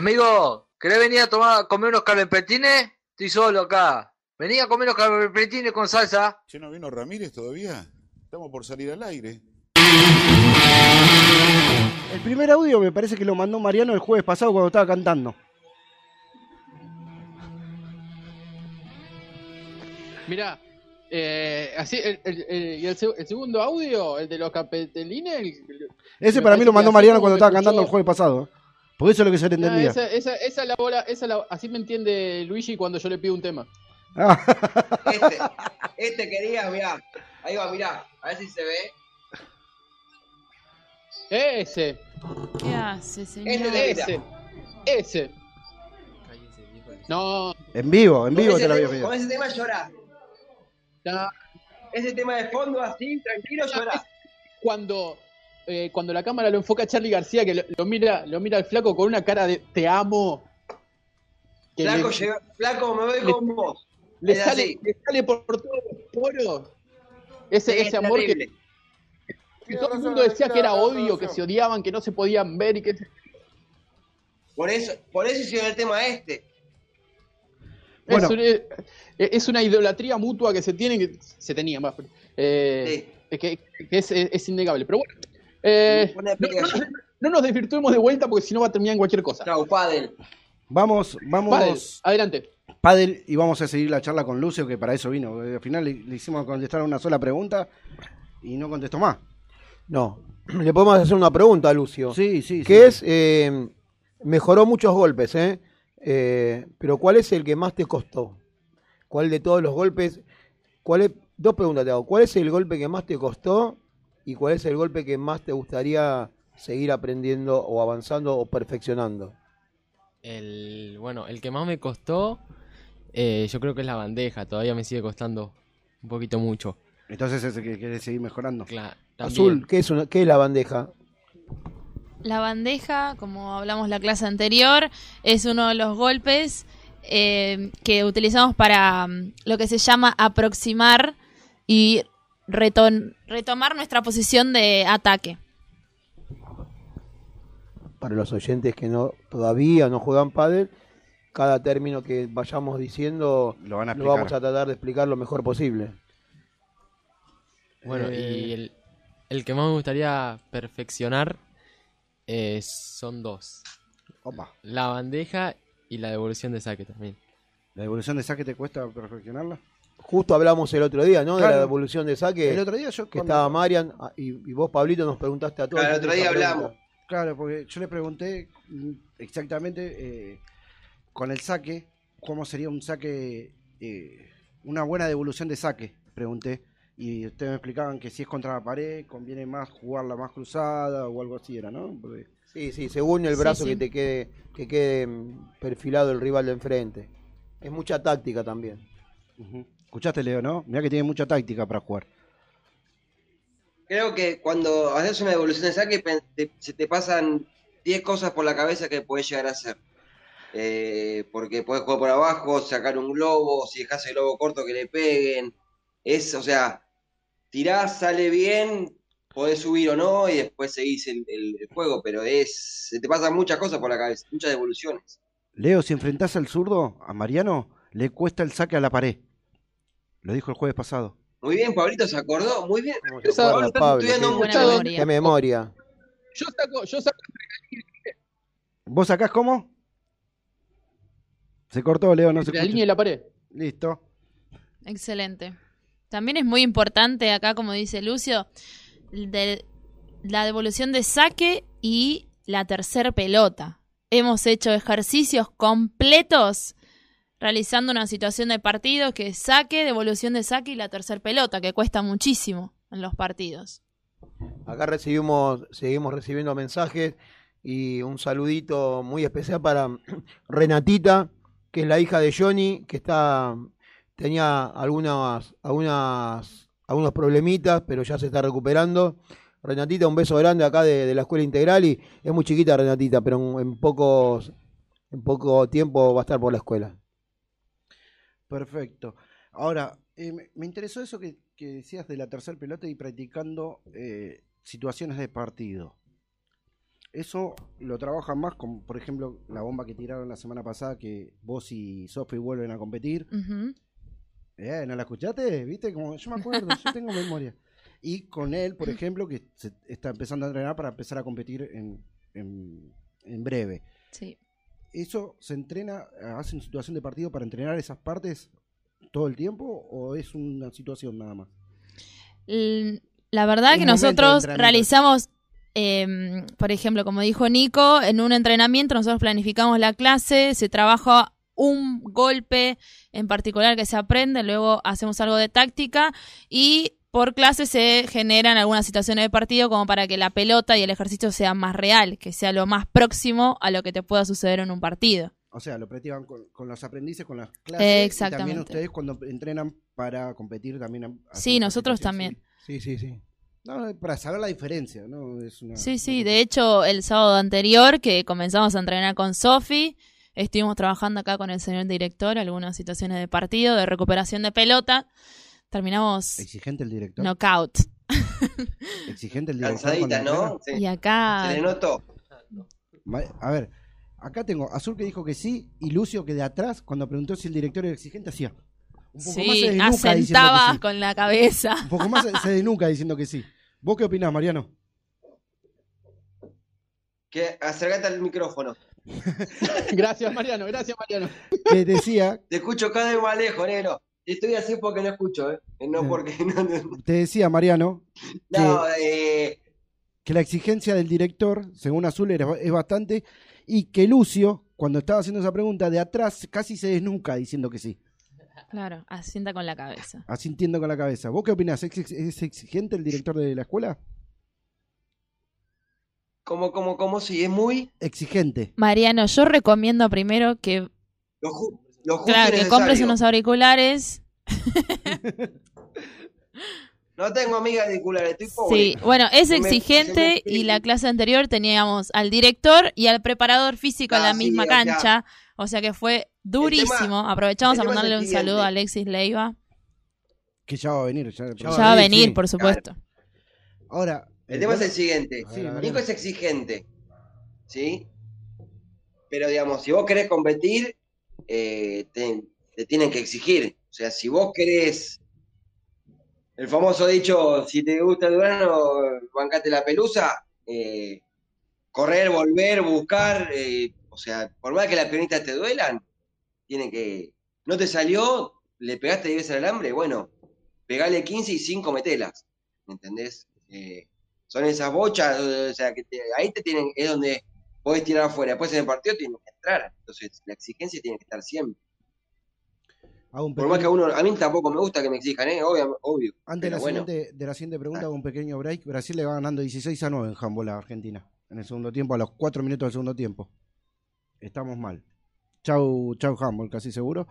Amigo, ¿querés venir a tomar, a comer unos calempetines? Estoy solo acá. Vení a comer unos calempetines con salsa. ¿Che no vino Ramírez todavía? Estamos por salir al aire. El primer audio me parece que lo mandó Mariano el jueves pasado cuando estaba cantando. Mirá, eh, así, el, el- el- y el, seg- el segundo audio, el de los capitelines. el- Ese para mí lo mandó Mariano cuando estaba escuchó- cantando el jueves pasado. Porque eso es lo que se le Nah, entendía. esa, esa, esa es la bola, esa la- así me entiende Luigi cuando yo le pido un tema. Este, [LAUGHS] este quería, mirá. Ahí va, mirá. A ver si se ve. Ese, ¿Qué hace, señor? Ese, ese, ese. No, En vivo, en vivo te lo había pedido. Con ese tema llorás. no. Ese tema de fondo así, tranquilo, llorás. cuando, eh, cuando la cámara lo enfoca a Charlie García, que lo, lo mira, lo mira al flaco con una cara de te amo. Que Flaco, le, llega- flaco, me voy le- con vos. le sale, le sale por todos los poros. Ese, Sí, ese amor que, terrible. que todo el mundo decía que era odio, que se odiaban, que no se podían ver y que Por eso, por eso hicieron el tema este. Bueno. es, eh, es una idolatría mutua que se tiene, que se tenía más, eh, que, que es, es innegable. Pero bueno, eh, no, no nos, no nos desvirtuemos de vuelta porque si no va a terminar en cualquier cosa. Chau, Padel. Vamos, vamos. Padel, adelante. Padel y vamos a seguir la charla con Lucio, que para eso vino. Al final le, le hicimos contestar una sola pregunta y no contestó más. No. [CLEARS THROAT] Le podemos hacer una pregunta a Lucio. Sí, sí. Que sí. es, eh, mejoró muchos golpes, ¿eh? Eh, Pero ¿cuál es el que más te costó? ¿Cuál de todos los golpes? ¿Cuál es, dos preguntas te hago. ¿Cuál es el golpe que más te costó? ¿Y cuál es el golpe que más te gustaría seguir aprendiendo o avanzando o perfeccionando? El, bueno, el que más me costó, eh, yo creo que es la bandeja. Todavía me sigue costando un poquito mucho. Entonces es el que quiere seguir mejorando. Claro. Azul, ¿qué es, una, ¿qué es la bandeja? La bandeja, como hablamos la clase anterior, es uno de los golpes eh, que utilizamos para mm, lo que se llama aproximar y retomar nuestra posición de ataque. Para los oyentes que no todavía no juegan pádel, cada término que vayamos diciendo Lo van a lo explicar. vamos a tratar de explicar lo mejor posible. Bueno, Eh, y el, el que más me gustaría perfeccionar eh, son dos. Opa. La bandeja y la devolución de saque también. ¿La devolución de saque te cuesta perfeccionarla? Justo hablamos el otro día, ¿no? De la devolución de saque. El otro día yo que cuando- estaba Marian ah, y, y vos, Pablito, nos preguntaste a todos. Claro, el otro día hablamos. Claro, porque yo le pregunté exactamente eh, con el saque, cómo sería un saque, eh, una buena devolución de saque, pregunté. Y ustedes me explicaban que si es contra la pared, conviene más jugarla más cruzada o algo así era, ¿no? Porque- Sí, sí, según el brazo sí. que te quede, que quede mm, perfilado el rival de enfrente. Es mucha táctica también. Escuchaste, Leo, ¿no? Mira que tiene mucha táctica para jugar. Creo que cuando haces una devolución de saque, te- se te pasan 10 cosas por la cabeza que puedes llegar a hacer. Eh, porque puedes jugar por abajo, sacar un globo, si dejas el globo corto que le peguen. Es, o sea, tirás, sale bien, podés subir o no, y después seguís el, el- el juego, pero es, se te pasan muchas cosas por la cabeza, muchas devoluciones. Leo, si enfrentás al zurdo, a Mariano, le cuesta el saque a la pared. Lo dijo el jueves pasado. Muy bien, Pablito se acordó, muy bien. acuerda, Pablo Pablo? estudiando Qué- mucho. Qué memoria. Yo saco, yo saco ¿Vos sacás cómo? Se cortó, Leo, no se la escucha. línea de la pared. Listo. Excelente. También es muy importante acá, como dice Lucio, de la devolución de saque y la tercer pelota. Hemos hecho ejercicios completos realizando una situación de partido que es saque, devolución de saque y la tercer pelota, que cuesta muchísimo en los partidos. Acá recibimos, seguimos recibiendo mensajes y un saludito muy especial para [CLEARS THROAT] Renatita, que es la hija de Johnny, que está tenía algunas, algunas, algunos problemitas, pero ya se está recuperando. Renatita, un beso grande acá de, la escuela integral y es muy chiquita Renatita, pero en, en en poco tiempo va a estar por la escuela. Perfecto. Ahora, eh, me- interesó eso que, que decías de la tercer pelota y practicando eh, situaciones de partido. Eso lo trabajan más con, por ejemplo, la bomba que tiraron la semana pasada que vos y Sofi vuelven a competir. Eh, ¿No la escuchaste? ¿Viste? Como yo me acuerdo, yo tengo memoria. Y con él, por ejemplo, que se está empezando a entrenar para empezar a competir en, en, en breve. Sí. ¿Eso se entrena, hacen situación de partido para entrenar esas partes todo el tiempo o es una situación nada más? La verdad que nosotros realizamos, em, por ejemplo, como dijo Nico, en un entrenamiento nosotros planificamos la clase, se trabaja un golpe en particular que se aprende, luego hacemos algo de táctica y por clase se generan algunas situaciones de partido como para que la pelota y el ejercicio sea más real, que sea lo más próximo a lo que te pueda suceder en un partido. O sea, lo practican con, con los aprendices, con las clases. Y también Exactamente. ustedes cuando entrenan para competir también. Sí, nosotros también. Sí, sí, sí. No, para saber la diferencia, ¿no? Es una- Sí, sí, de hecho el sábado anterior que comenzamos a entrenar con Sofi, estuvimos trabajando acá con el señor director algunas situaciones de partido, de recuperación de pelota, terminamos Exigente el director. knockout. [LAUGHS] Exigente el director. Cansadita, ¿no? Sí. Y acá Se le notó. A ver, acá tengo Azul que dijo que sí y Lucio que de atrás, cuando preguntó si el director era exigente, hacía. Un poco más se sí, diciendo que sí. con la cabeza. Un poco más se- desnuca diciendo que sí. ¿Vos qué opinás, Mariano? Que acercate al micrófono. [LAUGHS] Gracias, Mariano, gracias, Mariano. Que decía, Te escucho cada vez más lejos, negro. Estoy así porque no escucho, ¿eh? No porque [LAUGHS] no, no, te decía Mariano que, no, eh, que la exigencia del director, según Azul, era, es bastante, y que Lucio, cuando estaba haciendo esa pregunta, de atrás casi se desnuca diciendo que sí, Claro, asienta con la cabeza. asintiendo con la cabeza. ¿Vos qué opinás? ¿Es, ex- es exigente el director de la escuela? como, como, como si es muy. Exigente. Mariano, yo recomiendo primero que, Lo, ju- lo justo claro, que compres unos auriculares. [LAUGHS] No tengo amigas auriculares, estoy pobre. Sí, bueno, es Se me- exigente se me- y la clase anterior teníamos al director y al preparador físico en Ah, la sí, misma cancha, o sea que fue durísimo. Aprovechamos a mandarle un saludo a Alexis Leiva. Que ya va a venir. Ya, Ya va a venir, por supuesto. Ahora. El tema es el siguiente. Sí. Nico es exigente. ¿Sí? Pero digamos, si vos querés competir, eh, te, tienen que exigir. O sea, si vos querés. El famoso dicho, si te gusta el Durano, bancate la pelusa. eh, correr, volver, buscar. eh, o sea, por más que las piernitas te duelan, tienen que. No te salió, le pegaste 10 veces al alambre, bueno, pegale 15 y 5 metelas. ¿Me entendés? Son esas bochas, o sea, que te- ahí te tienen, es donde podés tirar afuera. Después en el partido tienen que entrar. Entonces, la exigencia tiene que estar siempre. hago un Por más que a uno, a mí tampoco me gusta que me exijan, ¿eh? Obvio. obvio. Antes de la, bueno, siguiente, de la siguiente pregunta, hago un pequeño break. Brasil le va ganando 16 a 9 en handball a Argentina. En el segundo tiempo, a los 4 minutos del segundo tiempo. Estamos mal. Chau, chau handball, casi seguro.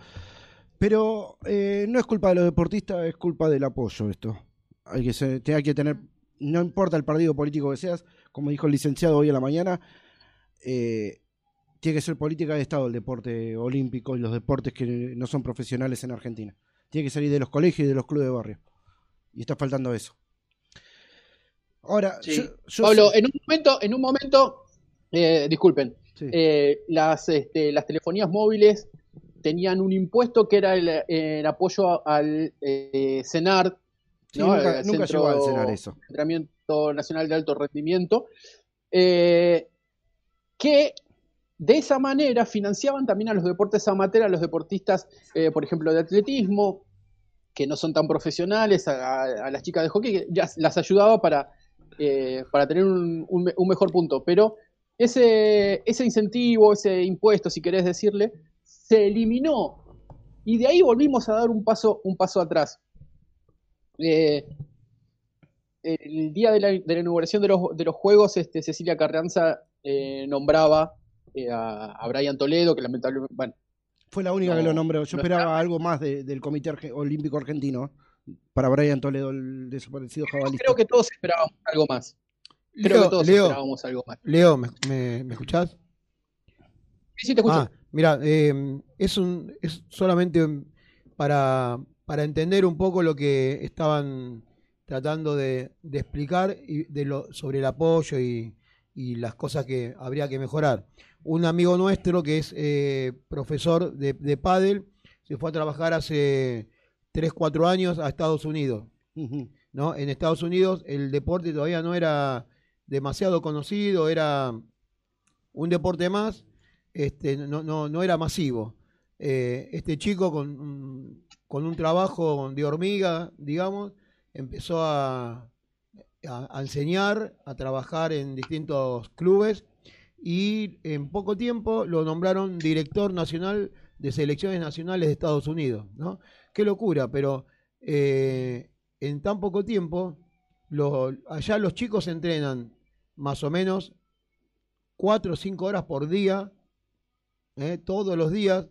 Pero eh, no es culpa de los deportistas, es culpa del apoyo esto. Hay que, ser- hay que tener, no importa el partido político que seas, como dijo el licenciado hoy a la mañana, eh, tiene que ser política de Estado el deporte olímpico y los deportes que no son profesionales en Argentina. Tiene que salir de los colegios y de los clubes de barrio. Y está faltando eso. Ahora, Sí. yo, yo Pablo, sé- en un momento, en un momento, eh, disculpen, Sí. eh, las, este, las telefonías móviles tenían un impuesto que era el, el apoyo al eh, CENAR, Sí, ¿no? nunca- llegó al CENAR eso. Entrenamiento Nacional de Alto Rendimiento, eh, que de esa manera financiaban también a los deportes amateur, a los deportistas, eh, por ejemplo, de atletismo, que no son tan profesionales, a, las chicas de hockey, ya las ayudaba para, eh, para tener un, un me- un mejor punto. Pero ese, ese incentivo, ese impuesto, si querés decirle, se eliminó. Y de ahí volvimos a dar un paso, un paso atrás. Eh, el día de la, inauguración de los, de los Juegos, este, Cecilia Carranza eh, nombraba eh, a, a Brian Toledo, que lamentablemente, bueno, fue la única no, que lo nombró. Yo no esperaba algo más de- del Comité Arge- Olímpico Argentino para Brian Toledo, el desaparecido jabalista. creo que todos esperábamos algo más. Creo Leo, que todos Leo, esperábamos algo más. Leo, ¿me, me, me escuchás? Sí, sí, te escucho. Ah, mira, eh, es, un, es solamente para, para entender un poco lo que estaban tratando de, de explicar y de lo, sobre el apoyo y, y las cosas que habría que mejorar. Un amigo nuestro que es eh, profesor de, de pádel se fue a trabajar hace 3, 4 años a Estados Unidos. ¿no? En Estados Unidos el deporte todavía no era demasiado conocido, era un deporte más, este, no, no, no era masivo. Eh, este chico con, con un trabajo de hormiga, digamos, empezó a, a- enseñar, a trabajar en distintos clubes y en poco tiempo lo nombraron director nacional de selecciones nacionales de Estados Unidos, ¿no? Qué locura, pero eh, en tan poco tiempo, allá los chicos entrenan más o menos cuatro o cinco horas por día, ¿eh? todos los días,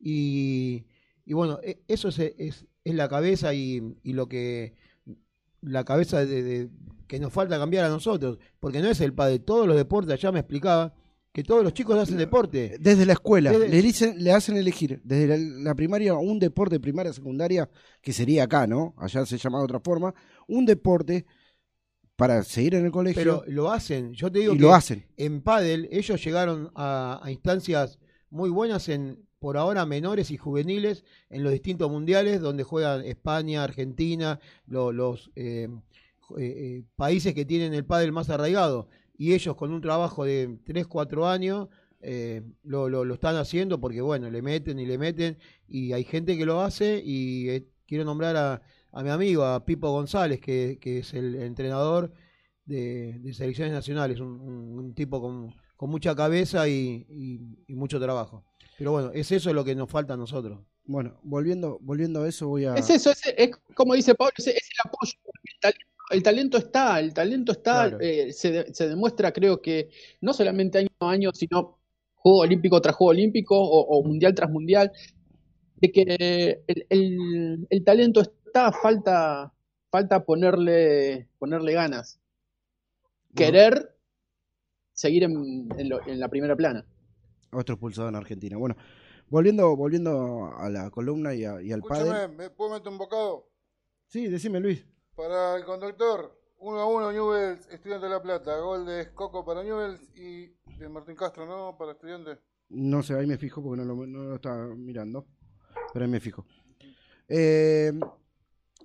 y, bueno, e- eso es, es- la cabeza y, lo que la cabeza de- que nos falta cambiar a nosotros, porque no es el padre, todos los deportes, allá me explicaba que todos los chicos hacen deporte. Desde la escuela, Desde- le, dicen, le hacen elegir desde la, la primaria un deporte primaria, secundaria, que sería acá, ¿no? Allá se llama de otra forma, un deporte para seguir en el colegio. Pero lo hacen, yo te digo que lo hacen. en pádel ellos llegaron a, a instancias muy buenas en por ahora menores y juveniles en los distintos mundiales donde juegan España, Argentina, lo- los eh, eh, eh, países que tienen el pádel más arraigado y ellos con un trabajo de 3, 4 años eh, lo, lo- lo están haciendo porque bueno, le meten y le meten y hay gente que lo hace y eh, quiero nombrar a, a mi amigo, a Pipo González, que, que es el entrenador de, de selecciones nacionales, un, un- un tipo con, con mucha cabeza y, y- y mucho trabajo. Pero bueno, es eso lo que nos falta a nosotros. Bueno, volviendo, volviendo a eso, voy a. Es eso, es, es como dice Pablo, es, es el apoyo. El talento, está, el talento está, Claro. eh, se, de- se demuestra creo que no solamente año a año, sino juego olímpico tras juego olímpico o, o mundial tras mundial, de que el, el- el talento está, falta, falta ponerle, ponerle ganas. Querer seguir en, en lo- en la primera plana. Otro expulsado en Argentina. Bueno, volviendo, volviendo a la columna y, a- y al padre. ¿me puedo meter un bocado? Sí, decime Luis. Para el conductor, 1 a 1 Newells, Estudiante de La Plata. Gol de Coco para Newells y de Martín Castro, ¿no? Para Estudiantes. No sé, ahí me fijo porque no lo, no lo estaba mirando. Pero ahí me fijo. Eh,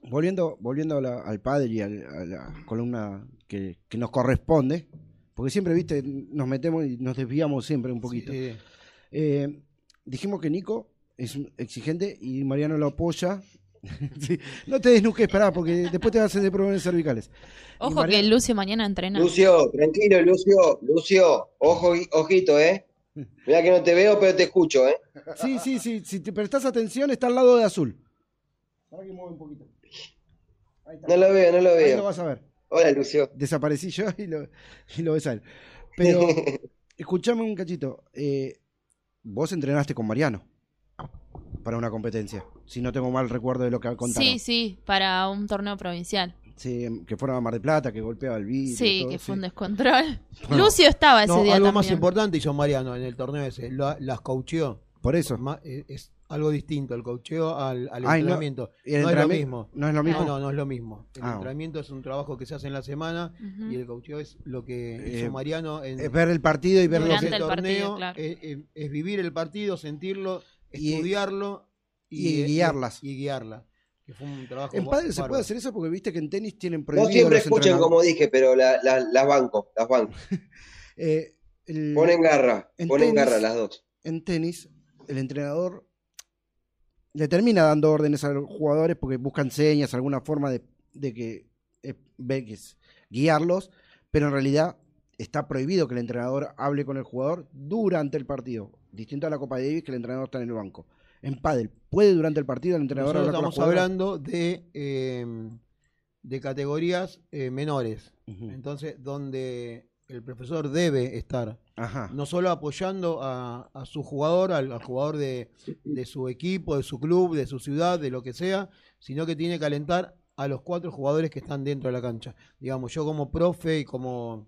volviendo volviendo a la- al padre y a la columna que, que nos corresponde, porque siempre, viste, nos metemos y nos desviamos siempre un poquito. Eh, dijimos que Nico es un exigente y Mariano lo apoya. [LAUGHS] Sí, No te desnuques, esperá, porque después te vas a hacer de problemas cervicales. Ojo Mariano- que Lucio mañana entrena. Lucio, tranquilo, Lucio, Lucio, ojo, ojito, ¿eh? Mira que no te veo, pero te escucho, ¿eh? Sí, sí, sí, si te prestás atención, está al lado de azul. Ahora que mueve un poquito. No lo veo, no lo Ahí veo. lo vas a ver. Hola, Lucio. Desaparecí yo y lo, y lo ves a él. Pero, [LAUGHS] escuchame un cachito. eh, vos entrenaste con Mariano para una competencia. Si no tengo mal recuerdo de lo que contaron. Sí, sí, para un torneo provincial. Sí, que fueron a Mar de Plata, que golpeaba el vidrio. Sí, todo, que sí. fue un descontrol. [LAUGHS] Bueno, Lucio estaba ese no, día algo también. más importante hizo Mariano en el torneo ese, lo- las coacheó. Por eso. Ma- eh, es algo distinto el coacheo al, al Ay, no, entrenamiento. ¿y el no es lo mismo. no es lo mismo? No, no, no es lo mismo. El Ah. entrenamiento es un trabajo que se hace en la semana Ujú. y el coacheo es lo que Eh, hizo Mariano en es ver el partido y ver lo que- el torneo. partido, claro. es, es- es vivir el partido, sentirlo, Y- estudiarlo y guiarlas. Y, guiarla. Que fue un trabajo En pádel se puede hacer eso porque viste que en tenis tienen No prohibido siempre los escuchan como dije, pero la- la- las banco, las banco. [LAUGHS] Eh, el- Ponen garra, en ponen tenis- garra las dos. en tenis, el entrenador le termina dando órdenes a los jugadores porque buscan señas, alguna forma de, de que, eh, ve que es guiarlos, pero en realidad está prohibido que el entrenador hable con el jugador durante el partido. Distinto a la Copa Davis que el entrenador está en el banco. En pádel, ¿puede durante el partido el entrenador Nosotros hablar estamos hablando de, eh, de categorías eh, menores. Entonces, donde el profesor debe estar Ajá. no solo apoyando a, a su jugador, al, al jugador de, de su equipo, de su club, de su ciudad, de lo que sea, sino que tiene que alentar a los cuatro jugadores que están dentro de la cancha. Digamos, yo como profe y como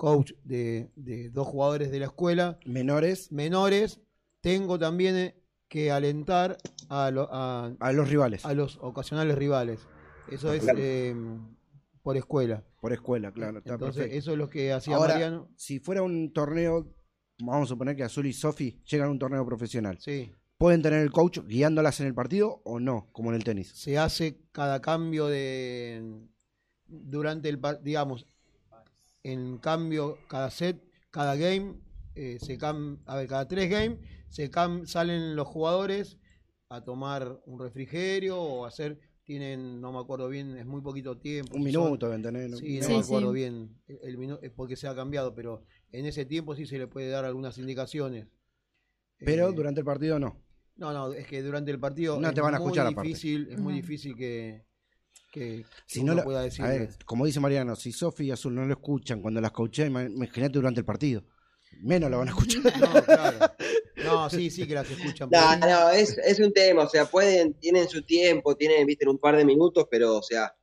coach de, de dos jugadores de la escuela menores, menores tengo también eh, que alentar a, lo- a, a los rivales. a los ocasionales rivales. Eso es Claro. eh, por escuela. Por escuela, claro. Está Entonces, perfecto. eso es lo que hacía Ahora, Mariano. si fuera un torneo, vamos a suponer que Azul y Sofi llegan a un torneo profesional. Sí. ¿Pueden tener el coach guiándolas en el partido o no, como en el tenis? se hace cada cambio de durante el digamos en cambio cada set cada game eh, se cam a ver cada tres games se cam salen los jugadores a tomar un refrigerio o hacer tienen no me acuerdo bien es muy poquito tiempo Un minuto deben tener. sí no Sí, me acuerdo sí. bien el, el minu- eh, porque se ha cambiado pero en ese tiempo sí se le puede dar algunas indicaciones Pero Eh, durante el partido no. no, no, es que durante el partido No es te van a muy escuchar aparte. difícil, es muy difícil que, que, Si no lo- pueda ver, como dice Mariano, si Sofi y Azul no lo escuchan cuando las coaché, imagínate durante el partido. Menos lo van a escuchar. No, claro. No, sí, sí que las escuchan. No, es, es un tema, o sea, pueden, tienen su tiempo, tienen, viste, un par de minutos, pero, o sea,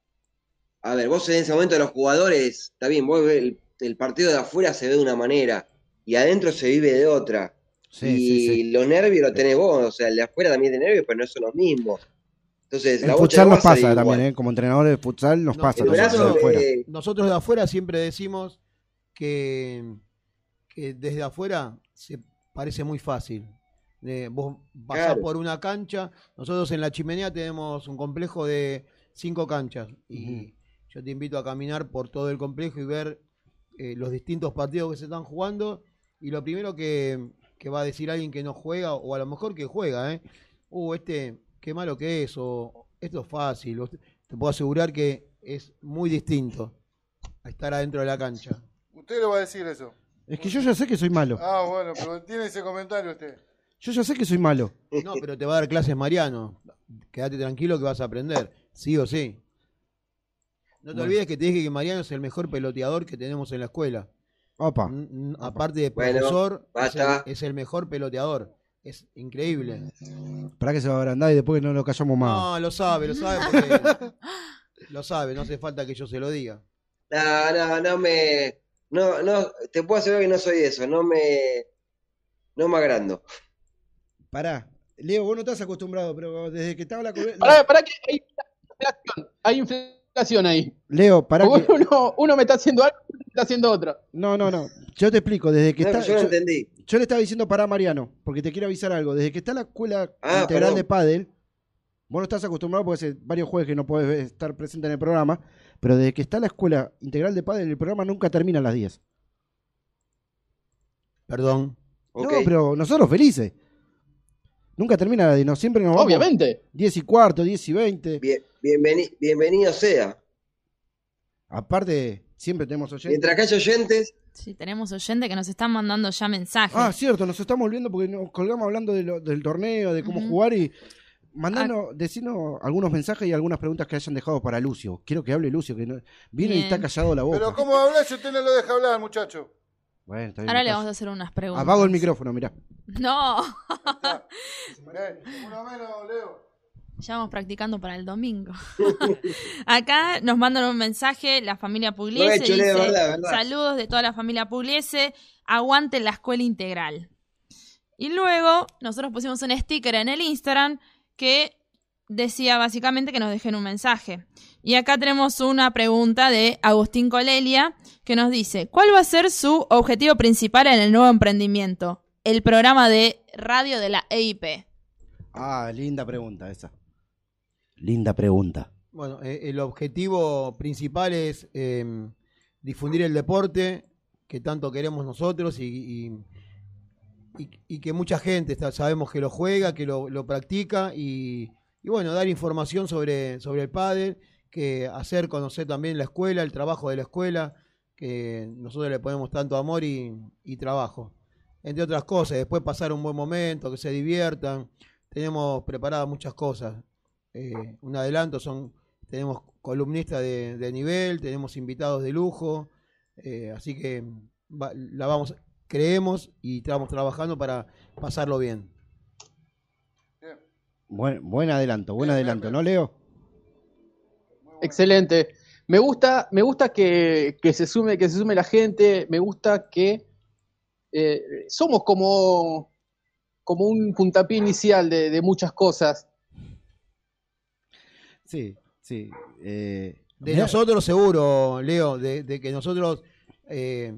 a ver, vos en ese momento los jugadores, está bien, vos ves el, el partido de afuera se ve de una manera y adentro se vive de otra. Sí, y sí, sí. los nervios los tenés vos, o sea, el de afuera también tiene nervios, pero no son los mismos. Entonces, En la futsal nos pasa también, ¿eh? como entrenadores de futsal nos No, pasa. nosotros, de afuera. eh, nosotros de afuera siempre decimos que, que desde afuera se parece muy fácil. Eh, vos pasás Claro. por una cancha, nosotros en la chimenea tenemos un complejo de cinco canchas y yo te invito a caminar por todo el complejo y ver eh, los distintos partidos que se están jugando y lo primero que, que va a decir alguien que no juega o a lo mejor que juega, ¿eh? Uh, este, qué malo que es o esto es fácil. o Te puedo asegurar que es muy distinto a estar adentro de la cancha. Usted lo va a decir eso. Es que yo ya sé que soy malo. Ah, bueno, pero tiene ese comentario usted. Yo ya sé que soy malo. No, pero te va a dar clases Mariano. Quédate tranquilo que vas a aprender, sí o sí. No te Bueno. olvides que te dije que Mariano es el mejor peloteador que tenemos en la escuela. Opa. N- Aparte de Bueno, profesor, es, el, basta. es el mejor peloteador. Es increíble. Para que se va a agrandar y después no lo callamos más. No, lo sabe, lo sabe porque [LAUGHS] lo sabe, no hace falta que yo se lo diga. No, no, no me. No, no, te puedo asegurar que no soy eso, no me. No me agrando. Pará. Leo, vos no estás acostumbrado, pero desde que estaba la... Pará, pará que hay inflación, hay inflación ahí. Leo, que... uno, uno me está haciendo algo y otro me está haciendo otra. No, no, no. Yo te explico. Desde que No, está... yo no entendí. yo le estaba diciendo para Mariano, porque te quiero avisar algo. Desde que está la escuela Ah, integral perdón. de pádel, vos no estás acostumbrado porque hace varios jueves que no puedes estar presente en el programa, pero desde que está la escuela integral de pádel, el programa nunca termina a las 10. Perdón. No, pero nosotros felices. Nunca termina a las 10, no, siempre nos vamos. Obviamente. 10 y cuarto, 10 y 20. Bien, bienveni- bienvenido sea. Aparte, siempre tenemos oyentes. Mientras que haya oyentes, Sí, tenemos oyentes que nos están mandando ya mensajes. Ah, cierto, nos estamos volviendo porque nos colgamos hablando de lo- del torneo, de cómo jugar y mandanos, decirnos algunos mensajes y algunas preguntas que hayan dejado para Lucio. Quiero que hable Lucio, que no- viene y está callado la boca. Pero ¿cómo habla si usted no lo deja hablar, muchacho? Bueno, está bien, Ahora le vamos a hacer unas preguntas. Apago el micrófono, mirá. No, uno menos, Leo. ya vamos practicando para el domingo. [LAUGHS] Acá nos mandan un mensaje la familia Pugliese. Provecho, Leo, dice, verdad, verdad. Saludos de toda la familia Pugliese. Aguante la escuela integral. Y luego nosotros pusimos un sticker en el Instagram que decía básicamente que nos dejen un mensaje. Y acá tenemos una pregunta de Agustín Colelia que nos dice, ¿cuál va a ser su objetivo principal en el nuevo emprendimiento? El programa de radio de la EIP. Ah, linda pregunta esa. Linda pregunta. Bueno, eh, el objetivo principal es eh, difundir el deporte que tanto queremos nosotros y, y- y- y que mucha gente está- sabemos que lo juega, que lo, lo practica y, y bueno, dar información sobre, sobre el pádel, que hacer conocer también la escuela, el trabajo de la escuela, que nosotros le ponemos tanto amor y, y trabajo. Entre otras cosas, después pasar un buen momento, que se diviertan. Tenemos preparadas muchas cosas. Eh, un adelanto son, tenemos columnistas de, de nivel, tenemos invitados de lujo, eh, así que va- la vamos, creemos y estamos trabajando para pasarlo bien. Buen, buen adelanto, buen adelanto, ¿no, Leo? Excelente. Me gusta, me gusta que, que se sume, que se sume la gente, me gusta que eh, somos como, como un puntapié inicial de, de muchas cosas. Sí, sí. eh, De Mirá. nosotros seguro, Leo, de, de que nosotros eh,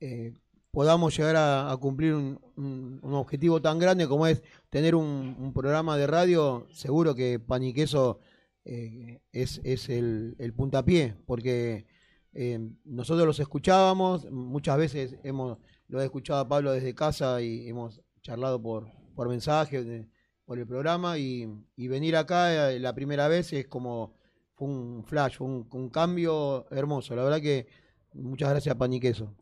eh, podamos llegar a, a cumplir un, un- un objetivo tan grande como es tener un, un programa de radio, seguro que Pan y Queso eh, es, es el, el puntapié, porque eh, nosotros los escuchábamos, muchas veces hemos lo he escuchado a Pablo desde casa y hemos charlado por, por mensaje, de- por el programa, y, y venir acá eh, la primera vez es como fue un flash, fue un, un cambio hermoso. La verdad que muchas gracias, Pan y Queso.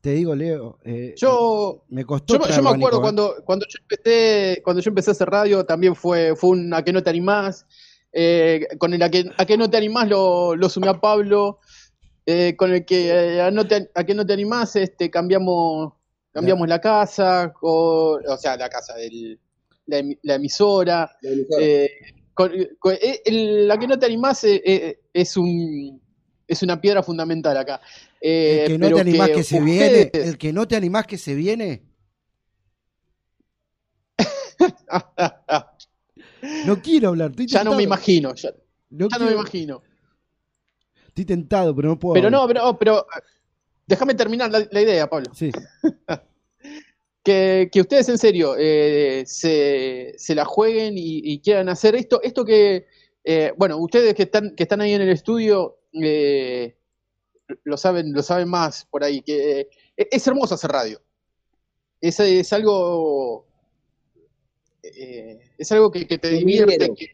Te digo, Leo, eh, Yo, me costó yo, me- yo acuerdo ¿eh? cuando, cuando yo empecé, cuando yo empecé a hacer radio, también fue, fue un a que no te animás. Eh, con el a que, a que no te animás lo, lo sumé a Pablo. Eh, con el que eh, a, no te, a que no te animás, este, cambiamos, cambiamos la casa, con- o sea, la casa, el- la, la emisora. Eh, con- con- eh, el- la que no te animás eh, eh, es un es una piedra fundamental acá. Eh, El que no pero te animás que, se ustedes- viene, el que no te animás que se viene. [LAUGHS] No quiero hablar, estoy Ya no me imagino, ya, No ya no me imagino. Estoy tentado, pero no puedo. Pero hablar. no, pero, pero déjame terminar la, la idea, Pablo. Sí. [LAUGHS] que, que ustedes en serio eh, se, se la jueguen y, y quieran hacer esto, esto que, eh, bueno, ustedes que están, que están ahí en el estudio eh, lo saben, lo saben más por ahí, que es hermoso hacer radio. Es, es algo eh, es algo que, que te divierte, que,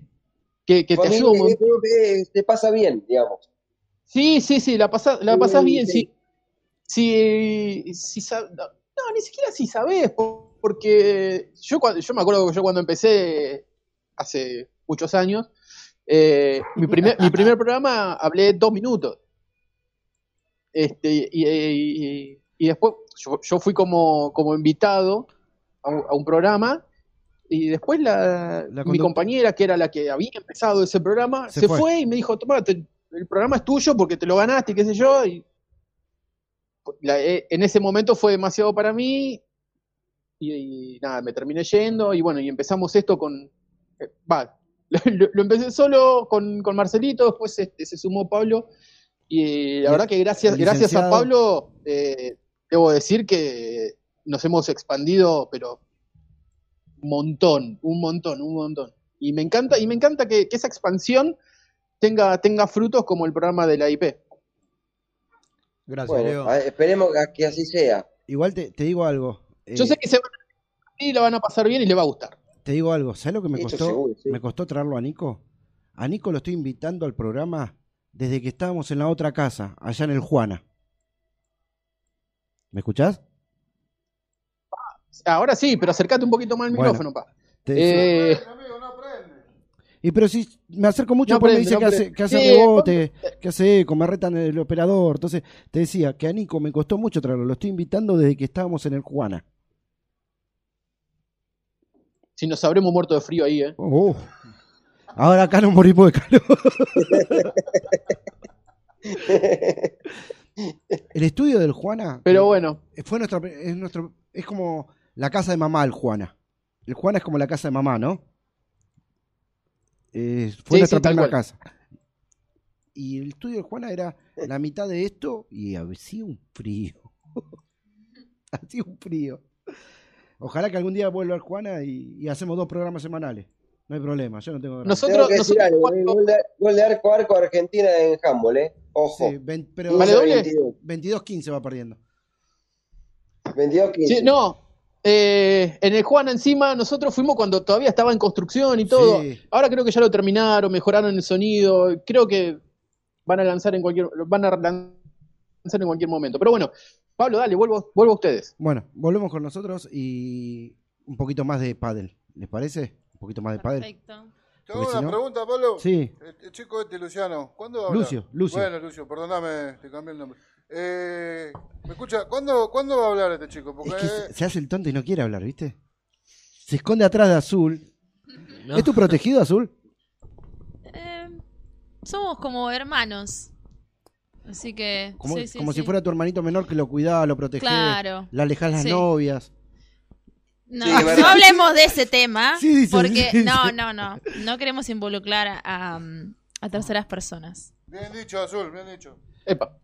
que, que te ayuda un montón. te pasa bien, digamos. Sí, sí, sí, la pasás, la Sí, pasás bien, sí. sí. Si, si sab- no, no, ni siquiera si sabés, po- porque yo, cuando, yo me acuerdo que yo cuando empecé hace muchos años, eh, mi, primer, mi primer programa hablé dos minutos. Este, y, y- y después yo, yo fui como, como invitado a un, a un programa y después la, mi compañera, que era la que había empezado ese programa, Se se, fue. fue. y me dijo, toma, te- el programa es tuyo porque te lo ganaste y qué sé yo. Y la- eh, en ese momento fue demasiado para mí y, y nada, me terminé yendo y bueno, y empezamos esto con... eh, Va, [LAUGHS] lo, lo empecé solo con, con Marcelito, después este, se sumó Pablo y la Y verdad que gracias, gracias a Pablo eh, debo decir que nos hemos expandido, pero montón, un montón, un montón. Y me encanta, y me encanta que, que esa expansión tenga, tenga frutos como el programa de la IP. Gracias, Bueno, Leo. a- esperemos que- que así sea. Igual te, te digo algo. Yo eh, sé que se van a y la van a pasar bien y le va a gustar. Te digo algo, ¿sabes lo que me costó? seguro, sí. Me costó traerlo a Nico. A Nico lo estoy invitando al programa desde que estábamos en la otra casa, allá en el Juana. ¿Me escuchás? Ahora sí, pero acércate un poquito más al Bueno, micrófono, pa. te Eh, Y pero si me acerco mucho, No después me dice no que hace, que hace Sí, rebote, que hace eco, me retan el operador. Entonces te decía que a Nico me costó mucho traerlo. Lo estoy invitando desde que estábamos en el Juana. si nos habremos muerto de frío ahí, ¿eh? Oh. Ahora acá nos morimos de calor. [LAUGHS] El estudio del Juana. Pero bueno. Fue nuestra, es nuestro, es como la casa de mamá el Juana. El Juana es como la casa de mamá, ¿no? Eh, fue Sí, nuestra sí, primera cual. casa. Y el estudio del Juana era la mitad de esto y hacía un frío. [LAUGHS] hacía un frío. Ojalá que algún día vuelva el Juana y, y hacemos dos programas semanales. No hay problema, yo no tengo drama. Tengo que decir algo, eh, gol, de, gol de arco a arco Argentina en handball, ¿eh? Ojo. Sí, ven- pero ¿Vale doble? 22-15 va perdiendo. 22 15. Sí, no, eh, en el Juan encima nosotros fuimos cuando todavía estaba en construcción y todo. Sí. Ahora creo que ya lo terminaron, mejoraron el sonido. Creo que van a lanzar en cualquier, van a lanzar en cualquier momento. Pero bueno, Pablo, dale, vuelvo, vuelvo a ustedes. Bueno, volvemos con nosotros y un poquito más de pádel. ¿Les parece? Un poquito más de pádel. Perfecto. Te hago si una no- pregunta, Pablo. Sí. El, el chico este, Luciano, ¿cuándo va a hablar? Lucio, Lucio. Bueno, Lucio, perdóname, te cambié el nombre. Eh, ¿Me escucha? ¿Cuándo, ¿Cuándo va a hablar este chico? Porque Es que se, hace el tonto y no quiere hablar, ¿viste? Se esconde atrás de Azul. No. ¿Es tu protegido, Azul? Eh, somos como hermanos. Así que. Como, sí, sí, como sí. si fuera tu hermanito menor que lo cuidaba, lo protegía. Claro. Le alejás las Sí. novias. No, no hablemos de ese tema. [LAUGHS] Porque sí, no, sí. no, no. No queremos involucrar a terceras personas. Bien dicho, Azul, bien dicho.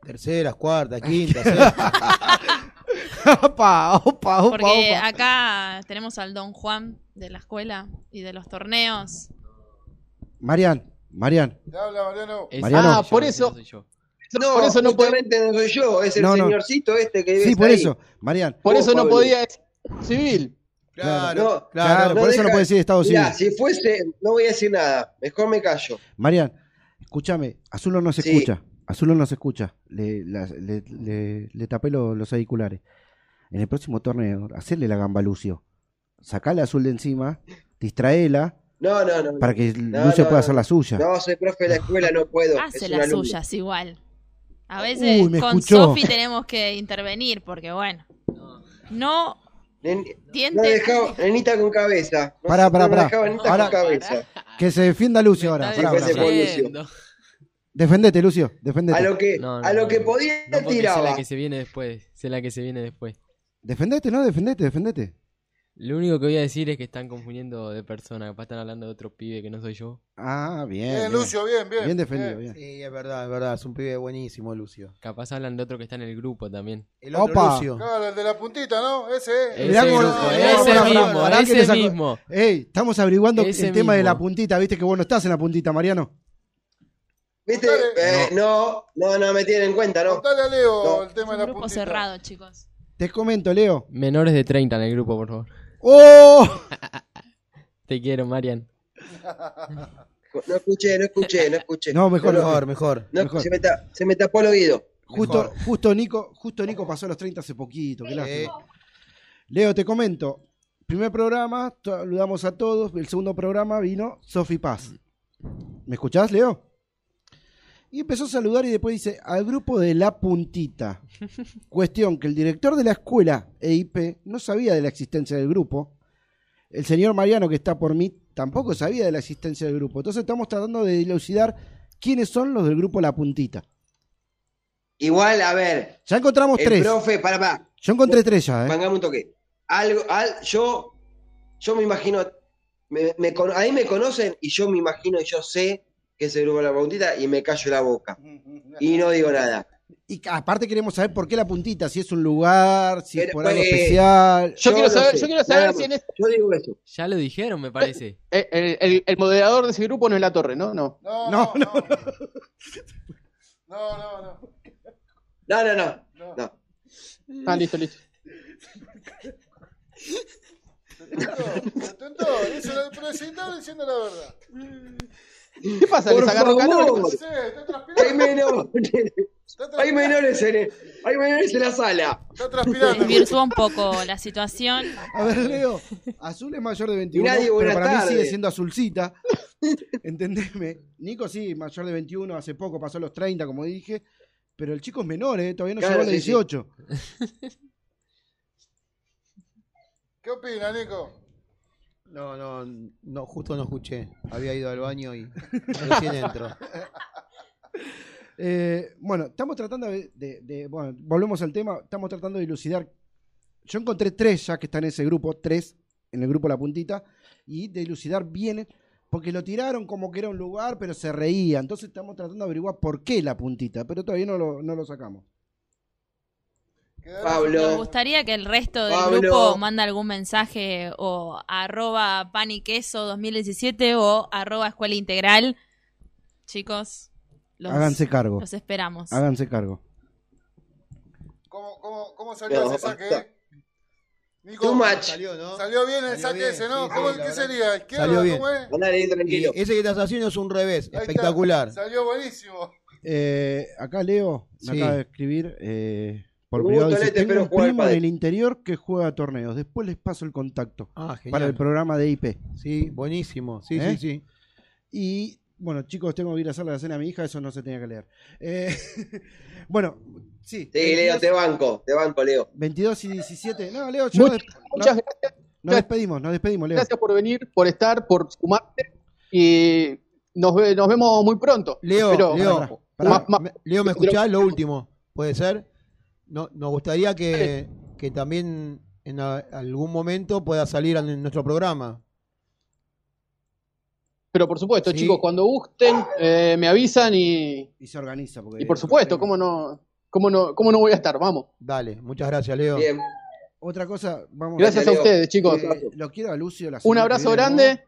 Terceras, cuartas, quintas, [LAUGHS] opa, opa, opa, Porque opa. acá tenemos al Don Juan de la escuela y de los torneos. Marian, Marian. Te habla, Mariano. Mariano. Ah, por eso. No, por eso no puede- soy yo, es el No, no. señorcito este que vive Sí, por ahí. eso, Marian. Por eso no podía decir civil. Claro, No, Claro, por eso no puede decir Estado Mirá, civil. si fuese, no voy a decir nada, mejor me callo. Marian, escúchame, Azulo no se Sí. escucha. Azulo no se escucha. Le, la- le, le- le tapé lo- los auriculares. En el próximo torneo, hacerle la gamba a Lucio. Sacale a Azul de encima, distraela, No, no, no. para que No, Lucio no, pueda no. hacer la suya. No, soy profe de la escuela, no puedo. Hace las alumno. suyas igual. A veces Uy, con. Sofi tenemos que intervenir porque bueno, no Nen- No dejaba, nenita con cabeza. No, Pará, pará, no pará. Ahora- con cabeza. Que se defienda Lucio ahora. Pará, pará, pará. Lucio. Defendete, Lucio, defendete. A lo que, No, no, a lo no, que no. podía No, porque sé tiraba. la que se viene después. Sé la que se viene después. Defendete, no, defendete, defendete. Lo único que voy a decir es que están confundiendo de persona. Capaz están hablando de otro pibe que no soy yo. Ah, bien. Bien, Lucio, bien, bien. Bien defendido, bien. Sí, es verdad, es verdad. Es un pibe buenísimo, Lucio. Capaz hablan de otro que está en el grupo también. El otro Opa. Lucio. Claro, el de la puntita, ¿no? Ese es. Ese Mirá grupo, mirá ese la- mismo, ese mismo. Ey, estamos averiguando Ese el tema de la puntita. Viste que vos no estás en la puntita, Mariano. ¿Viste? Eh, no, no, no me tienen en cuenta, ¿no? Contale a Leo No. el tema un de la grupo puntita. cerrado, chicos. Te comento, Leo. Menores de 30 en el grupo, por favor. ¡Oh! [LAUGHS] Te quiero, Marian. [LAUGHS] No escuché, no escuché, no escuché. No, mejor, No, mejor, mejor. no, mejor. Se, me ta- se me tapó el oído. Justo, justo Nico, justo Nico pasó a los 30 hace poquito, qué lástima. Leo, te comento. Primer programa, saludamos a todos. El segundo programa vino Sofi Paz. ¿Me escuchás, Leo? Y empezó a saludar y después dice, al grupo de La Puntita. [LAUGHS] Cuestión que el director de la escuela EIP no sabía de la existencia del grupo. El señor Mariano, que está por mí, tampoco sabía de la existencia del grupo. Entonces estamos tratando de dilucidar quiénes son los del grupo La Puntita. Igual, a ver. Ya encontramos el tres. profe, para, para. Yo encontré tres ya, ¿eh? Un toque. Algo, al, yo, yo me imagino, me, me cono- a mí me conocen y yo me imagino y yo sé que es el grupo de la puntita y me callo la boca. Y no digo nada. Y aparte queremos saber por qué la puntita, si es un lugar, si es por algo pues, especial. Yo, quiero saber, yo quiero saber si en este- Yo digo eso. Ya lo dijeron, me parece. eh, el, el- el moderador de ese grupo no es la torre, ¿no? No. No, No, no, no. No, no, no. No, no, no. no. Ah, listo, listo. Se tentó, se tentó. Eso lo- diciendo la verdad. ¿Qué pasa? Por ¿Les agarró calor? favor. Sí, está Hay menores. Hay menores en, el- hay menores en la sala. Está transpirando. Desvirtuó un poco la situación. A ver, Leo, Azul es mayor de 21, nadie, pero para mí sigue siendo Azulcita. Entendeme. Nico sí, mayor de 21, hace poco pasó los 30, como dije. Pero el chico es menor, ¿eh? Todavía no Claro, llegó a los sí, sí. 18. ¿Qué opina, Nico? No, no, no, justo no escuché. Había ido al baño y [LAUGHS] recién entro. Eh, bueno, estamos tratando de, de- de- Bueno, volvemos al tema. Estamos tratando de dilucidar. Yo encontré tres ya que están en ese grupo, tres en el grupo La Puntita, y de dilucidar bien, porque lo tiraron como que era un lugar, pero se reía. Entonces estamos tratando de averiguar por qué La Puntita, pero todavía no lo, no lo sacamos. Nos Pablo. gustaría que el resto del Pablo. grupo mande algún mensaje o arroba pan y queso 2017 o arroba escuela integral. Chicos, los, Háganse cargo. los esperamos. Háganse cargo. ¿Cómo, cómo, cómo salió No, ese saque? eh? Nico, Too much. Salió, ¿no? Salió bien el saque ese, ¿no? sí, ¿Cómo, sí, ¿Qué sería? ¿Izquierda? Salió bien. ¿Cómo es? Andale ahí Y tranquilo. ese que estás haciendo es un revés, Ahí está. espectacular. Salió buenísimo. Eh, acá Leo me Sí. acaba de escribir eh, por Hugo privado. Dice, Tolete, tengo pero un primo en pádel". el interior que juega torneos. Después les paso el contacto Ah, para el programa de IP. Sí, buenísimo. Sí, ¿Eh? sí, sí. Y bueno, chicos, tengo que ir a hacer la cena a mi hija, eso no se tenía que leer. Eh, [LAUGHS] bueno, sí. Sí, Leo, 22, te banco, te banco, Leo. 22 y 17. No, Leo, yo Muchas, no- muchas gracias, nos despedimos, nos despedimos, Leo. gracias por venir, por estar, por sumarte. Y nos, ve- nos vemos muy pronto. Leo, Leo, Leo, ¿me escuchás? Lo último, ¿puede ser? No, nos gustaría que, que también en a- algún momento pueda salir en nuestro programa. pero por supuesto, Sí. chicos, cuando gusten, eh, me avisan y, Y se organiza. Porque y por supuesto, ¿cómo no, cómo, no, ¿cómo no voy a estar? Vamos. Dale, muchas gracias, Leo. Bien. Otra cosa, vamos Gracias a ustedes, chicos. Eh, lo quiero a Lucio. La Un abrazo viene, ¿no? grande.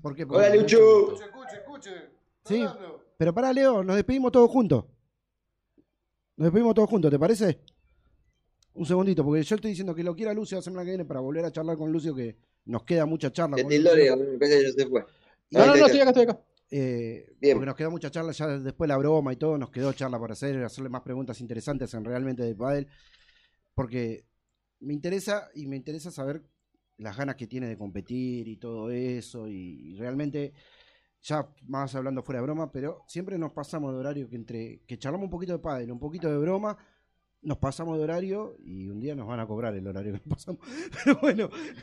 ¿Por qué? Hola, Porque- Lucho. Escuche, escuche. Sí, pero pará, Leo, nos despedimos todos juntos. Nos despedimos todos juntos, ¿te parece? Un segundito, porque yo estoy diciendo que lo quiero a Lucio la semana que viene para volver a charlar con Lucio, que nos queda mucha charla. Te con tildó me parece que se fue. No, no, no, estoy acá, estoy acá. Eh, Bien. Porque nos queda mucha charla, ya después la broma y todo, nos quedó charla para hacer, hacerle más preguntas interesantes en realmente de Padel. Porque me interesa y me interesa saber las ganas que tiene de competir y todo eso. Y, y realmente, ya más hablando fuera de broma, pero siempre nos pasamos de horario que entre que charlamos un poquito de Padel, un poquito de broma. Nos pasamos de horario y un día nos van a cobrar el horario que nos pasamos. [LAUGHS] Pero bueno, [LAUGHS]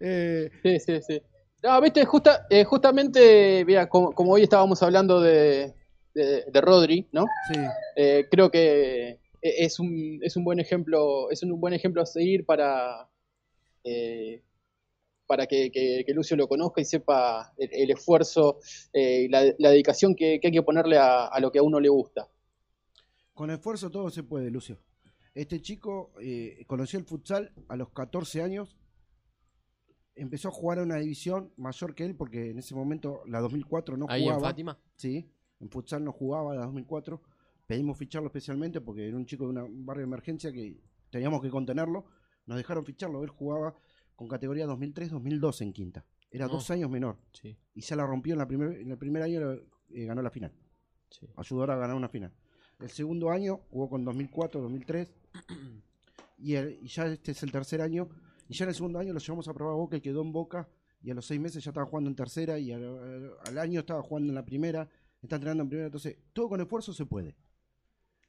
eh, Sí, sí, sí. No, viste, justa, eh, justamente, mira, como, como hoy estábamos hablando de, de, de Rodri, ¿no? Sí. Eh, creo que e- es un, es un buen ejemplo, es un buen ejemplo a seguir para, eh, para que, que- que Lucio lo conozca y sepa el, el esfuerzo eh, y la, la dedicación que, que hay que ponerle a, a lo que a uno le gusta. Con esfuerzo todo se puede, Lucio. Este chico eh, conoció el futsal a los 14 años. Empezó a jugar a una división mayor que él porque en ese momento, la 2004, no Ahí en jugaba. Fátima. Sí, en futsal no jugaba la 2004. Pedimos ficharlo especialmente porque era un chico de una- un barrio de emergencia que teníamos que contenerlo. Nos dejaron ficharlo. Él jugaba con categoría 2003-2002 en quinta. Era No. dos años menor. Sí. Y ya la rompió en, la primer, en el primer año, eh, ganó la final. Sí. Ayudó a ganar una final. El segundo año jugó con 2004, 2003. [CLEARS THROAT] Y, el- y ya este es el tercer año. Y ya en el segundo año lo llevamos a probar a Boca y quedó en Boca. Y a los seis meses ya estaba jugando en tercera. Y al, año estaba jugando en la primera. Está entrenando en primera. Entonces, todo con esfuerzo se puede.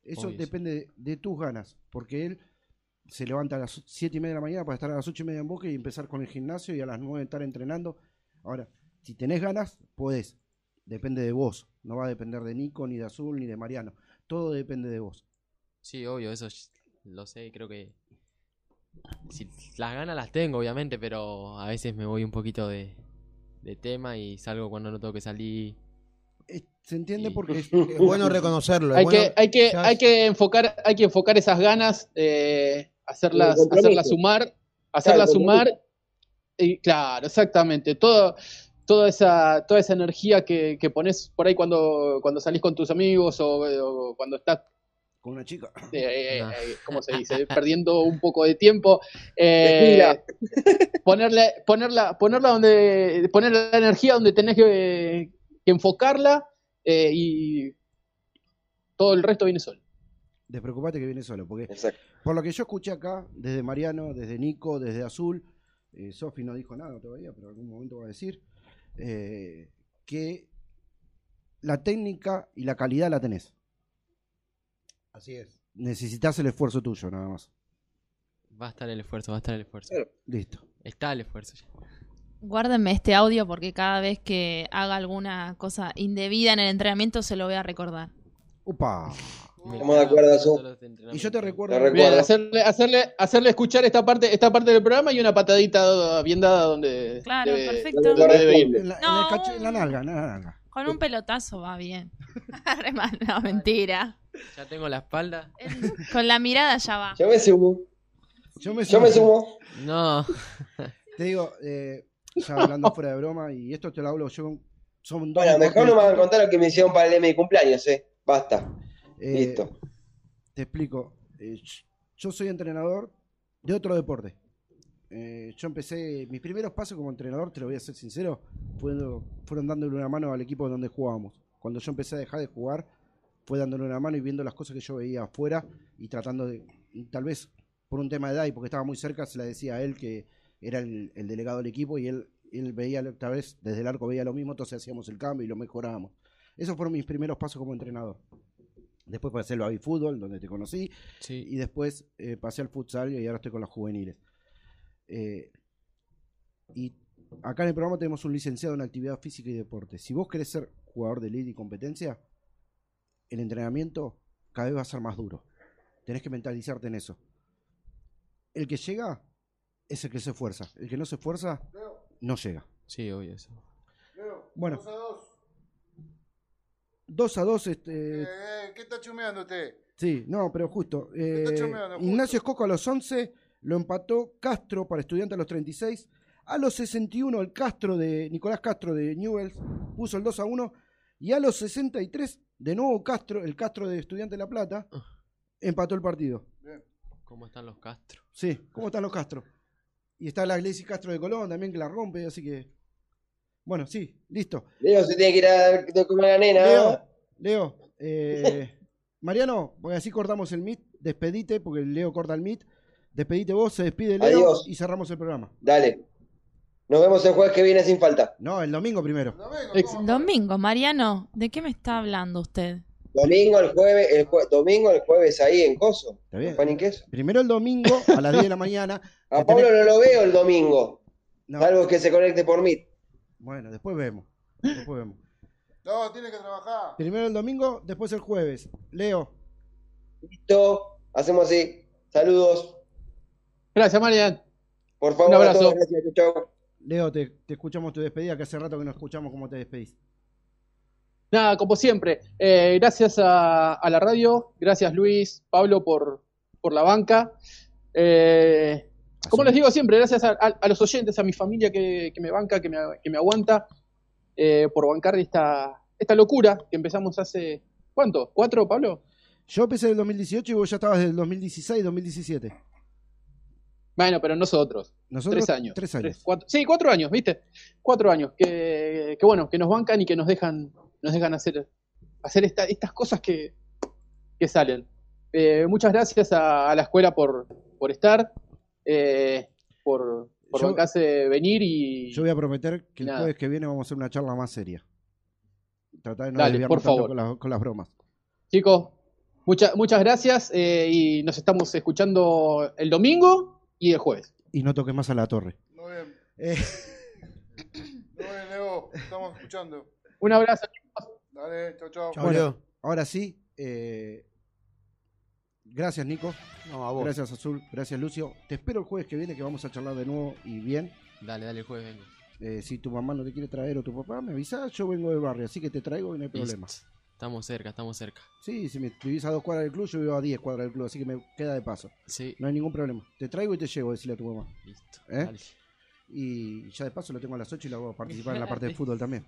Eso Obvio, depende de, de tus ganas. Porque él se levanta a las siete y media de la mañana para estar a las ocho y media en Boca y empezar con el gimnasio y a las nueve estar entrenando. Ahora, si tenés ganas, podés. Depende de vos. No va a depender de Nico, ni de Azul, ni de Mariano. Todo depende de vos. Sí, obvio, eso lo sé, creo que... Si las ganas las tengo, obviamente, pero a veces me voy un poquito de, de tema y salgo cuando no tengo que salir. Se entiende porque es, [LAUGHS] Es bueno reconocerlo. es Hay bueno- que, hay que, hay que enfocar, hay que enfocar esas ganas, eh, hacerlas, hacerlas sumar, hacerlas el sumar. Y claro, exactamente. Todo, toda esa, toda esa energía que, que pones por ahí cuando, cuando salís con tus amigos o, o cuando estás con una chica. [LAUGHS] eh, eh, ¿cómo se dice? Perdiendo un poco de tiempo. eh, ponerle, ponerla, ponerla donde, poner la energía donde tenés que, que enfocarla eh, y todo el resto viene solo. Despreocupate que viene solo. Porque Exacto. por lo que yo escuché acá, desde Mariano, desde Nico, desde Azul, eh, Sofi no dijo nada todavía, pero en algún momento va a decir, eh, que la técnica y la calidad la tenés. Así es. Necesitas el esfuerzo tuyo, nada más. Va a estar el esfuerzo, va a estar el esfuerzo. Listo. Está el esfuerzo ya. Guárdenme este audio porque cada vez que haga alguna cosa indebida en el entrenamiento se lo voy a recordar. Upa. Estamos de acuerdo, Azul. Y yo te recuerdo. Te recuerdo. Bien, hacerle, hacerle, hacerle escuchar esta parte, esta parte del programa y una patadita bien dada donde Claro, debe- perfecto. donde debe ir. En la, en No, el cacho- en la nalga, en la nalga. Con un pelotazo va bien. [LAUGHS] No, mentira. Ya tengo la espalda. Con la mirada ya va. Yo me sumo. Yo me Yo me sumo. No. Te digo, eh, ya hablando fuera de broma, y esto te lo hablo yo. Son dos Bueno, mejor no me van a contar lo que me hicieron para el día de cumpleaños, eh. Basta. Eh, Listo. Te explico. Eh, yo soy entrenador de otro deporte. Eh, yo empecé, mis primeros pasos como entrenador, te lo voy a ser sincero, fueron, fueron dándole una mano al equipo donde jugábamos. Cuando yo empecé a dejar de jugar, fue dándole una mano y viendo las cosas que yo veía afuera y tratando de, tal vez por un tema de edad y porque estaba muy cerca, se le decía a él que era el, el delegado del equipo y él, él veía otra vez, desde el arco veía lo mismo, entonces hacíamos el cambio y lo mejorábamos. Esos fueron mis primeros pasos como entrenador. Después pasé al fútbol, donde te conocí. Y después eh, pasé al futsal y ahora estoy con los juveniles. Eh, y acá en el programa tenemos un licenciado en actividad física y deporte. Si vos querés ser jugador de elite y competencia, el entrenamiento cada vez va a ser más duro. Tenés que mentalizarte en eso. El que llega es el que se esfuerza. El que no se esfuerza, no llega. Sí, obvio eso. Leo, Bueno. 2 a 2. 2 a 2, este, Eh, eh, ¿Qué está chumeando usted? Sí, no, pero justo. eh, está chumeando, justo. Ignacio Escoco a los 11, lo empató Castro para estudiante a los 36. A los 61, el Castro de Nicolás Castro de Newells puso el 2 a 1. Y a los 63, de nuevo Castro, el Castro de Estudiante de La Plata, empató el partido. ¿Cómo están los Castro? Sí, ¿cómo están los Castro? Y está la Iglesias Castro de Colón también que la rompe, así que. Bueno, sí, listo. Leo se tiene que ir a comer a la nena. Leo, Leo, eh, [LAUGHS] Mariano, porque así cortamos el meet, despedite, porque Leo corta el meet. Despedite vos, se despide Leo Adiós. y cerramos el programa. Dale. Nos vemos el jueves que viene sin falta. No, el domingo primero. Domingo, Mariano, ¿de qué me está hablando usted? Domingo, el jueves, el jue- domingo, el jueves ahí en Coso. ¿Está bien? Pan y queso. Primero el domingo a las 10 de la mañana. [LAUGHS] A Pablo tenés- no lo veo el domingo. No. Salvo que se conecte por Meet. Bueno, después vemos. Después vemos. No, tiene que trabajar. Primero el domingo, después el jueves. Leo, Listo. Hacemos así. Saludos. Gracias, Marian. Por favor, Un a abrazo. todos. Gracias. Chau, chau. Leo, te, te escuchamos tu despedida, que hace rato que no escuchamos cómo te despedís. Nada, como siempre, eh, gracias a, a la radio, gracias Luis, Pablo por, por la banca. Eh, como les digo siempre, gracias a, a- a los oyentes, a mi familia que, que me banca, que me, que me aguanta, eh, por bancar esta, esta locura que empezamos hace, ¿cuánto? ¿Cuatro, Pablo? Yo empecé en el 2018 y vos ya estabas desde el 2016, 2017. Bueno, pero nosotros. Nosotros, tres años. tres años. cuatro- sí, cuatro años, ¿viste? Cuatro años. Que, que bueno, que nos bancan y que nos dejan, nos dejan hacer, hacer esta- estas cosas que, que salen. Eh, muchas gracias a, a la escuela por, por estar, eh, por, por Yo- bancarse venir y. Yo voy a prometer que el jueves que viene vamos a hacer una charla más seria. Tratar de no Dale, por tanto favor. Con, la- con las bromas. Chicos, muchas muchas gracias eh, y nos estamos escuchando el domingo y el jueves. Y no toques más a la torre. Muy bien. Eh, Muy bien, Leo. Estamos escuchando. Un abrazo. Dale, chau, chau. Bueno, ahora sí. eh, gracias, Nico. No, a vos. Gracias, Azul. Gracias, Lucio. Te espero el jueves que viene que vamos a charlar de nuevo y bien. Dale, dale, el jueves vengo. Eh, si tu mamá no te quiere traer o tu papá, me avisa. Yo vengo del barrio, así que te traigo y no hay problema. Estamos cerca, estamos cerca. Sí, si me vivís a dos cuadras del club, yo vivo a 10 cuadras del club, así que me queda de paso. Sí. No hay ningún problema. Te traigo y te llevo, decirle a tu mamá. Listo. ¿Eh? Dale. Y ya de paso lo tengo a las 8 y lo hago participar en la [LAUGHS] parte de fútbol también.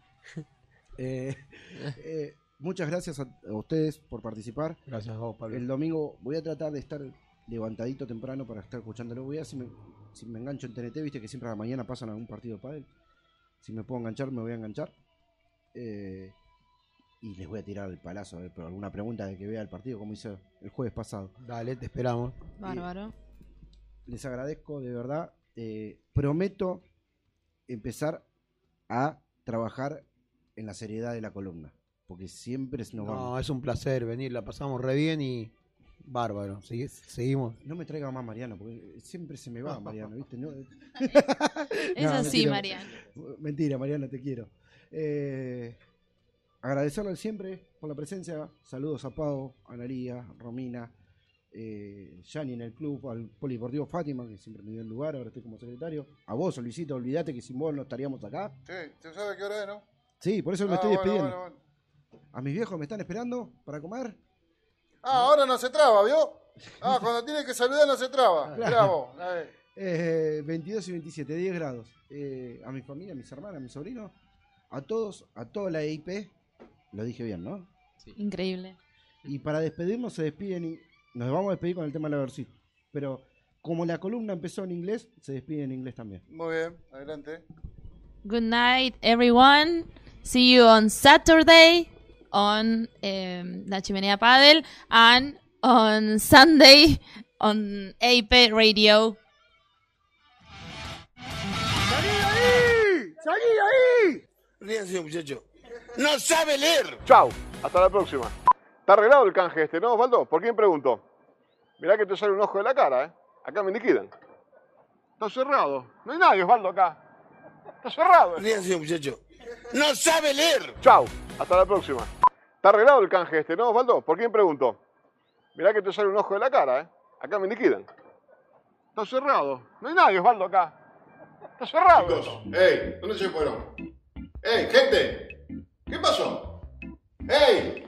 Eh, [LAUGHS] eh, muchas gracias a, a ustedes por participar. Gracias a vos, Pablo. El domingo voy a tratar de estar levantadito temprano para estar escuchándolo. Voy a si me, si me engancho en TNT, viste que siempre a la mañana pasan algún partido de pádel. Si me puedo enganchar, me voy a enganchar. Eh, y les voy a tirar el palazo, a ver, pero alguna pregunta de que vea el partido, como hice el jueves pasado. Dale, te esperamos. Bárbaro. Les agradezco, de verdad. Eh, prometo empezar a trabajar en la seriedad de la columna. Porque siempre nos No, vamos. es un placer venir, la pasamos re bien y bárbaro. Seguimos. No me traiga más Mariano, porque siempre se me va Mariano, ¿viste? No- [LAUGHS] Es así, Mariano. Mentira, Mariano, te quiero. Eh, agradecerle siempre por la presencia. Saludos a Pau, a Analía, Romina, eh, Yani en el club, al Polideportivo Fátima, que siempre me dio el lugar, ahora estoy como secretario. A vos, Luisito, olvídate que sin vos no estaríamos acá. Sí, ¿se sabe qué hora es, no? Sí, por eso me Ah, estoy bueno, despidiendo. bueno, bueno. A mis viejos me están esperando para comer. Ah, ahora no se traba, ¿vio? Ah, [LAUGHS] cuando tiene que saludar no se traba. Claro. A ver. Eh, 22 y 27, 10 grados. Eh, a mi familia, a mis hermanas, a mis sobrinos, a todos, a toda la EIP. Lo dije bien, ¿no? Increíble. Y para despedirnos se despiden y nos vamos a despedir con el tema de la versión. Pero como la columna empezó en inglés, se despide en inglés también. Muy bien, adelante. Good night, everyone. See you on Saturday on um, La Chimenea Paddle and on Sunday on AP Radio. ¡Salí de ahí! Ríanse, muchacho. ¡No sabe leer! Chau, hasta la próxima. ¿Está arreglado el canje este, no, Osvaldo? ¿Por quién preguntó? Mirá que te sale un ojo de la cara, ¿eh? Acá me liquidan. Está cerrado. No hay nadie, Osvaldo, acá. Está cerrado. Ríanse, muchacho. No sabe leer. Chau, hasta la próxima. Está arreglado el canje este, ¿no, Osvaldo? ¿Por quién pregunto? Mirá que te sale un ojo de la cara, ¿eh? Acá me liquidan. Está cerrado. No hay nadie, Osvaldo, acá. Está cerrado. Chicos, ¡Ey! ¿Dónde se fueron? ¡Ey, gente! ¿Qué pasó? ¡Ey!